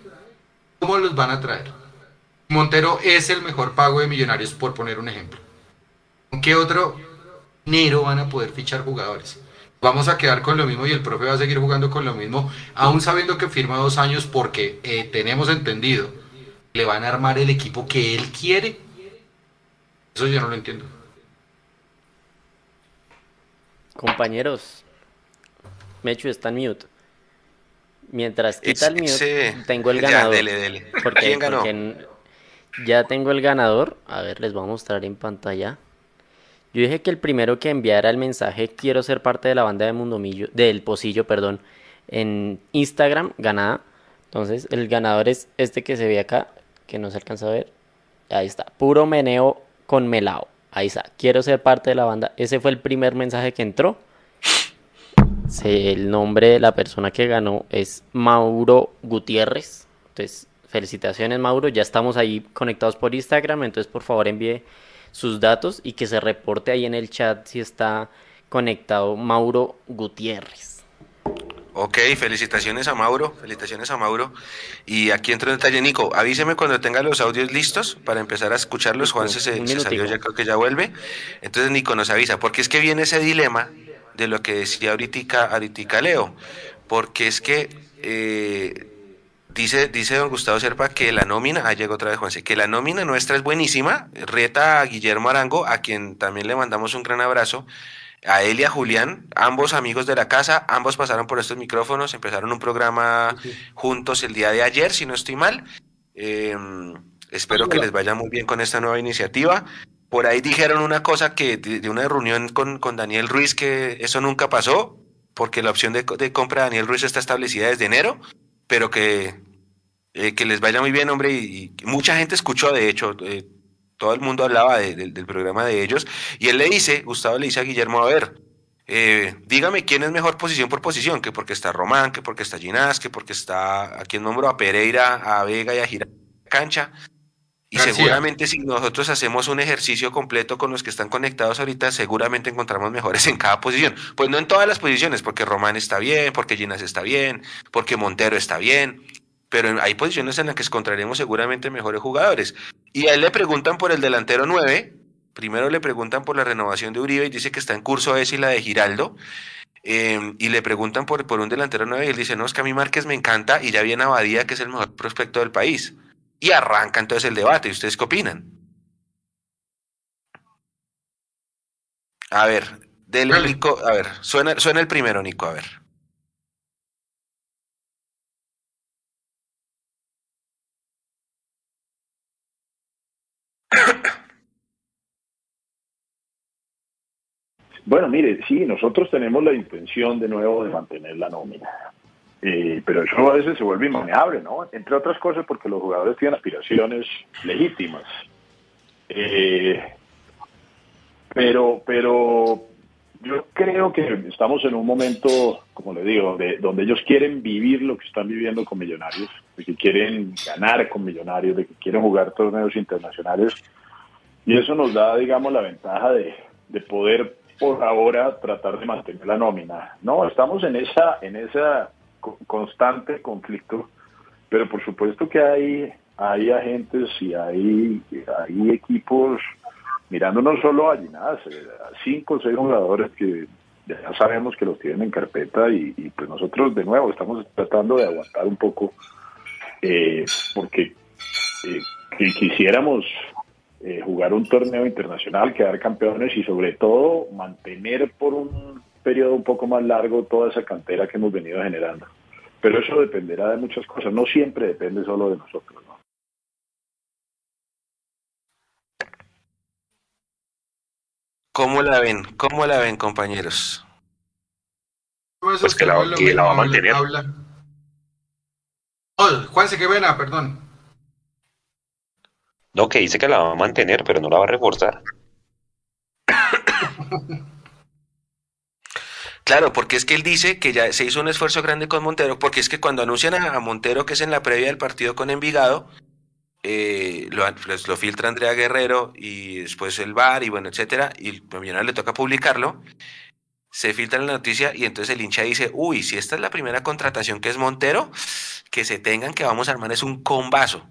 ¿Cómo los van a traer? Montero es el mejor pago de millonarios, por poner un ejemplo. ¿Con qué otro dinero van a poder fichar jugadores? Vamos a quedar con lo mismo y el profe va a seguir jugando con lo mismo, aún sabiendo que firma dos años porque eh, tenemos entendido, le van a armar el equipo que él quiere. Eso yo no lo entiendo.
Compañeros, Mechu está en mute. Mientras quita el mute, tengo el
ya,
ganador.
dele, dele.
Porque,
¿Quién ganó?
porque ya tengo el ganador. A ver, les voy a mostrar en pantalla. Yo dije que el primero que enviara el mensaje quiero ser parte de la banda de Mundomillo, del Pocillo, perdón, en Instagram, ganada. Entonces, el ganador es este que se ve acá, que no se alcanza a ver. Ahí está, puro meneo con melao. Ahí está, quiero ser parte de la banda. Ese fue el primer mensaje que entró. El nombre de la persona que ganó es Mauro Gutiérrez. Entonces, felicitaciones Mauro. Ya estamos ahí conectados por Instagram. Entonces, por favor, envíe sus datos y que se reporte ahí en el chat si está conectado Mauro Gutiérrez.
Ok, felicitaciones a Mauro, felicitaciones a Mauro. Y aquí entra en detalle, Nico, avíseme cuando tenga los audios listos para empezar a escucharlos. Juan se, salió, ya creo que ya vuelve. Entonces Nico nos avisa, porque es que viene ese dilema de lo que decía ahorita, ahorita Leo, porque es que eh, dice, dice don Gustavo Serpa que la nómina, ah, llegó otra vez Juanse, que la nómina nuestra es buenísima, reta a Guillermo Arango, a quien también le mandamos un gran abrazo, a él y a Julián, ambos amigos de la casa, ambos pasaron por estos micrófonos, empezaron un programa juntos el día de ayer, si no estoy mal. Em, espero que les vaya muy bien con esta nueva iniciativa. Por ahí dijeron una cosa que de, una reunión con, con, Daniel Ruiz que eso nunca pasó, porque la opción de, de, compra de Daniel Ruiz está establecida desde enero, pero que, eh, que les vaya muy bien, hombre. Y, mucha gente escuchó, de hecho, eh, todo el mundo hablaba del programa de ellos. Y él le dice, Gustavo le dice a Guillermo, a ver, eh, dígame quién es mejor posición por posición, que porque está Román, que porque está Ginás, que porque está, a quien nombro, a Pereira, a Vega y a Gira Cancha. Y seguramente si nosotros hacemos un ejercicio completo con los que están conectados ahorita, seguramente encontramos mejores en cada posición. Pues no en todas las posiciones, porque Román está bien, porque Ginás está bien, porque Montero está bien, pero hay posiciones en las que encontraremos seguramente mejores jugadores. Y a él le preguntan por el delantero 9, primero le preguntan por la renovación de Uribe y dice que está en curso esa y la de Giraldo. Em, y le preguntan por, por un delantero 9 y él dice, no, es que a mí Márquez me encanta y ya viene Abadía, que es el mejor prospecto del país. Y arranca entonces el debate. ¿Y ustedes qué opinan? A ver, dele, Nico. A ver, suena, suena el primero, Nico, a ver.
Bueno, mire, sí, nosotros tenemos la intención de nuevo de mantener la nómina. Eh, pero eso a veces se vuelve inmanejable, ¿no? Entre otras cosas porque los jugadores tienen aspiraciones legítimas. Eh, pero, pero yo creo que estamos en un momento, como le digo, de, donde ellos quieren vivir lo que están viviendo con Millonarios, de que quieren ganar con Millonarios, de que quieren jugar torneos internacionales. Y eso nos da, digamos, la ventaja de, de poder por ahora tratar de mantener la nómina. No, estamos en esa, en esa constante conflicto, pero por supuesto que hay, hay agentes y hay, hay equipos mirando no solo a Ginás, a cinco o seis jugadores que ya sabemos que los tienen en carpeta y, pues nosotros de nuevo estamos tratando de aguantar un poco eh, porque eh, quisiéramos jugar un torneo internacional, quedar campeones y sobre todo mantener por un periodo un poco más largo toda esa cantera que hemos venido generando. Pero eso dependerá de muchas cosas, no siempre depende solo de nosotros. ¿no?
¿Cómo la ven? ¿Cómo la ven, compañeros?
Pues que la, que la va a mantener. Oh, Juanse, qué buena, perdón.
No, que dice que la va a mantener, pero no la va a reforzar.
Claro, porque es que él dice que ya se hizo un esfuerzo grande con Montero, porque es que cuando anuncian a, Montero, que es en la previa del partido con Envigado, eh, lo, pues, lo, filtra Andrea Guerrero y después el VAR y bueno, etcétera, y a Millonarios le toca publicarlo, se filtra la noticia y entonces el hincha dice, uy, si esta es la primera contratación que es Montero, que se tengan que vamos a armar es un combazo.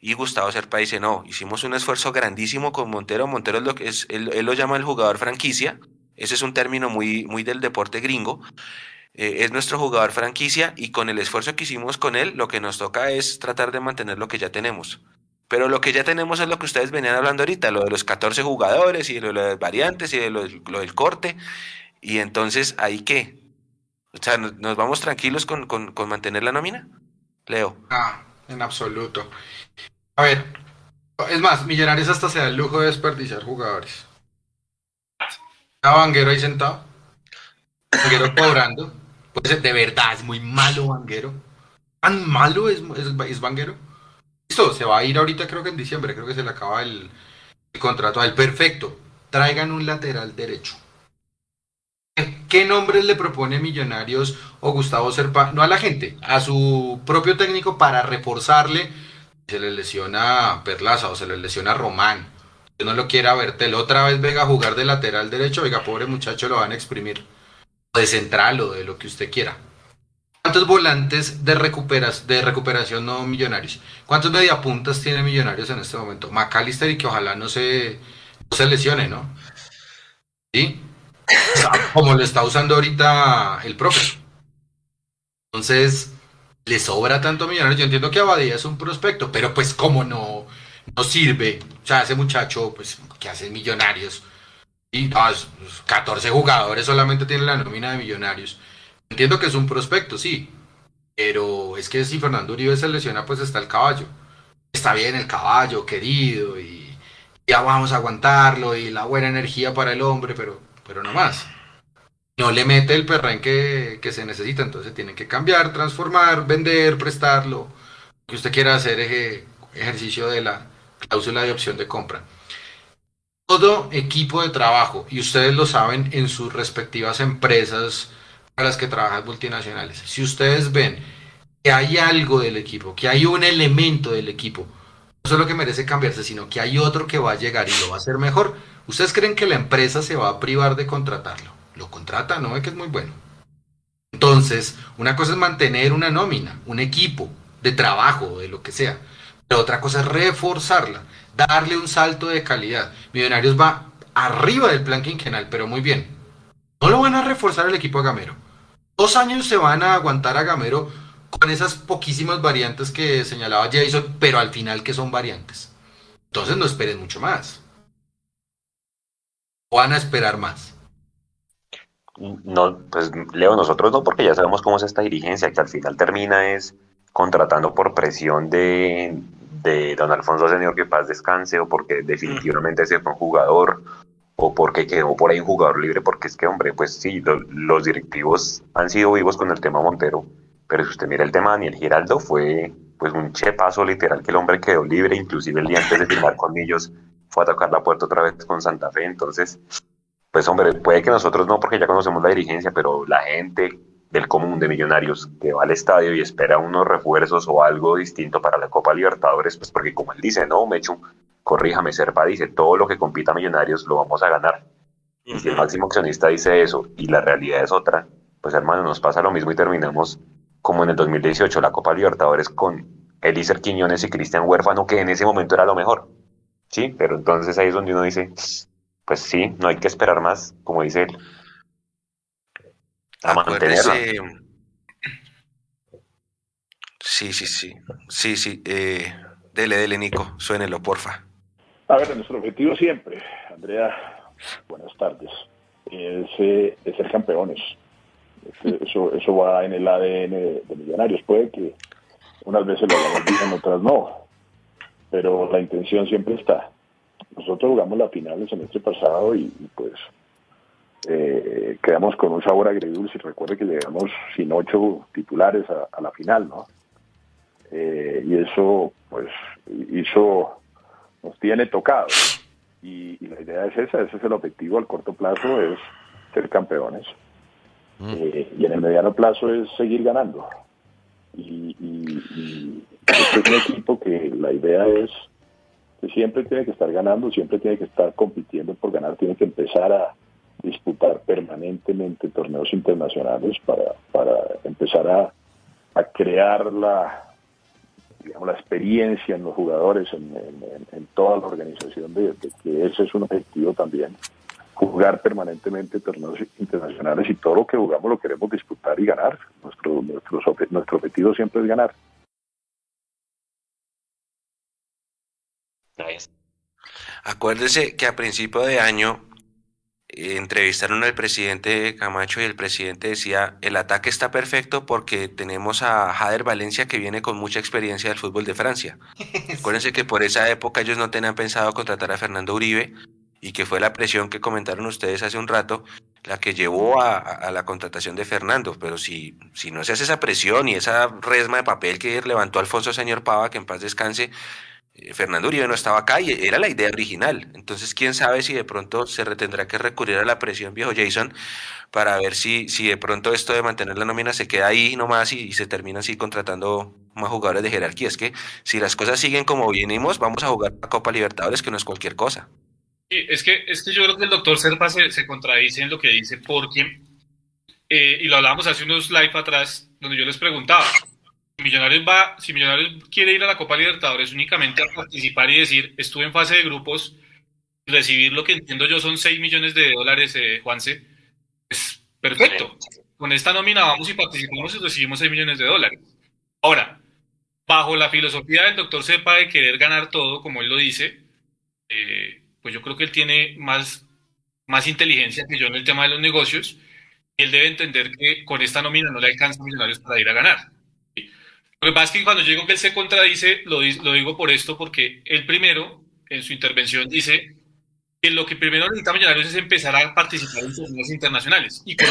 Y Gustavo Serpa dice, no, hicimos un esfuerzo grandísimo con Montero, Montero es lo que es, él lo llama el jugador franquicia, ese es un término muy, muy del deporte gringo. Eh, es nuestro jugador franquicia y con el esfuerzo que hicimos con él, lo que nos toca es tratar de mantener lo que ya tenemos. Pero lo que ya tenemos es lo que ustedes venían hablando ahorita, lo de los 14 jugadores y de las variantes y de lo, del corte. Y entonces, ¿ahí qué? O sea, ¿nos vamos tranquilos con, con, con mantener la nómina? Leo.
Ah, en absoluto. A ver, es más, Millonarios hasta se da el lujo de desperdiciar jugadores. Está Vanguero ahí sentado. Vanguero cobrando. Pues de verdad es muy malo Vanguero. ¿Tan malo es, es, Vanguero? Listo, se va a ir ahorita creo que en diciembre, creo que se le acaba el, contrato a él. Perfecto. Traigan un lateral derecho. ¿Qué nombres le propone Millonarios o Gustavo Serpa? No a la gente, a su propio técnico para reforzarle. Se le lesiona Perlaza o se le lesiona Román no lo quiera Bertel otra vez venga a jugar de lateral derecho, oiga, pobre muchacho, lo van a exprimir. De central o de lo que usted quiera. ¿Cuántos volantes de, recuperas, de recuperación no millonarios? ¿Cuántos mediapuntas tiene millonarios en este momento? McAllister y que ojalá no se, se lesione, ¿no? ¿Sí? Como lo está usando ahorita el profe. Entonces, le sobra tanto millonarios. Yo entiendo que Abadía es un prospecto, pero pues como no, no sirve. O sea, ese muchacho, pues, que hace millonarios, Y 14 ah, jugadores solamente tienen la nómina de millonarios. Entiendo que es un prospecto, sí. Pero es que si Fernando Uribe se lesiona, pues está el caballo. Está bien el caballo, querido, y ya vamos a aguantarlo, y la buena energía para el hombre, pero, pero no más. No le mete el perrenque que, que se necesita, entonces tienen que cambiar, transformar, vender, prestarlo. Que usted quiera hacer ejercicio de la cláusula de opción de compra todo equipo de trabajo, y ustedes lo saben en sus respectivas empresas para las que trabajan multinacionales, si ustedes ven que hay algo del equipo, que hay un elemento del equipo, no solo que merece cambiarse, sino que hay otro que va a llegar y lo va a hacer mejor, ¿ustedes creen que la empresa se va a privar de contratarlo? Lo contrata, no ve que es muy bueno. Entonces, una cosa es mantener una nómina, un equipo de trabajo, de lo que sea, pero otra cosa es reforzarla darle un salto de calidad. Millonarios va arriba del plan quinquenal, pero muy bien. No lo van a reforzar el equipo a Gamero. Dos años se van a aguantar a Gamero con esas poquísimas variantes que señalaba Jason, pero al final que son variantes. Entonces no esperen mucho más. ¿O van a esperar más?
No, pues Leo, nosotros no, porque ya sabemos cómo es esta dirigencia, que al final termina es contratando por presión de, de don Alfonso Señor que paz descanse o porque definitivamente se fue un jugador o porque quedó por ahí un jugador libre, porque es que, hombre, pues sí, los directivos han sido vivos con el tema Montero, pero si usted mira el tema Daniel Giraldo, fue pues un chepazo literal que el hombre quedó libre, inclusive el día antes de firmar con ellos fue a tocar la puerta otra vez con Santa Fe, entonces, pues hombre, puede que nosotros no, porque ya conocemos la dirigencia, pero la gente, del común de millonarios que va al estadio y espera unos refuerzos o algo distinto para la Copa Libertadores, pues porque como él dice, no, Mechu, corríjame, Serpa dice, todo lo que compita Millonarios lo vamos a ganar. Y si el máximo accionista dice eso y la realidad es otra, pues hermano, nos pasa lo mismo y terminamos como en el 2018 la Copa Libertadores con Elícer Quiñones y Cristian Huérfano, que en ese momento era lo mejor. Sí, pero entonces ahí es donde uno dice, pues sí, no hay que esperar más, como dice él.
Acuérdese. Sí, sí, sí. Sí, sí. Eh, dele, dele, Nico. Suénelo, porfa.
A ver, nuestro objetivo siempre, Andrea, buenas tardes, es, eh, ser campeones. Eso, eso va en el ADN de, Millonarios. Puede que unas veces lo hagamos bien, otras no. Pero la intención siempre está. Nosotros jugamos la final el semestre pasado y pues eh, quedamos con un sabor agridulce. Recuerde que llegamos sin ocho titulares a, la final, ¿no? Eh, y eso, pues, hizo, nos tiene tocados. Y, la idea es esa, ese es el objetivo al corto plazo, es ser campeones. Mm. Eh, y en el mediano plazo es seguir ganando. Y, y este es un equipo que la idea es siempre tiene que estar ganando, siempre tiene que estar compitiendo por ganar, tiene que empezar a, disputar permanentemente torneos internacionales para, para empezar a, a crear la, digamos, la experiencia en los jugadores, en, en, toda la organización, de, que ese es un objetivo también, jugar permanentemente torneos internacionales y todo lo que jugamos lo queremos disputar y ganar. Nuestro, nuestro, nuestro objetivo siempre es ganar.
Acuérdese que a principio de año entrevistaron al presidente Camacho y el presidente decía, el ataque está perfecto porque tenemos a Jader Valencia que viene con mucha experiencia del fútbol de Francia. Acuérdense que por esa época ellos no tenían pensado contratar a Fernando Uribe y que fue la presión que comentaron ustedes hace un rato la que llevó a, la contratación de Fernando. Pero si, si no se hace esa presión y esa resma de papel que levantó Alfonso Señor Pava, que en paz descanse, eh, Fernando Uribe no estaba acá y era la idea original. Entonces, quién sabe si de pronto se tendrá que recurrir a la presión, viejo Jason, para ver si, si de pronto esto de mantener la nómina se queda ahí nomás y, se termina así contratando más jugadores de jerarquía. Es que si las cosas siguen como venimos, vamos a jugar la Copa Libertadores, que no es cualquier cosa.
Es que, es que yo creo que el doctor Serpa se, se contradice en lo que dice, porque, eh, y lo hablábamos hace unos live atrás, donde yo les preguntaba, Millonarios va, si Millonarios quiere ir a la Copa Libertadores únicamente a participar y decir, estuve en fase de grupos, recibir lo que entiendo yo son 6 millones de dólares, eh, Juanse, es perfecto. Con esta nómina vamos y participamos y recibimos 6 millones de dólares. Ahora, bajo la filosofía del doctor Sepa de querer ganar todo, como él lo dice, eh, pues yo creo que él tiene más, más inteligencia que yo en el tema de los negocios, y él debe entender que con esta nómina no le alcanza a Millonarios para ir a ganar. Lo que pasa es que cuando yo digo que él se contradice, lo, lo digo por esto, porque él primero, en su intervención, dice que lo que primero necesita Millonarios es empezar a participar en torneos internacionales. Y con,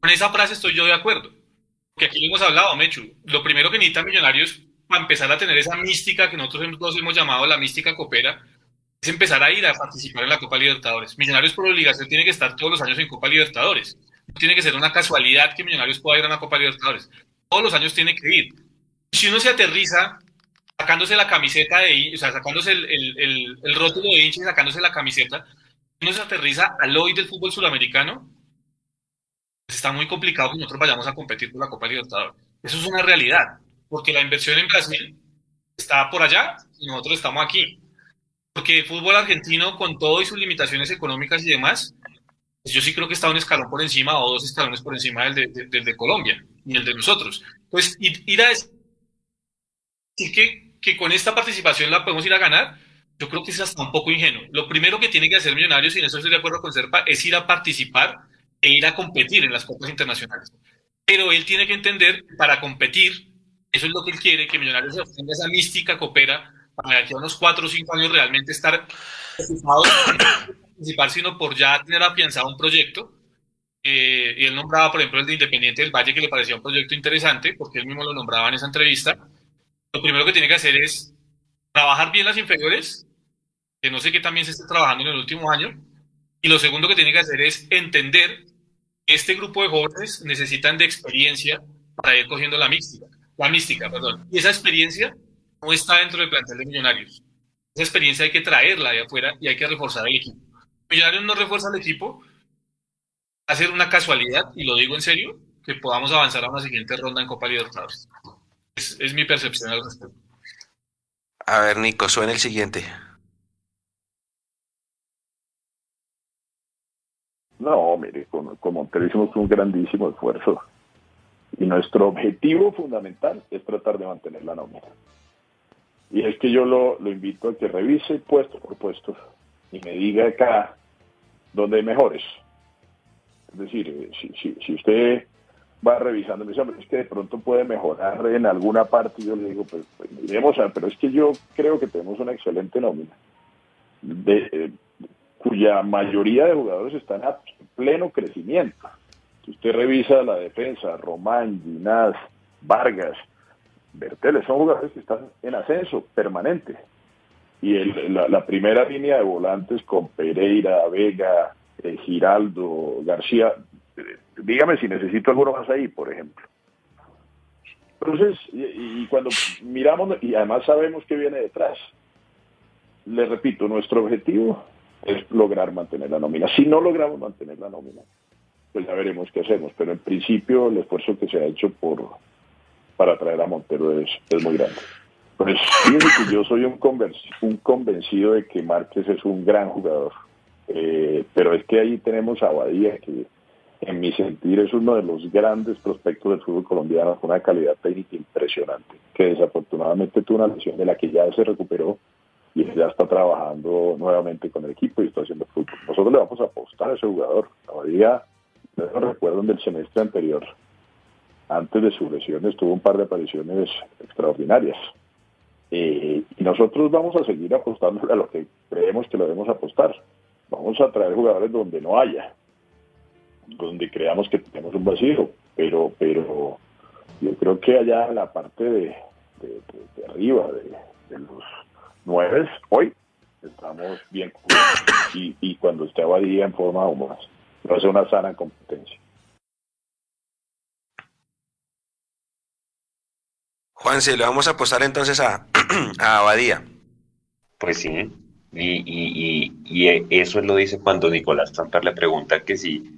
con, esa frase estoy yo de acuerdo. Porque aquí lo hemos hablado, Mechu. Lo primero que necesita Millonarios para empezar a tener esa mística que nosotros hemos, hemos llamado la mística copera, es empezar a ir a participar en la Copa Libertadores. Millonarios por obligación tiene que estar todos los años en Copa Libertadores. No tiene que ser una casualidad que Millonarios pueda ir a una Copa Libertadores. Todos los años tiene que ir. Si uno se aterriza sacándose la camiseta de, o sea, sacándose el, el, el, rótulo de hincha y sacándose la camiseta, uno se aterriza al hoy del fútbol sudamericano, pues está muy complicado que nosotros vayamos a competir por la Copa Libertadores. Eso es una realidad, porque la inversión en Brasil está por allá y nosotros estamos aquí. Porque el fútbol argentino, con todo y sus limitaciones económicas y demás, pues yo sí creo que está un escalón por encima o dos escalones por encima del de, del de Colombia y el de nosotros. Pues ir a decir que que con esta participación la podemos ir a ganar, yo creo que es hasta un poco ingenuo. Lo primero que tiene que hacer Millonarios, y en eso estoy de acuerdo con Serpa, es ir a participar e ir a competir en las copas internacionales. Pero él tiene que entender, para competir, eso es lo que él quiere, que Millonarios tenga esa mística coopera para que a unos cuatro o cinco años realmente estar participar, sino por ya tener afianzado un proyecto. Eh, y él nombraba, por ejemplo, el de Independiente del Valle, que le parecía un proyecto interesante, porque él mismo lo nombraba en esa entrevista lo primero que tiene que hacer es trabajar bien las inferiores, que no sé qué también se está trabajando en el último año, y lo segundo que tiene que hacer es entender que este grupo de jóvenes necesitan de experiencia para ir cogiendo la mística, la mística, perdón. Y esa experiencia no está dentro del plantel de Millonarios. Esa experiencia hay que traerla de afuera y hay que reforzar el equipo. Millonarios no refuerza el equipo, a ser una casualidad, y lo digo en serio, que podamos avanzar a una siguiente ronda en Copa Libertadores. Es, mi percepción al respecto.
A ver, Nico, suena el siguiente.
No, mire, con, con Montero hicimos un grandísimo esfuerzo. Y nuestro objetivo fundamental es tratar de mantener la nómina. Y es que yo lo, lo invito a que revise puesto por puesto y me diga acá dónde hay mejores. Es decir, eh, si, usted va revisando, me dice, es que de pronto puede mejorar en alguna parte, yo le digo, pues, pues a, pero es que yo creo que tenemos una excelente nómina, de, eh, cuya mayoría de jugadores están a pleno crecimiento. Si usted revisa la defensa, Román, Ginás, Vargas, Berteles, son jugadores que están en ascenso permanente. Y el, la, primera línea de volantes con Pereira, Vega, eh, Giraldo, García, dígame si necesito alguno más ahí, por ejemplo. Entonces, y, cuando miramos, y además sabemos que viene detrás, le repito, nuestro objetivo es lograr mantener la nómina. Si no logramos mantener la nómina, pues ya veremos qué hacemos. Pero en principio el esfuerzo que se ha hecho por para traer a Montero es, es muy grande. Pues yo soy un, un convencido de que Márquez es un gran jugador. Eh, pero es que ahí tenemos a Badía que en mi sentir es uno de los grandes prospectos del fútbol colombiano con una calidad técnica impresionante, que desafortunadamente tuvo una lesión de la que ya se recuperó y ya está trabajando nuevamente con el equipo y está haciendo fútbol. Nosotros le vamos a apostar a ese jugador. Todavía no recuerdo del semestre anterior. Antes de su lesión estuvo un par de apariciones extraordinarias. Eh, y nosotros vamos a seguir apostando a lo que creemos que lo debemos apostar. Vamos a traer jugadores donde no haya donde creamos que tenemos un vacío, pero, pero yo creo que allá en la parte de, de, arriba, de, los nueve, hoy estamos bien cubiertos y, y cuando esté Abadía en forma aún más, va a ser una sana competencia.
Juan, se le vamos a apostar entonces a, a Abadía.
Pues sí, y, y, y, y, eso lo dice cuando Nicolás Samper le pregunta que si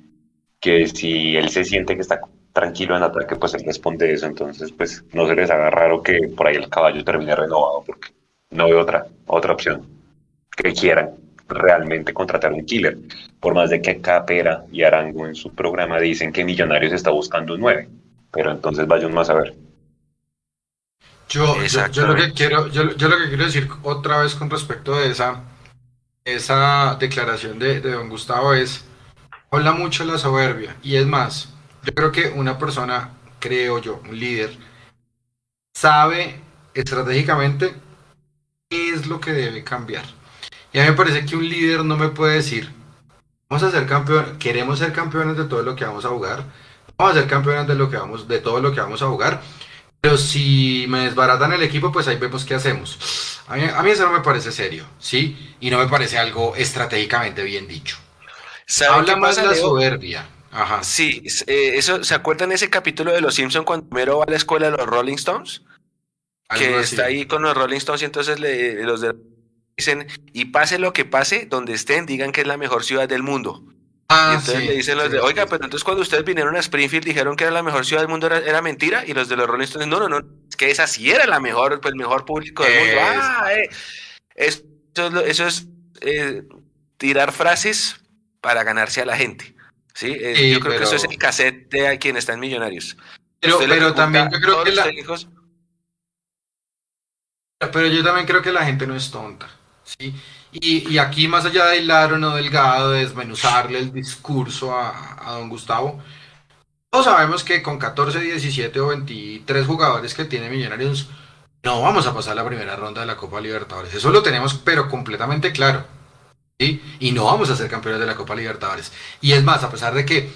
que si él se siente que está tranquilo en ataque, pues él responde eso. Entonces, pues no se les haga raro que por ahí el caballo termine renovado, porque no veo otra, otra opción que quieran realmente contratar un killer. Por más de que Capera y Arango en su programa dicen que Millonarios está buscando un 9, pero entonces vayan más a ver.
Yo, yo, lo que quiero, yo, yo, lo que quiero decir otra vez con respecto a esa esa declaración de, don Gustavo es, habla mucho la soberbia. Y es más, yo creo que una persona, creo yo, un líder, sabe estratégicamente qué es lo que debe cambiar. Y a mí me parece que un líder no me puede decir, vamos a ser campeones, queremos ser campeones de todo lo que vamos a jugar, vamos a ser campeones de lo que vamos, de todo lo que vamos a jugar, pero si me desbaratan el equipo, pues ahí vemos qué hacemos. A mí, a mí eso no me parece serio, ¿sí? Y no me parece algo estratégicamente bien dicho. Habla más de la Leo? soberbia.
Ajá. Sí, eh, eso, ¿se acuerdan ese capítulo de Los Simpson cuando primero va a la escuela de los Rolling Stones? que está ahí con los Rolling Stones y entonces le, los de dicen, y pase lo que pase, donde estén, digan que es la mejor ciudad del mundo. Ah, y entonces le dicen los de, oiga, pero entonces cuando ustedes vinieron a Springfield dijeron que era la mejor ciudad del mundo, era, mentira, y los de los Rolling Stones, no, no, no, es que esa sí era la mejor, pues el mejor público del mundo. Ah, eh. eso, eso, es eh, tirar frases para ganarse a la gente. ¿sí? Eh, yo creo que eso es el cassette de quien están millonarios.
Pero, pero también yo creo que la... Pero yo también creo que la gente no es tonta. ¿sí? Y, aquí, más allá de hilar o no delgado, de desmenuzarle el discurso a, don Gustavo, todos sabemos que con 14, 17 o 23 jugadores que tiene Millonarios, no vamos a pasar la primera ronda de la Copa Libertadores. Eso lo tenemos, pero completamente claro. Y no vamos a ser campeones de la Copa Libertadores. Y es más, a pesar de que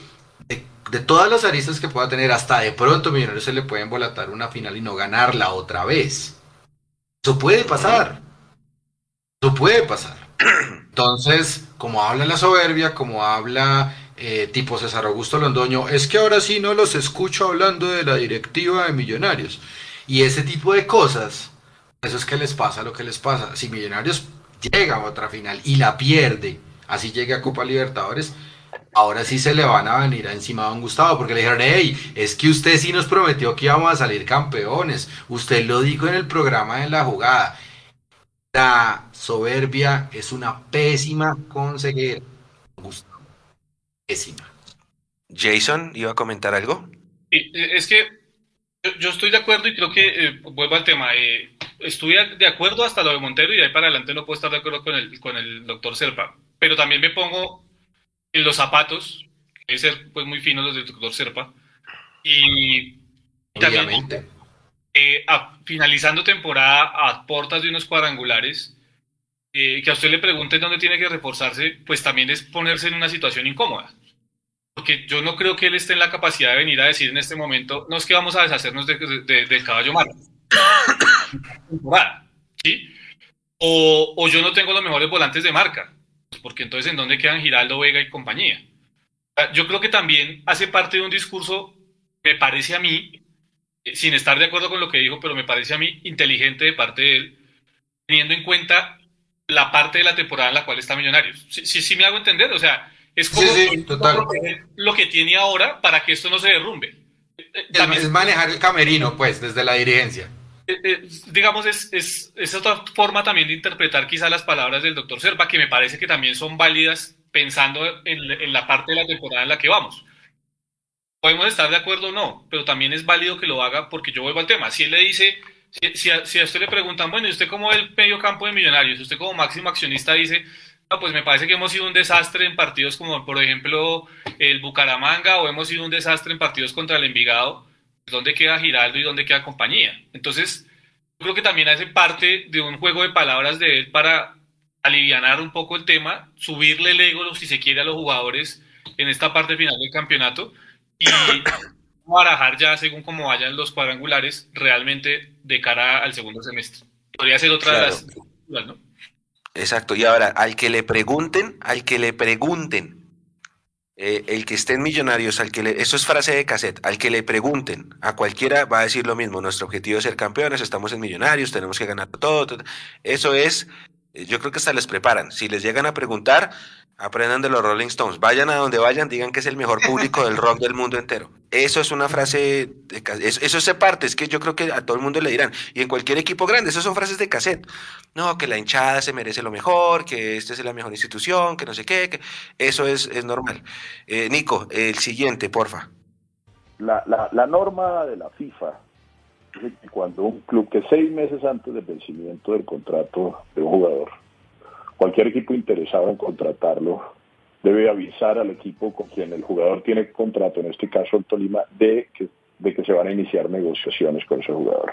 de, de todas las aristas que pueda tener, hasta de pronto Millonarios se le puede embolatar una final y no ganarla otra vez. Eso puede pasar. Puede pasar. Entonces, como habla la soberbia, como habla eh, tipo César Augusto Londoño, es que ahora sí no los escucho hablando de la directiva de Millonarios. Y ese tipo de cosas, eso es que les pasa lo que les pasa. Si Millonarios llega a otra final y la pierde, así llegue a Copa Libertadores, ahora sí se le van a venir encima a don Gustavo, porque le dijeron, hey, es que usted sí nos prometió que íbamos a salir campeones, usted lo dijo en el programa de la jugada, la soberbia es una pésima consejera. Pésima.
Jason, ¿iba a comentar algo?
Sí, es que yo, estoy de acuerdo y creo que, eh, vuelvo al tema, eh, estoy de acuerdo hasta lo de Montero y de ahí para adelante no puedo estar de acuerdo con el, con el doctor Serpa, pero también me pongo en los zapatos, que ser pues, muy finos los del doctor Serpa, y, y también eh, a, finalizando temporada a portas de unos cuadrangulares, eh, que a usted le pregunten dónde tiene que reforzarse, pues también es ponerse en una situación incómoda. Porque yo no creo que él esté en la capacidad de venir a decir en este momento, no es que vamos a deshacernos de, de, del caballo malo. ¿Sí? O, o, yo no tengo los mejores volantes de marca, porque entonces ¿en dónde quedan Giraldo, Vega y compañía? Yo creo que también hace parte de un discurso, me parece a mí, sin estar de acuerdo con lo que dijo, pero me parece a mí inteligente de parte de él, teniendo en cuenta la parte de la temporada en la cual está Millonarios. Sí, sí, sí me hago entender, o sea, es como
sí, sí,
lo que tiene ahora para que esto no se derrumbe.
También, es manejar el camerino, pues, desde la dirigencia.
Eh, eh, digamos, es, es, es, otra forma también de interpretar quizá las palabras del doctor Serpa, que me parece que también son válidas pensando en, en la parte de la temporada en la que vamos podemos estar de acuerdo o no, pero también es válido que lo haga porque yo vuelvo al tema. Si él le dice, si, si, a, si a, usted le preguntan, bueno, ¿y usted como el medio campo de Millonarios? Usted como máximo accionista dice, no, pues me parece que hemos sido un desastre en partidos como, por ejemplo, el Bucaramanga o hemos sido un desastre en partidos contra el Envigado. ¿Dónde queda Giraldo y dónde queda compañía? Entonces, yo creo que también hace parte de un juego de palabras de él para alivianar un poco el tema, subirle el ego, si se quiere, a los jugadores en esta parte final del campeonato y barajar ya según cómo vayan los cuadrangulares realmente de cara al segundo semestre. Podría ser otra claro. de las... ¿no?
Exacto, y ahora, al que le pregunten, al que le pregunten, eh, el que esté en Millonarios, al que le, eso es frase de cassette, al que le pregunten, a cualquiera va a decir lo mismo, nuestro objetivo es ser campeones, estamos en Millonarios, tenemos que ganar todo, todo. eso es, yo creo que hasta les preparan, si les llegan a preguntar, Aprendan de los Rolling Stones. Vayan a donde vayan, digan que es el mejor público del rock del mundo entero. Eso es una frase, eso, se parte, es que yo creo que a todo el mundo le dirán. Y en cualquier equipo grande, esas son frases de cassette. No, que la hinchada se merece lo mejor, que esta es la mejor institución, que no sé qué. Que eso es, normal. Eh, Nico, el siguiente, porfa.
La, la, la norma de la FIFA cuando un club que seis meses antes del vencimiento del contrato de un jugador cualquier equipo interesado en contratarlo debe avisar al equipo con quien el jugador tiene contrato, en este caso el Tolima, de que, de que se van a iniciar negociaciones con ese jugador.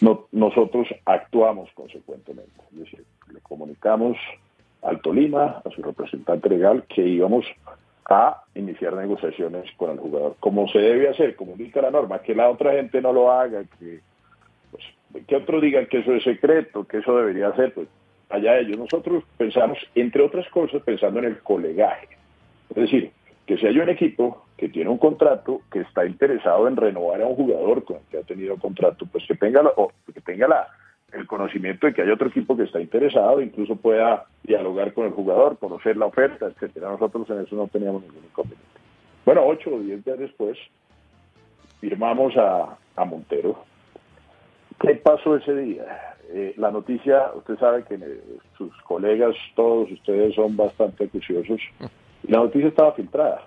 No, nosotros actuamos consecuentemente, es decir, le comunicamos al Tolima, a su representante legal, que íbamos a iniciar negociaciones con el jugador, como se debe hacer, como indica la norma, que la otra gente no lo haga, que, pues, que otros digan que eso es secreto, que eso debería ser, pues allá ellos. Nosotros pensamos, entre otras cosas, pensando en el colegaje. Es decir, que si hay un equipo que tiene un contrato, que está interesado en renovar a un jugador con el que ha tenido contrato, pues que tenga, o que tenga la, el conocimiento de que hay otro equipo que está interesado, incluso pueda dialogar con el jugador, conocer la oferta, etcétera. Nosotros en eso no teníamos ningún inconveniente. Bueno, ocho o diez días después, firmamos a, a Montero. ¿Qué pasó ese día? Eh, la noticia, usted sabe que eh, sus colegas, todos ustedes son bastante acuciosos, y la noticia estaba filtrada.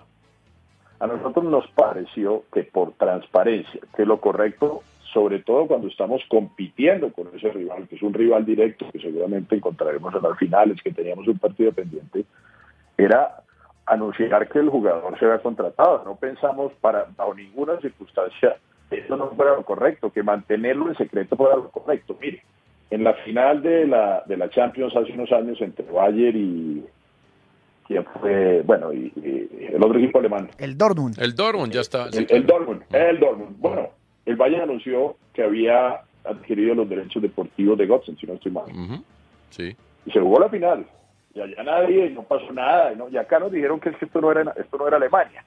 A nosotros nos pareció que por transparencia, que lo correcto, sobre todo cuando estamos compitiendo con ese rival, que es un rival directo, que seguramente encontraremos en las finales, que teníamos un partido pendiente, era anunciar que el jugador se había contratado. No pensamos para bajo ninguna circunstancia eso no fuera lo correcto, que mantenerlo en secreto fuera lo correcto. Mire, en la final de la, de la Champions hace unos años entre Bayern y quién fue, bueno, y, el otro equipo alemán.
El Dortmund.
El Dortmund ya está.
El, el Dortmund, el Dortmund. Bueno, el Bayern anunció que había adquirido los derechos deportivos de Gotzen, si no estoy mal.
Sí.
Y se jugó la final. Y allá nadie, no pasó nada. ¿no? Y acá nos dijeron que, es que esto no era esto no era Alemania.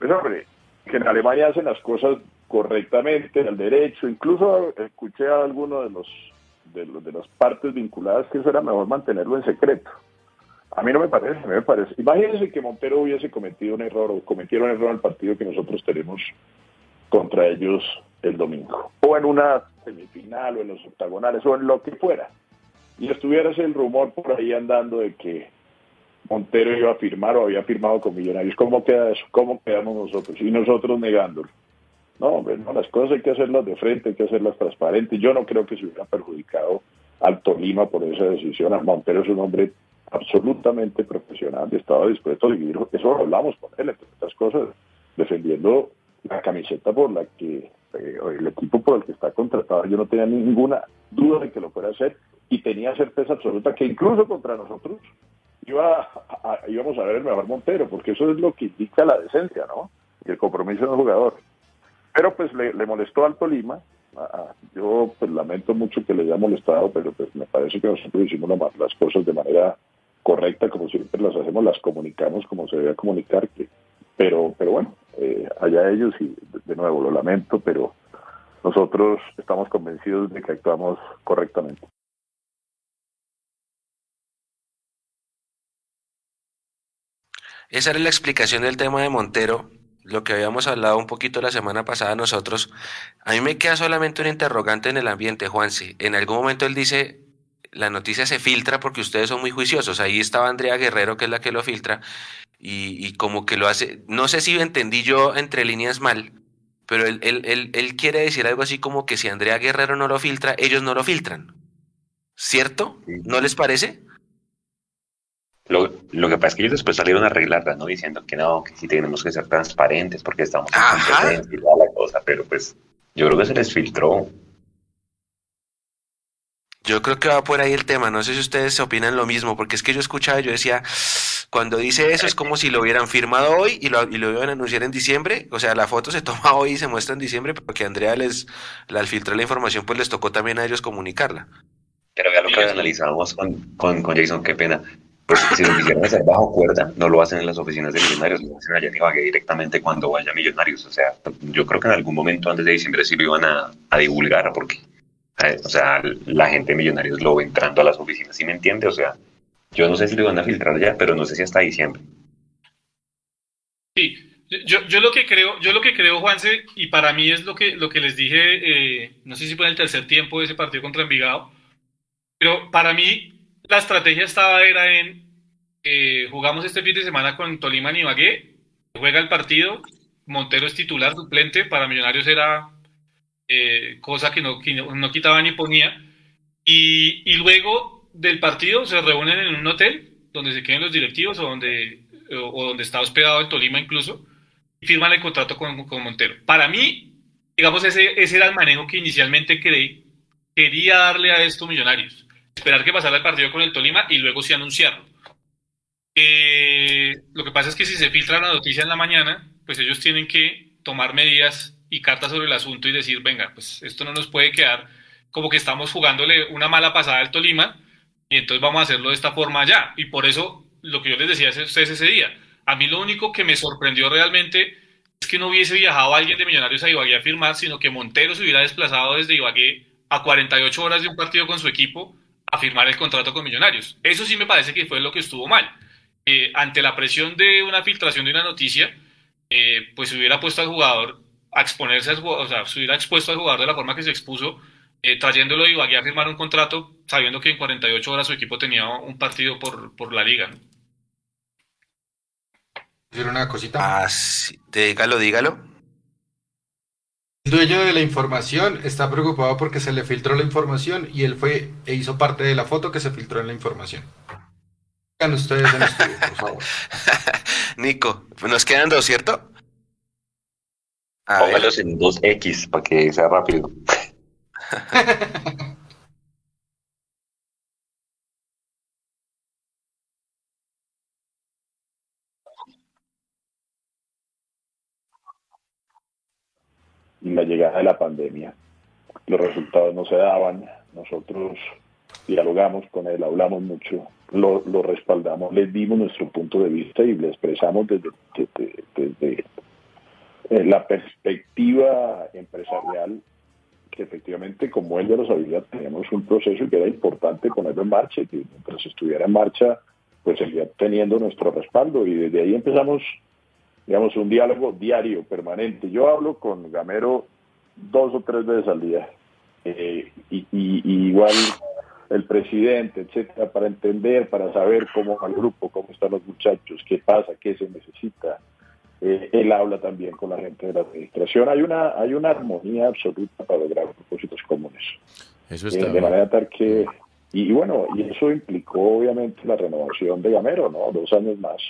Pues hombre, que en Alemania hacen las cosas correctamente, al derecho. Incluso escuché a alguno de los de, los, de las partes vinculadas que eso era mejor mantenerlo en secreto. A mí no me parece, a me parece. Imagínense que Montero hubiese cometido un error o cometiera un error el partido que nosotros tenemos contra ellos el domingo. O en una semifinal o en los octagonales o en lo que fuera. Y estuviera el rumor por ahí andando de que Montero iba a firmar o había firmado con Millonarios. ¿Cómo queda eso? ¿Cómo quedamos nosotros? Y nosotros negándolo. No, hombre, no, las cosas hay que hacerlas de frente, hay que hacerlas transparentes. Yo no creo que se hubiera perjudicado al Tolima por esa decisión. Montero es un hombre absolutamente profesional, estaba dispuesto a vivir. Eso lo hablamos con él, entre otras cosas, defendiendo la camiseta por la que eh, el equipo por el que está contratado. Yo no tenía ninguna duda de que lo fuera a hacer y tenía certeza absoluta que incluso contra nosotros iba íbamos a ver el mejor Montero, porque eso es lo que indica la decencia, ¿no? Y el compromiso del jugador. Pero pues le, molestó al Tolima. yo pues lamento mucho que le haya molestado, pero pues me parece que nosotros hicimos las cosas de manera correcta, como siempre las hacemos, las comunicamos como se debe comunicar. Que, pero, pero bueno, eh, allá ellos y de nuevo lo lamento, pero nosotros estamos convencidos de que actuamos correctamente.
Esa era la explicación del tema de Montero, lo que habíamos hablado un poquito la semana pasada nosotros. A mí me queda solamente un interrogante en el ambiente, Juanse. En algún momento él dice, la noticia se filtra porque ustedes son muy juiciosos. Ahí estaba Andrea Guerrero, que es la que lo filtra, y, como que lo hace, no sé si entendí yo entre líneas mal, pero él, él, él, quiere decir algo así como que si Andrea Guerrero no lo filtra, ellos no lo filtran. ¿Cierto? ¿No les parece?
Lo, lo, que pasa es que ellos después salieron a arreglarla, ¿no? Diciendo que no, que sí tenemos que ser transparentes porque estamos en competencia y toda la cosa, pero pues yo creo que se les filtró.
Yo creo que va por ahí el tema, no sé si ustedes opinan lo mismo, porque es que yo escuchaba, yo decía, cuando dice eso es como si lo hubieran firmado hoy y lo, y lo iban a anunciar en diciembre, o sea, la foto se toma hoy y se muestra en diciembre, porque Andrea les, al filtrar la información, pues les tocó también a ellos comunicarla.
Pero ya lo que analizamos con, con, con Jason, qué pena. Pues si lo quisieran hacer bajo cuerda, no lo hacen en las oficinas de Millonarios, lo hacen allá en Ibagué directamente cuando vaya Millonarios. O sea, yo creo que en algún momento antes de diciembre sí lo iban a, a divulgar, porque eh, o sea, la gente de Millonarios lo ve entrando a las oficinas, ¿sí me entiende? O sea, yo no sé si lo van a filtrar ya, pero no sé si hasta diciembre.
Sí, yo, yo, lo que creo, yo lo que creo, Juanse, y para mí es lo que, lo que les dije, eh, no sé si fue en el tercer tiempo de ese partido contra Envigado, pero para mí la estrategia estaba era en eh, jugamos este fin de semana con Tolima y Ibagué, juega el partido, Montero es titular suplente, para Millonarios era eh, cosa que no, no, quitaba ni ponía. Y, luego del partido se reúnen en un hotel donde se queden los directivos o donde, o, donde está hospedado en Tolima incluso, y firman el contrato con, con Montero. Para mí, digamos, ese, ese era el manejo que inicialmente creí, quería darle a estos millonarios. Esperar que pasara el partido con el Tolima y luego sí anunciarlo. Eh, lo que pasa es que si se filtra la noticia en la mañana, pues ellos tienen que tomar medidas y cartas sobre el asunto y decir, venga, pues esto no nos puede quedar como que estamos jugándole una mala pasada al Tolima y entonces vamos a hacerlo de esta forma ya. Y por eso lo que yo les decía a ustedes ese día, a mí lo único que me sorprendió realmente es que no hubiese viajado alguien de Millonarios a Ibagué a firmar, sino que Montero se hubiera desplazado desde Ibagué a 48 horas de un partido con su equipo a firmar el contrato con Millonarios. Eso sí me parece que fue lo que estuvo mal. Eh, ante la presión de una filtración de una noticia, eh, pues se hubiera puesto al jugador a exponerse, o sea, se hubiera expuesto al jugador de la forma que se expuso, eh, trayéndolo de Ibagué a firmar un contrato, sabiendo que en 48 horas su equipo tenía un partido por, por la liga.
¿Decir una cosita?
Ah, sí. Dígalo, dígalo.
El dueño de la información está preocupado porque se le filtró la información y él fue e hizo parte de la foto que se filtró en la información. Hagan ustedes en estudio, por favor.
Nico, nos quedan dos, ¿cierto? A ver.
Póngalos en 2X para que sea rápido.
la llegada de la pandemia. Los resultados no se daban, nosotros dialogamos con él, hablamos mucho, lo, respaldamos, le dimos nuestro punto de vista y le expresamos desde, desde, la perspectiva empresarial que efectivamente, como él ya lo sabía, teníamos un proceso que era importante ponerlo en marcha y que mientras estuviera en marcha, pues seguía teniendo nuestro respaldo y desde ahí empezamos digamos, un diálogo diario, permanente. Yo hablo con Gamero dos o tres veces al día, eh, y, y- y igual el presidente, etcétera, para entender, para saber cómo va el grupo, cómo están los muchachos, qué pasa, qué se necesita. Eh, él habla también con la gente de la administración. Hay una, hay una armonía absoluta para lograr propósitos comunes.
Eso
Eh,
está
de
bien.
manera tal que, y bueno, y eso implicó obviamente la renovación de Gamero, ¿no? Dos años más,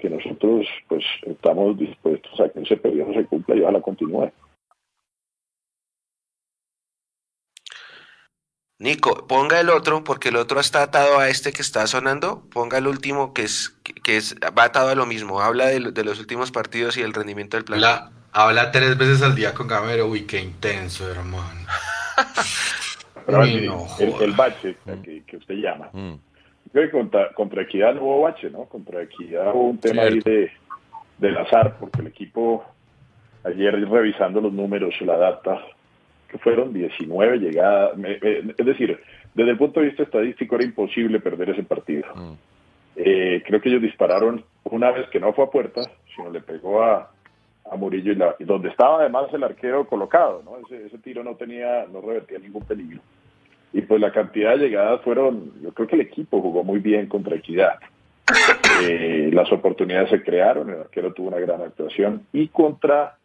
que nosotros pues estamos dispuestos a que ese periodo se cumpla y ojalá continúe.
Nico, ponga el otro, porque el otro está atado a este que está sonando. Ponga el último, que es, que es va atado a lo mismo. Habla de, lo- de los últimos partidos y el rendimiento del plan.
Habla, habla tres veces al día con Gamero. Uy, qué intenso, hermano.
Pero
Uy,
mire,
no,
el, bache que, que usted llama,
Mm.
Creo que contra, contra Equidad no hubo bache, ¿no? Contra Equidad hubo un tema ahí de, del azar, porque el equipo, ayer revisando los números, la data, que fueron 19 llegadas, es decir, desde el punto de vista estadístico era imposible perder ese partido.
Mm.
Eh, creo que ellos dispararon una vez que no fue a puerta, sino le pegó a, a Murillo y, la, y donde estaba además el arquero colocado, ¿no? Ese, ese tiro no tenía, no revertía ningún peligro. Y pues la cantidad de llegadas fueron, yo creo que el equipo jugó muy bien contra Equidad. Eh, las oportunidades se crearon, el arquero tuvo una gran actuación y contra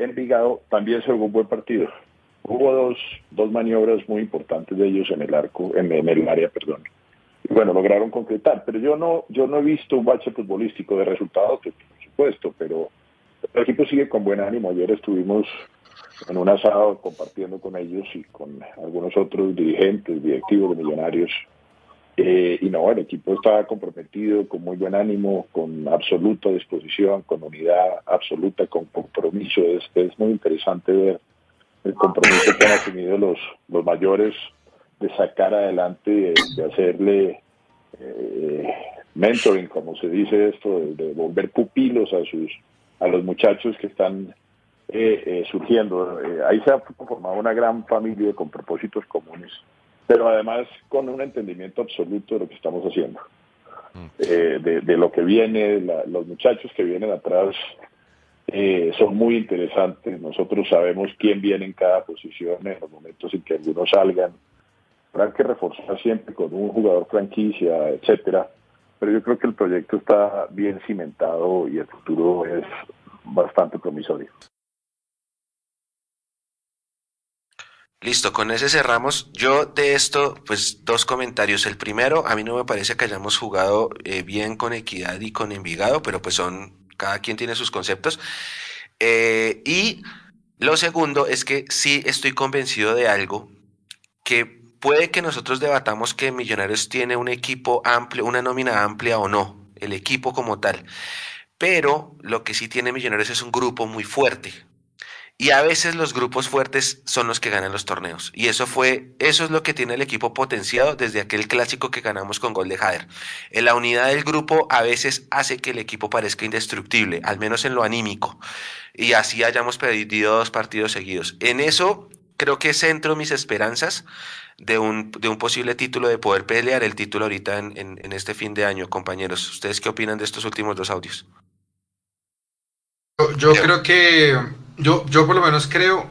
Envigado también se jugó un buen partido. Hubo dos, dos maniobras muy importantes de ellos en el arco, en, en el área, perdón. Y bueno, lograron concretar, pero yo no, yo no he visto un bache futbolístico de resultados, por supuesto, pero el equipo sigue con buen ánimo. Ayer estuvimos en un asado compartiendo con ellos y con algunos otros dirigentes, directivos Millonarios. Eh, y no, el equipo está comprometido, con muy buen ánimo, con absoluta disposición, con unidad absoluta, con compromiso. Es, es muy interesante ver el compromiso que han asumido los, los mayores de sacar adelante, de, de hacerle eh, mentoring, como se dice esto, de, de volver pupilos a sus a los muchachos que están eh, eh, surgiendo. Eh, ahí se ha formado una gran familia con propósitos comunes, pero además con un entendimiento absoluto de lo que estamos haciendo, eh, de, de lo que viene, la- los muchachos que vienen atrás eh, son muy interesantes. Nosotros sabemos quién viene en cada posición en los momentos en que algunos salgan. Habrá que reforzar siempre con un jugador franquicia, etcétera. Pero yo creo que el proyecto está bien cimentado y el futuro es bastante promisorio.
Listo, con ese cerramos. Yo de esto, pues dos comentarios. El primero, a mí no me parece que hayamos jugado eh, bien con Equidad y con Envigado, pero pues son, cada quien tiene sus conceptos. Eh, y lo segundo es que sí estoy convencido de algo, que puede que nosotros debatamos que Millonarios tiene un equipo amplio, una nómina amplia o no, el equipo como tal. Pero lo que sí tiene Millonarios es un grupo muy fuerte. Y a veces los grupos fuertes son los que ganan los torneos. Y eso fue, eso es lo que tiene el equipo potenciado desde aquel clásico que ganamos con gol de Jader. En la unidad del grupo a veces hace que el equipo parezca indestructible, al menos en lo anímico. Y así hayamos perdido dos partidos seguidos. En eso creo que centro mis esperanzas de un, de un posible título, de poder pelear el título ahorita en, en, en este fin de año, compañeros. ¿Ustedes qué opinan de estos últimos dos audios?
Yo, yo creo que, yo, yo por lo menos creo,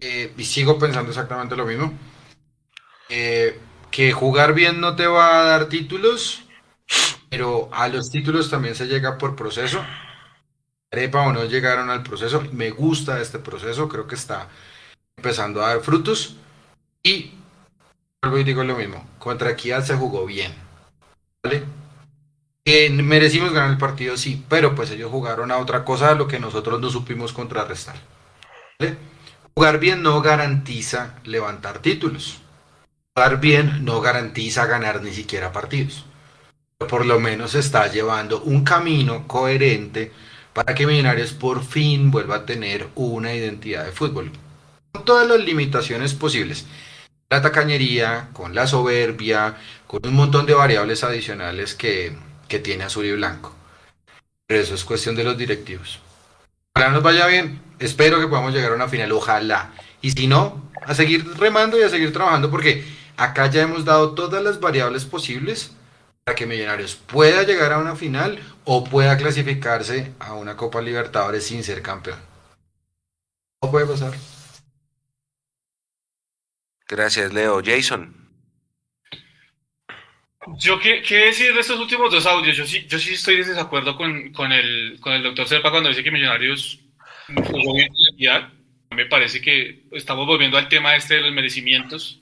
eh, y sigo pensando exactamente lo mismo, eh, que jugar bien no te va a dar títulos, pero a los títulos también se llega por proceso. Arepa o no llegaron al proceso, me gusta este proceso, creo que está empezando a dar frutos. Y vuelvo y digo lo mismo, contra Equidad se jugó bien, ¿vale? Eh, merecimos ganar el partido, sí, pero pues ellos jugaron a otra cosa a lo que nosotros no supimos contrarrestar. Jugar bien no garantiza levantar títulos. Jugar bien no garantiza ganar ni siquiera partidos. Por lo menos está llevando un camino coherente para que Millonarios por fin vuelva a tener una identidad de fútbol. Con todas las limitaciones posibles. La tacañería, con la soberbia, con un montón de variables adicionales que que tiene azul y blanco. Pero eso es cuestión de los directivos. Ojalá nos vaya bien. Espero que podamos llegar a una final. Ojalá. Y si no, a seguir remando y a seguir trabajando porque acá ya hemos dado todas las variables posibles para que Millonarios pueda llegar a una final o pueda clasificarse a una Copa Libertadores sin ser campeón. No puede pasar.
Gracias, Leo. Jason.
Yo, ¿qué, ¿qué, decir de estos últimos dos audios? Yo sí, yo sí estoy en desacuerdo con, con, el, con el doctor Serpa cuando dice que Millonarios jugó bien la Me parece que estamos volviendo al tema este de los merecimientos.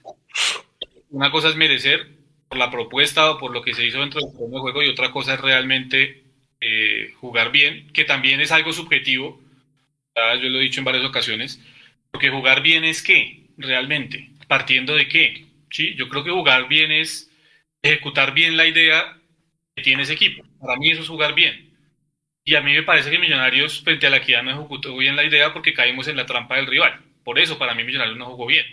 Una cosa es merecer por la propuesta o por lo que se hizo dentro del juego y otra cosa es realmente eh, jugar bien, que también es algo subjetivo. Yo lo he dicho en varias ocasiones. Porque jugar bien es qué, realmente, partiendo de qué. ¿Sí? Yo creo que jugar bien es ejecutar bien la idea que tiene ese equipo. Para mí eso es jugar bien. Y a mí me parece que Millonarios frente a la equidad no ejecutó bien la idea porque caímos en la trampa del rival. Por eso para mí Millonarios no jugó bien.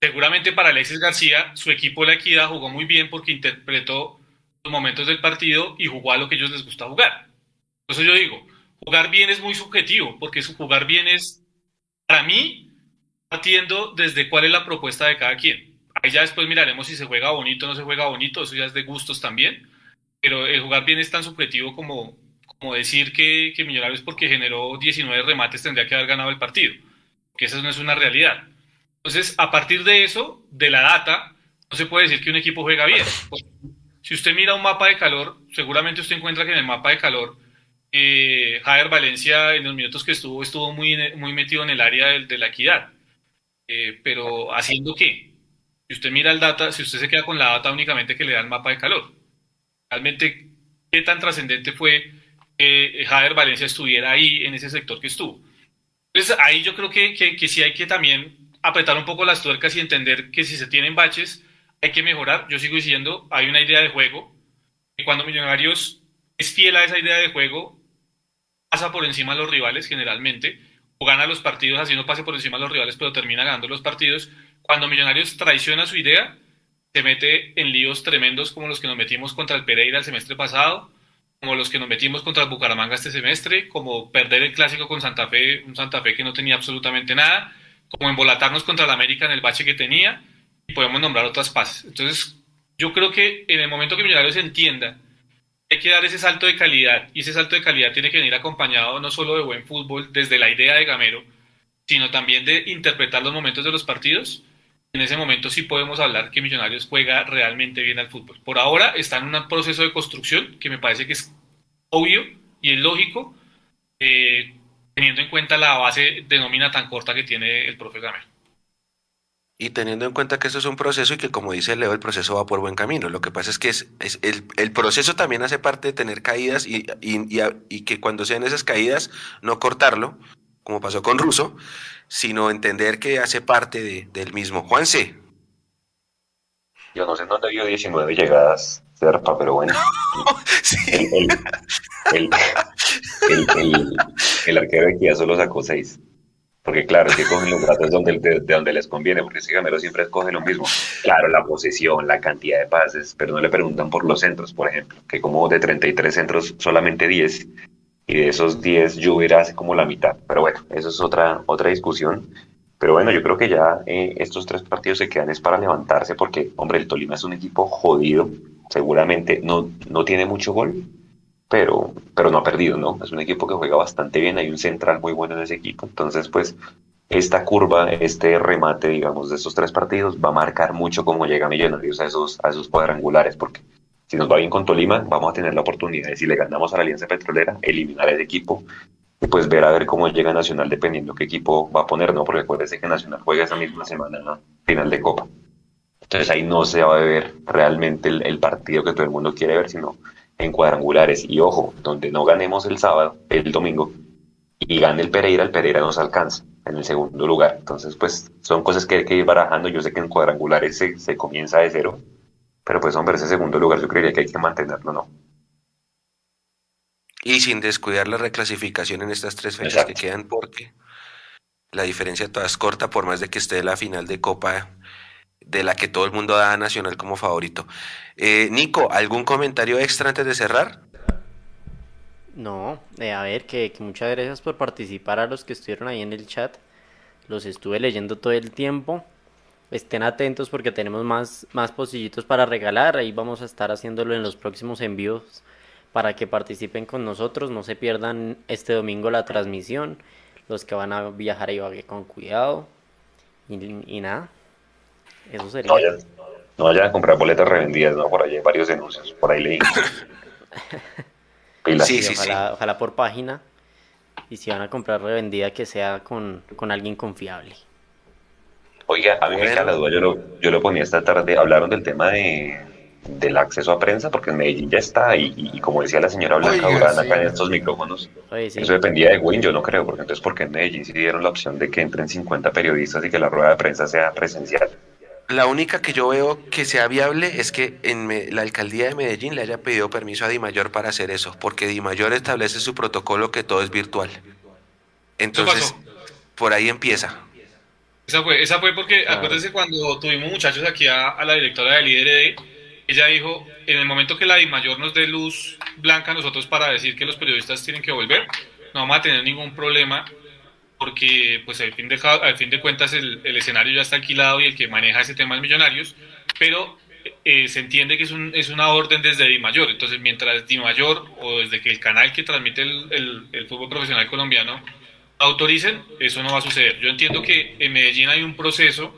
Seguramente para Alexis García, su equipo la equidad jugó muy bien porque interpretó los momentos del partido y jugó a lo que ellos les gusta jugar. Por eso yo digo, jugar bien es muy subjetivo, porque jugar bien es, para mí, partiendo desde cuál es la propuesta de cada quien. Ahí ya después miraremos si se juega bonito o no se juega bonito, eso ya es de gustos también. Pero el jugar bien es tan subjetivo como, como decir que, que Millonarios porque generó 19 remates tendría que haber ganado el partido, que esa no es una realidad. Entonces, a partir de eso, de la data, no se puede decir que un equipo juega bien. Si usted mira un mapa de calor, seguramente usted encuentra que en el mapa de calor, eh, Javier Valencia en los minutos que estuvo, estuvo muy, muy metido en el área de, de la equidad. Eh, pero haciendo qué? Si usted mira el data, si usted se queda con la data únicamente que le da el mapa de calor, realmente, ¿qué tan trascendente fue que Javier Valencia estuviera ahí en ese sector que estuvo? Entonces, ahí yo creo que, que, que sí hay que también apretar un poco las tuercas y entender que si se tienen baches, hay que mejorar. Yo sigo diciendo, hay una idea de juego, y cuando Millonarios es fiel a esa idea de juego, pasa por encima de los rivales generalmente, o gana los partidos, así no pase por encima de los rivales, pero termina ganando los partidos, cuando Millonarios traiciona su idea, se mete en líos tremendos como los que nos metimos contra el Pereira el semestre pasado, como los que nos metimos contra el Bucaramanga este semestre, como perder el clásico con Santa Fe, un Santa Fe que no tenía absolutamente nada, como embolatarnos contra el América en el bache que tenía, y podemos nombrar otras pases. Entonces, yo creo que en el momento que Millonarios entienda hay que dar ese salto de calidad, y ese salto de calidad tiene que venir acompañado no solo de buen fútbol, desde la idea de Gamero, sino también de interpretar los momentos de los partidos, en ese momento sí podemos hablar que Millonarios juega realmente bien al fútbol. Por ahora está en un proceso de construcción que me parece que es obvio y es lógico, eh, teniendo en cuenta la base de nómina tan corta que tiene el profe Gamer.
y teniendo en cuenta que eso es un proceso y que como dice Leo, el proceso va por buen camino. Lo que pasa es que es, el, proceso también hace parte de tener caídas y, que cuando sean esas caídas no cortarlo, como pasó con Russo, sino entender que hace parte de, del mismo. Juanse.
Yo no sé en dónde vio 19 llegadas Serpa, pero bueno. el, el, el, el, arquero de Kia solo sacó 6. Porque claro, es que cogen los datos donde, de, de, donde les conviene, porque ese gamero siempre escoge lo mismo. Claro, la posesión, la cantidad de pases, pero no le preguntan por los centros, por ejemplo, que como de 33 centros, solamente 10, y de esos 10 Lluvia hace como la mitad. Pero bueno, eso es otra, otra discusión. Pero bueno, yo creo que ya eh, estos tres partidos se quedan es para levantarse, porque, hombre, el Tolima es un equipo jodido, seguramente no, no tiene mucho gol, pero, pero no ha perdido, ¿no? Es un equipo que juega bastante bien, hay un central muy bueno en ese equipo, entonces pues esta curva, este remate, digamos, de esos tres partidos va a marcar mucho cómo llega Millonarios a esos, a esos cuadrangulares, porque si nos va bien con Tolima, vamos a tener la oportunidad de, si le ganamos a la Alianza Petrolera, eliminar ese equipo y pues ver a ver cómo llega Nacional dependiendo qué equipo va a poner, ¿no? Porque acuérdense que Nacional juega esa misma semana final de Copa. Entonces ahí no se va a ver realmente el, el partido que todo el mundo quiere ver, sino en cuadrangulares. Y ojo, donde no ganemos el sábado, el domingo, y gane el Pereira, el Pereira nos alcanza en el segundo lugar. Entonces, pues son cosas que hay que ir barajando. Yo sé que en cuadrangulares se, se comienza de cero, pero pues hombre, ese segundo lugar yo creería que hay que mantenerlo, ¿no?
Y sin descuidar la reclasificación en estas tres fechas Exacto. que quedan, porque la diferencia toda es corta, por más de que esté la final de Copa de la que todo el mundo da a Nacional como favorito. Eh, Nico, ¿algún comentario extra antes de cerrar?
No, eh, a ver, que, que, muchas gracias por participar a los que estuvieron ahí en el chat. Los estuve leyendo todo el tiempo. Estén atentos porque tenemos más, más posillitos para regalar. Ahí vamos a estar haciéndolo en los próximos envíos para que participen con nosotros. No se pierdan este domingo la transmisión. Los que van a viajar a Ibagué con cuidado. Y, y nada, eso sería.
No vayan, no vayan a comprar boletas revendidas, ¿no? Por ahí hay varios anuncios. Por ahí leí.
Sí, sí, ojalá, sí. ojalá por página. Y si van a comprar revendida, que sea con, con alguien confiable.
Oiga, a mí bueno. me queda la duda. Yo lo, yo lo ponía esta tarde. Hablaron del tema de, del acceso a prensa, porque en Medellín ya está, y, y, como decía la señora Blanca Oiga, Durán acá en estos micrófonos, Oye, sí. eso dependía de Win, yo no creo, porque entonces, porque en Medellín sí dieron la opción de que entren 50 periodistas y que la rueda de prensa sea presencial?
La única que yo veo que sea viable es que en me, la alcaldía de Medellín le haya pedido permiso a Di Mayor para hacer eso, porque Di Mayor establece su protocolo que todo es virtual. Entonces, por ahí empieza.
Esa fue, esa fue porque, ah. acuérdense cuando tuvimos muchachos aquí a, a la directora de Líder ella dijo, en el momento que la Di Mayor nos dé luz blanca a nosotros para decir que los periodistas tienen que volver, no vamos a tener ningún problema porque pues al fin de, al fin de cuentas el, el, escenario ya está alquilado y el que maneja ese tema es Millonarios, pero eh, se entiende que es, un, es una orden desde Di Mayor, entonces mientras Di Mayor o desde que el canal que transmite el, el, el, fútbol profesional colombiano autoricen, eso no va a suceder. Yo entiendo que en Medellín hay un proceso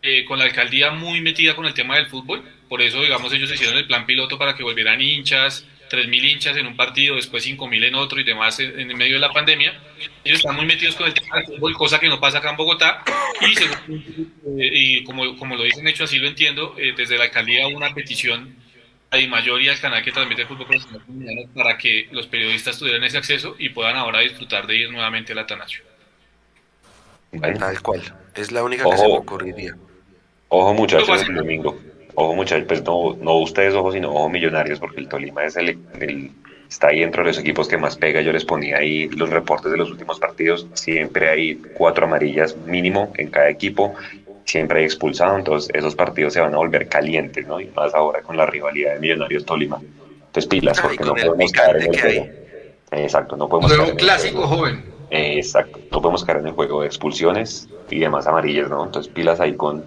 eh, con la alcaldía muy metida con el tema del fútbol, por eso digamos ellos hicieron el plan piloto para que volvieran hinchas, 3.000 hinchas en un partido, después 5.000 en otro y demás en, medio de la pandemia. Ellos están muy metidos con el tema del fútbol, cosa que no pasa acá en Bogotá. Y, según, eh, y como, como lo dicen, hecho así lo entiendo, eh, desde la alcaldía una petición a Di Mayor y al canal que transmite el fútbol profesional para que los periodistas tuvieran ese acceso y puedan ahora disfrutar de ir nuevamente al Atanasio.
Bueno. Tal cual. Es la única Ojo. que se me ocurriría.
Ojo muchachos, el domingo ojo muchachos, pues no, no ustedes ojo, sino ojo millonarios, porque el Tolima es el, el, está ahí dentro de los equipos que más pega. Yo les ponía ahí los reportes de los últimos partidos, siempre hay cuatro amarillas mínimo en cada equipo, siempre hay expulsado, entonces esos partidos se van a volver calientes, ¿no? Y más ahora con la rivalidad de Millonarios Tolima. Entonces pilas, porque no podemos caer en el juego. Exacto, no podemos
caer un clásico joven.
Exacto, no podemos caer en el juego de expulsiones y demás amarillas, ¿no? Entonces pilas ahí con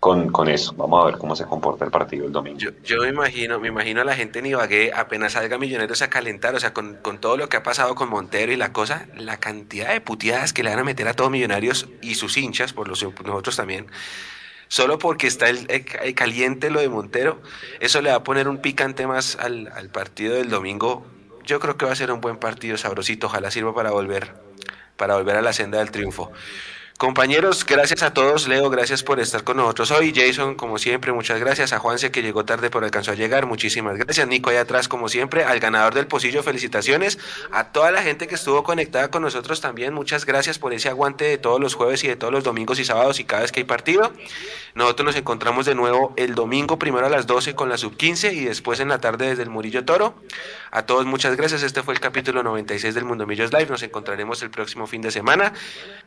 con, con eso. Vamos a ver cómo se comporta el partido el domingo.
Yo, me imagino, me imagino a la gente en Ibagué apenas salga Millonarios a calentar, o sea, con, con, todo lo que ha pasado con Montero y la cosa, la cantidad de puteadas que le van a meter a todos Millonarios y sus hinchas, por los nosotros también. Solo porque está el, el caliente lo de Montero, eso le va a poner un picante más al, al partido del domingo. Yo creo que va a ser un buen partido sabrosito, ojalá sirva para volver, para volver a la senda del triunfo. Compañeros, gracias a todos. Leo, gracias por estar con nosotros hoy. Jason, como siempre, muchas gracias. A Juanse, que llegó tarde pero alcanzó a llegar, muchísimas gracias. Nico, ahí atrás, como siempre. Al ganador del pocillo, felicitaciones. A toda la gente que estuvo conectada con nosotros también, muchas gracias por ese aguante de todos los jueves y de todos los domingos y sábados y cada vez que hay partido. Nosotros nos encontramos de nuevo el domingo, primero a las 12 con la sub 15 y después en la tarde desde el Murillo Toro. A todos, muchas gracias. Este fue el capítulo 96 del Mundo Millos Live. Nos encontraremos el próximo fin de semana.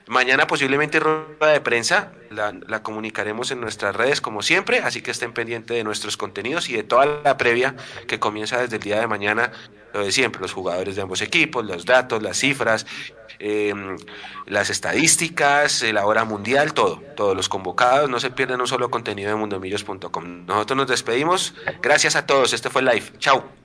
Mañana posiblemente rueda de prensa, la, comunicaremos en nuestras redes como siempre, así que estén pendientes de nuestros contenidos y de toda la previa que comienza desde el día de mañana, lo de siempre, los jugadores de ambos equipos, los datos, las cifras, em, las estadísticas, la hora mundial, todo, todos los convocados, no se pierdan un solo contenido de mundomillos.com. Nosotros nos despedimos, gracias a todos, este fue live, chao.